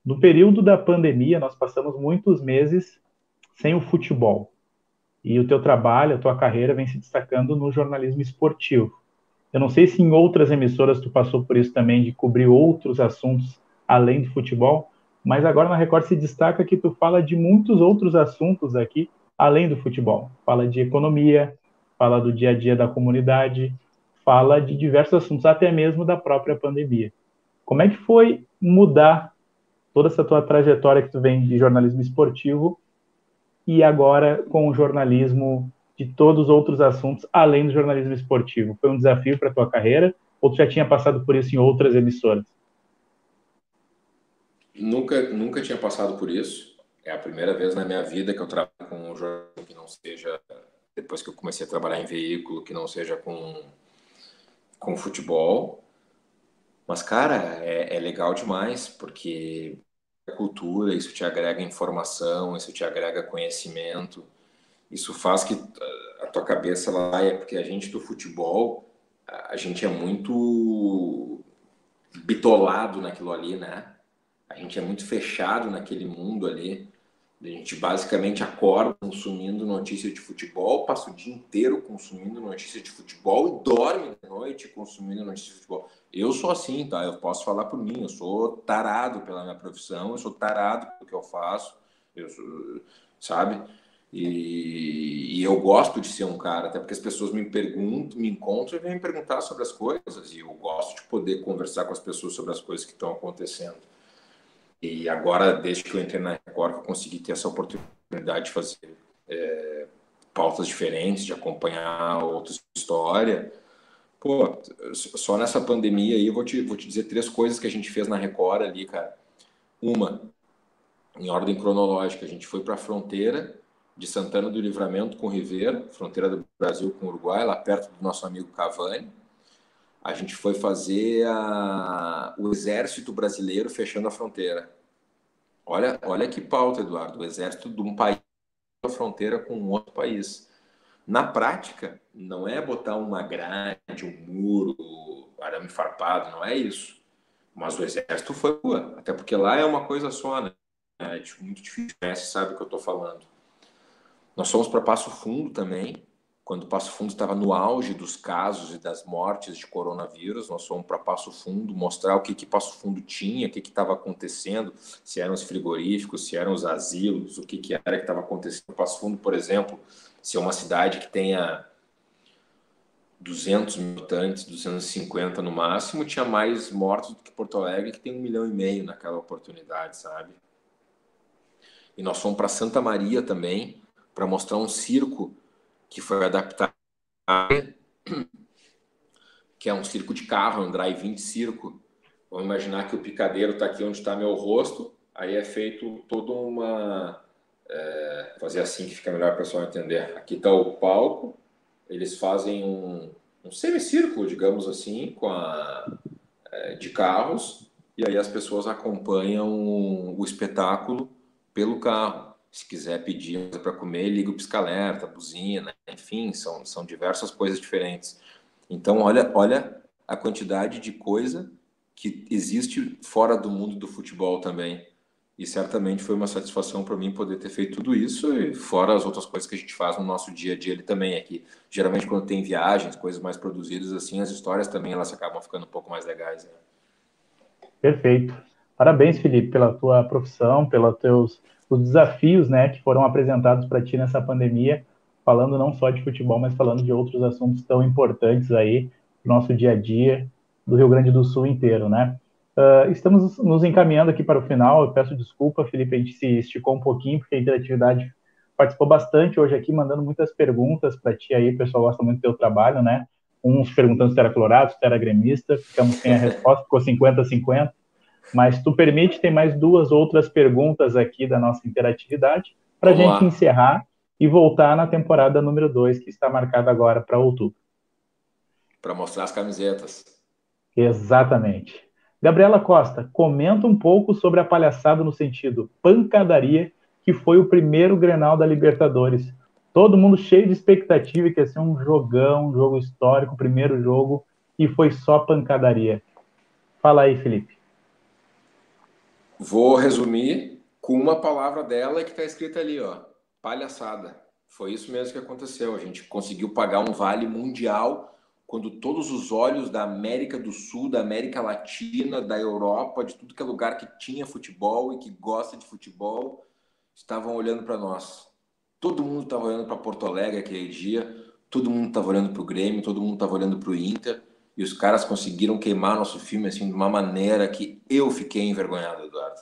No período da pandemia, nós passamos muitos meses sem o futebol. E o teu trabalho, a tua carreira vem se destacando no jornalismo esportivo. Eu não sei se em outras emissoras tu passou por isso também, de cobrir outros assuntos além do futebol, mas agora na Record se destaca que tu fala de muitos outros assuntos aqui, além do futebol. Fala de economia, fala do dia a dia da comunidade, fala de diversos assuntos, até mesmo da própria pandemia. Como é que foi mudar toda essa tua trajetória que tu vem de jornalismo esportivo e agora com o jornalismo de todos os outros assuntos, além do jornalismo esportivo? Foi um desafio para a tua carreira ou tu já tinha passado por isso em outras emissoras? Nunca, nunca tinha passado por isso. É a primeira vez na minha vida que eu trabalho com um jornal que não seja, depois que eu comecei a trabalhar em veículo, que não seja com, com futebol. Mas, cara, é, é legal demais, porque cultura, isso te agrega informação, isso te agrega conhecimento, isso faz que a tua cabeça lá é porque a gente do futebol, a gente é muito bitolado naquilo ali, né? a gente é muito fechado naquele mundo ali. A gente basicamente acorda consumindo notícia de futebol, passa o dia inteiro consumindo notícia de futebol e dorme de noite consumindo notícia de futebol. Eu sou assim, tá? Eu posso falar por mim. Eu sou tarado pela minha profissão, eu sou tarado pelo que eu faço, eu sou, sabe? E, e, eu gosto de ser um cara, até porque as pessoas me perguntam, me encontram e vêm me perguntar sobre as coisas. E eu gosto de poder conversar com as pessoas sobre as coisas que estão acontecendo. E agora, desde que eu entrei na Record, eu consegui ter essa oportunidade de fazer é, pautas diferentes, de acompanhar outra história. Pô, só nessa pandemia aí eu vou te, vou te dizer três coisas que a gente fez na Record ali, cara. Uma, em ordem cronológica, a gente foi para a fronteira de Santana do Livramento com Rivera, fronteira do Brasil com o Uruguai, lá perto do nosso amigo Cavani a gente foi fazer a, o exército brasileiro fechando a fronteira. Olha, olha que pauta, Eduardo, o exército de um país a fronteira com um outro país. Na prática, não é botar uma grade, um muro, arame farpado, não é isso. Mas o exército foi rua, até porque lá é uma coisa só, né? É muito difícil, né? Você sabe o que eu estou falando. Nós fomos para Passo Fundo também, quando Passo Fundo estava no auge dos casos e das mortes de coronavírus, nós fomos para Passo Fundo mostrar o que, que Passo Fundo tinha, o que estava acontecendo, se eram os frigoríficos, se eram os asilos, o que, que era que estava acontecendo. Passo Fundo, por exemplo, se é uma cidade que tenha 200 mil habitantes, 250 no máximo, tinha mais mortos do que Porto Alegre, que tem um milhão e meio naquela oportunidade, sabe? E nós fomos para Santa Maria também, para mostrar um circo que foi adaptado, que é um circo de carro, um drive-in circo, vamos imaginar que o picadeiro está aqui onde está meu rosto, aí é feito toda uma. É, fazer assim que fica melhor para o pessoal entender. Aqui está o palco, eles fazem um, um semicírculo, digamos assim, com a, é, de carros, e aí as pessoas acompanham o espetáculo pelo carro. Se quiser pedir para comer, liga o pisca-alerta, buzina, enfim, são, são diversas coisas diferentes. Então, olha, olha a quantidade de coisa que existe fora do mundo do futebol também. E certamente foi uma satisfação para mim poder ter feito tudo isso, e fora as outras coisas que a gente faz no nosso dia a dia ele também aqui. Geralmente quando tem viagens, coisas mais produzidas assim, as histórias também elas acabam ficando um pouco mais legais. Né? Perfeito. Parabéns, Felipe, pela tua profissão, pelos teus os desafios, né, que foram apresentados para ti nessa pandemia, falando não só de futebol, mas falando de outros assuntos tão importantes aí no nosso dia a dia do Rio Grande do Sul inteiro, né? Uh, estamos nos encaminhando aqui para o final. Eu peço desculpa, Felipe, a gente se esticou um pouquinho, porque a interatividade participou bastante hoje aqui, mandando muitas perguntas para ti aí. O pessoal gosta muito do teu trabalho, né? Uns perguntando se era colorado, se era gremista. Ficamos sem a resposta, ficou 50-50. Mas tu permite, tem mais duas outras perguntas aqui da nossa interatividade para a gente lá. encerrar e voltar na temporada número 2, que está marcada agora para outubro. Para mostrar as camisetas. Exatamente. Gabriela Costa, comenta um pouco sobre a palhaçada no sentido pancadaria, que foi o primeiro Grenal da Libertadores. Todo mundo cheio de expectativa que ia ser um jogão, um jogo histórico, primeiro jogo, e foi só pancadaria. Fala aí, Felipe. Vou resumir com uma palavra dela que está escrita ali, ó, palhaçada. Foi isso mesmo que aconteceu. A gente conseguiu pagar um vale mundial quando todos os olhos da América do Sul, da América Latina, da Europa, de tudo que é lugar que tinha futebol e que gosta de futebol, estavam olhando para nós. Todo mundo estava olhando para Porto Alegre aquele dia, todo mundo estava olhando para o Grêmio, todo mundo estava olhando para o Inter, e os caras conseguiram queimar nosso filme assim de uma maneira que eu fiquei envergonhado, Eduardo.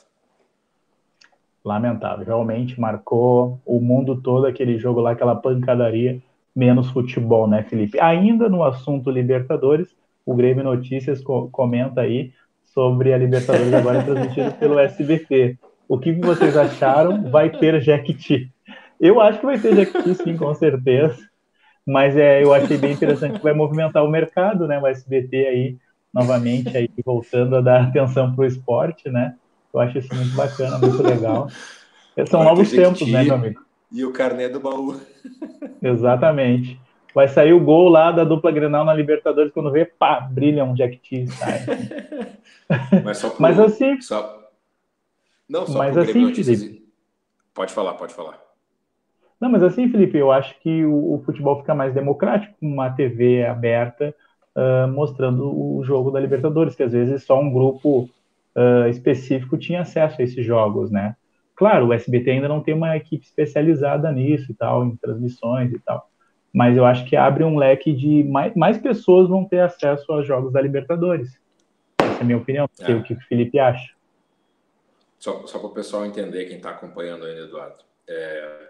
Lamentável, realmente marcou o mundo todo aquele jogo lá, aquela pancadaria menos futebol, né, Felipe? Ainda no assunto Libertadores, o Grêmio Notícias co comenta aí sobre a Libertadores agora transmitida pelo SBT. O que vocês acharam? Vai ter Jequiti? Eu acho que vai ter Jequiti, sim, com certeza. Mas é, eu achei bem interessante que vai movimentar o mercado, né? O SBT aí, novamente, aí, voltando a dar atenção para o esporte, né? Eu acho isso muito bacana, muito legal. São novos tempos, né, meu amigo? E o carnê do baú. Exatamente. Vai sair o gol lá da dupla Grenal na Libertadores, quando vê, pá, brilha um Jack T. Mas, só pro, mas assim. Só... Não, só mas assim, Felipe. Pode falar, pode falar. Não, mas assim, Felipe, eu acho que o, o futebol fica mais democrático com uma TV aberta uh, mostrando o jogo da Libertadores, que às vezes só um grupo uh, específico tinha acesso a esses jogos, né? Claro, o SBT ainda não tem uma equipe especializada nisso e tal, em transmissões e tal. Mas eu acho que abre um leque de mais, mais pessoas vão ter acesso aos jogos da Libertadores. Essa é a minha opinião. Sei é. o que o Felipe acha. Só, só para o pessoal entender, quem está acompanhando ainda, Eduardo. É,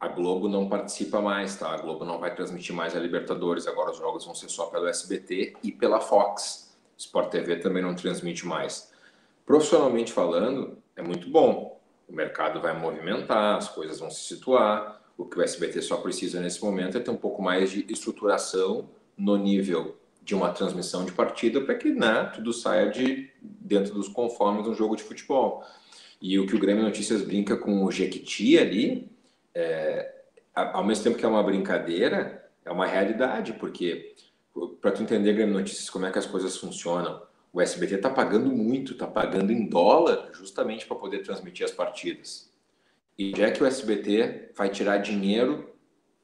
a Globo não participa mais, tá? A Globo não vai transmitir mais a Libertadores. Agora os jogos vão ser só pelo SBT e pela Fox. Sport TV também não transmite mais. Profissionalmente falando, é muito bom o mercado vai movimentar, as coisas vão se situar. O que o SBT só precisa nesse momento é ter um pouco mais de estruturação no nível de uma transmissão de partida para que né, tudo saia de dentro dos conformes de um jogo de futebol. E o que o Grêmio Notícias brinca com o Jequiti ali, é, ao mesmo tempo que é uma brincadeira, é uma realidade, porque para tu entender Grêmio Notícias como é que as coisas funcionam, o SBT está pagando muito, está pagando em dólar justamente para poder transmitir as partidas. E já é que o SBT vai tirar dinheiro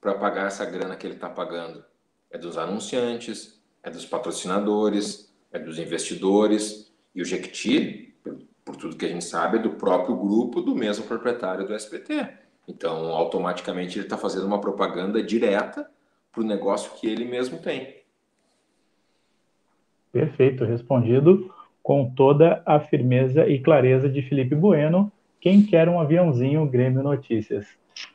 para pagar essa grana que ele está pagando? É dos anunciantes, é dos patrocinadores, é dos investidores. E o Jequiti, por tudo que a gente sabe, é do próprio grupo do mesmo proprietário do SBT. Então, automaticamente, ele está fazendo uma propaganda direta para o negócio que ele mesmo tem. Perfeito, respondido com toda a firmeza e clareza de Felipe Bueno. Quem quer um aviãozinho, Grêmio Notícias.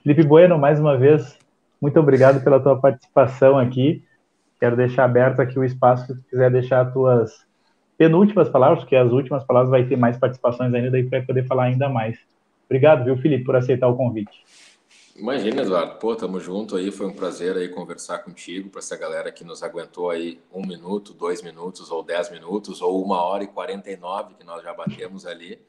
Felipe Bueno, mais uma vez, muito obrigado pela tua participação aqui. Quero deixar aberto aqui o espaço se quiser deixar tuas penúltimas palavras, porque as últimas palavras vai ter mais participações ainda, daí vai poder falar ainda mais. Obrigado, viu, Felipe, por aceitar o convite. Imagina, Eduardo. Pô, tamo junto aí. Foi um prazer aí conversar contigo, para essa galera que nos aguentou aí um minuto, dois minutos, ou dez minutos, ou uma hora e quarenta e nove que nós já batemos ali.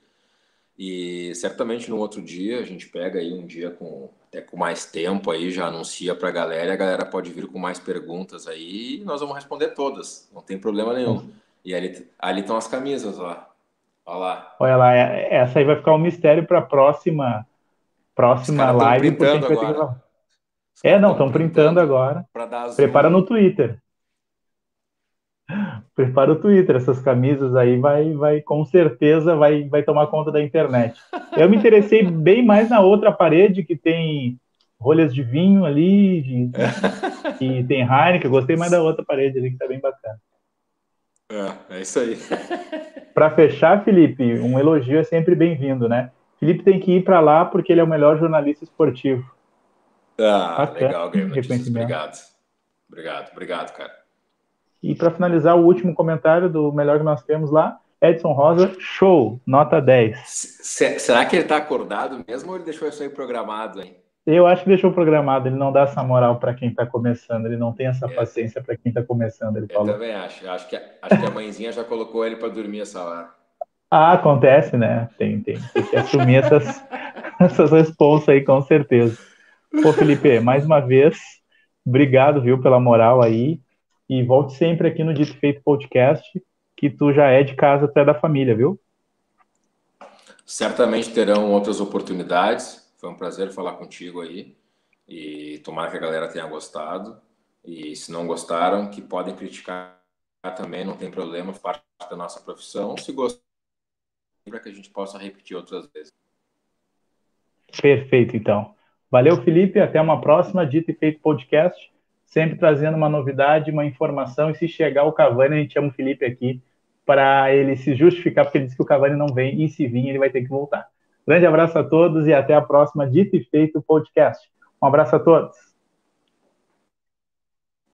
E certamente no outro dia a gente pega aí um dia com até com mais tempo aí, já anuncia para a galera, a galera pode vir com mais perguntas aí e nós vamos responder todas, não tem problema nenhum. E ali ali estão as camisas, ó. Olha lá. Olha lá, é, essa aí vai ficar um mistério para a próxima próxima live. Printando agora. É, não, estão printando, agora. Prepara no Twitter. Prepara o Twitter, essas camisas aí vai, vai com certeza vai, vai tomar conta da internet. Eu me interessei bem mais na outra parede que tem rolhas de vinho ali, de, e tem Heineken. Gostei mais da outra parede ali que tá bem bacana. É, é isso aí. Para fechar, Felipe, um elogio é sempre bem-vindo, né? Felipe tem que ir para lá porque ele é o melhor jornalista esportivo. Ah, Bacana. legal, Grêmio Obrigado. Obrigado, obrigado, cara. E para finalizar, o último comentário do melhor que nós temos lá, Edson Rosa, show, nota 10. será que ele está acordado mesmo ou ele deixou isso aí programado, hein? Eu acho que deixou programado, ele não dá essa moral para quem está começando, ele não tem essa é. paciência para quem está começando. Ele Eu falou. também acho, acho que, acho que a mãezinha já colocou ele para dormir essa hora. Ah, acontece, né? Tem, tem, tem que assumir essas, essas responsas aí, com certeza. Pô, Felipe, mais uma vez, obrigado, viu, pela moral aí. E volte sempre aqui no Dito Feito Podcast, que tu já é de casa, até da família, viu? Certamente terão outras oportunidades. Foi um prazer falar contigo aí. E tomara que a galera tenha gostado. E se não gostaram, que podem criticar também, não tem problema, parte da nossa profissão. Se gostaram, para que a gente possa repetir outras vezes. Perfeito, então. Valeu, Felipe. Até uma próxima Dito e Feito Podcast. Sempre trazendo uma novidade, uma informação. E se chegar o Cavani, a gente chama o Felipe aqui para ele se justificar, porque ele disse que o Cavani não vem. E se vir, ele vai ter que voltar. Grande abraço a todos e até a próxima Dito e Feito Podcast. Um abraço a todos.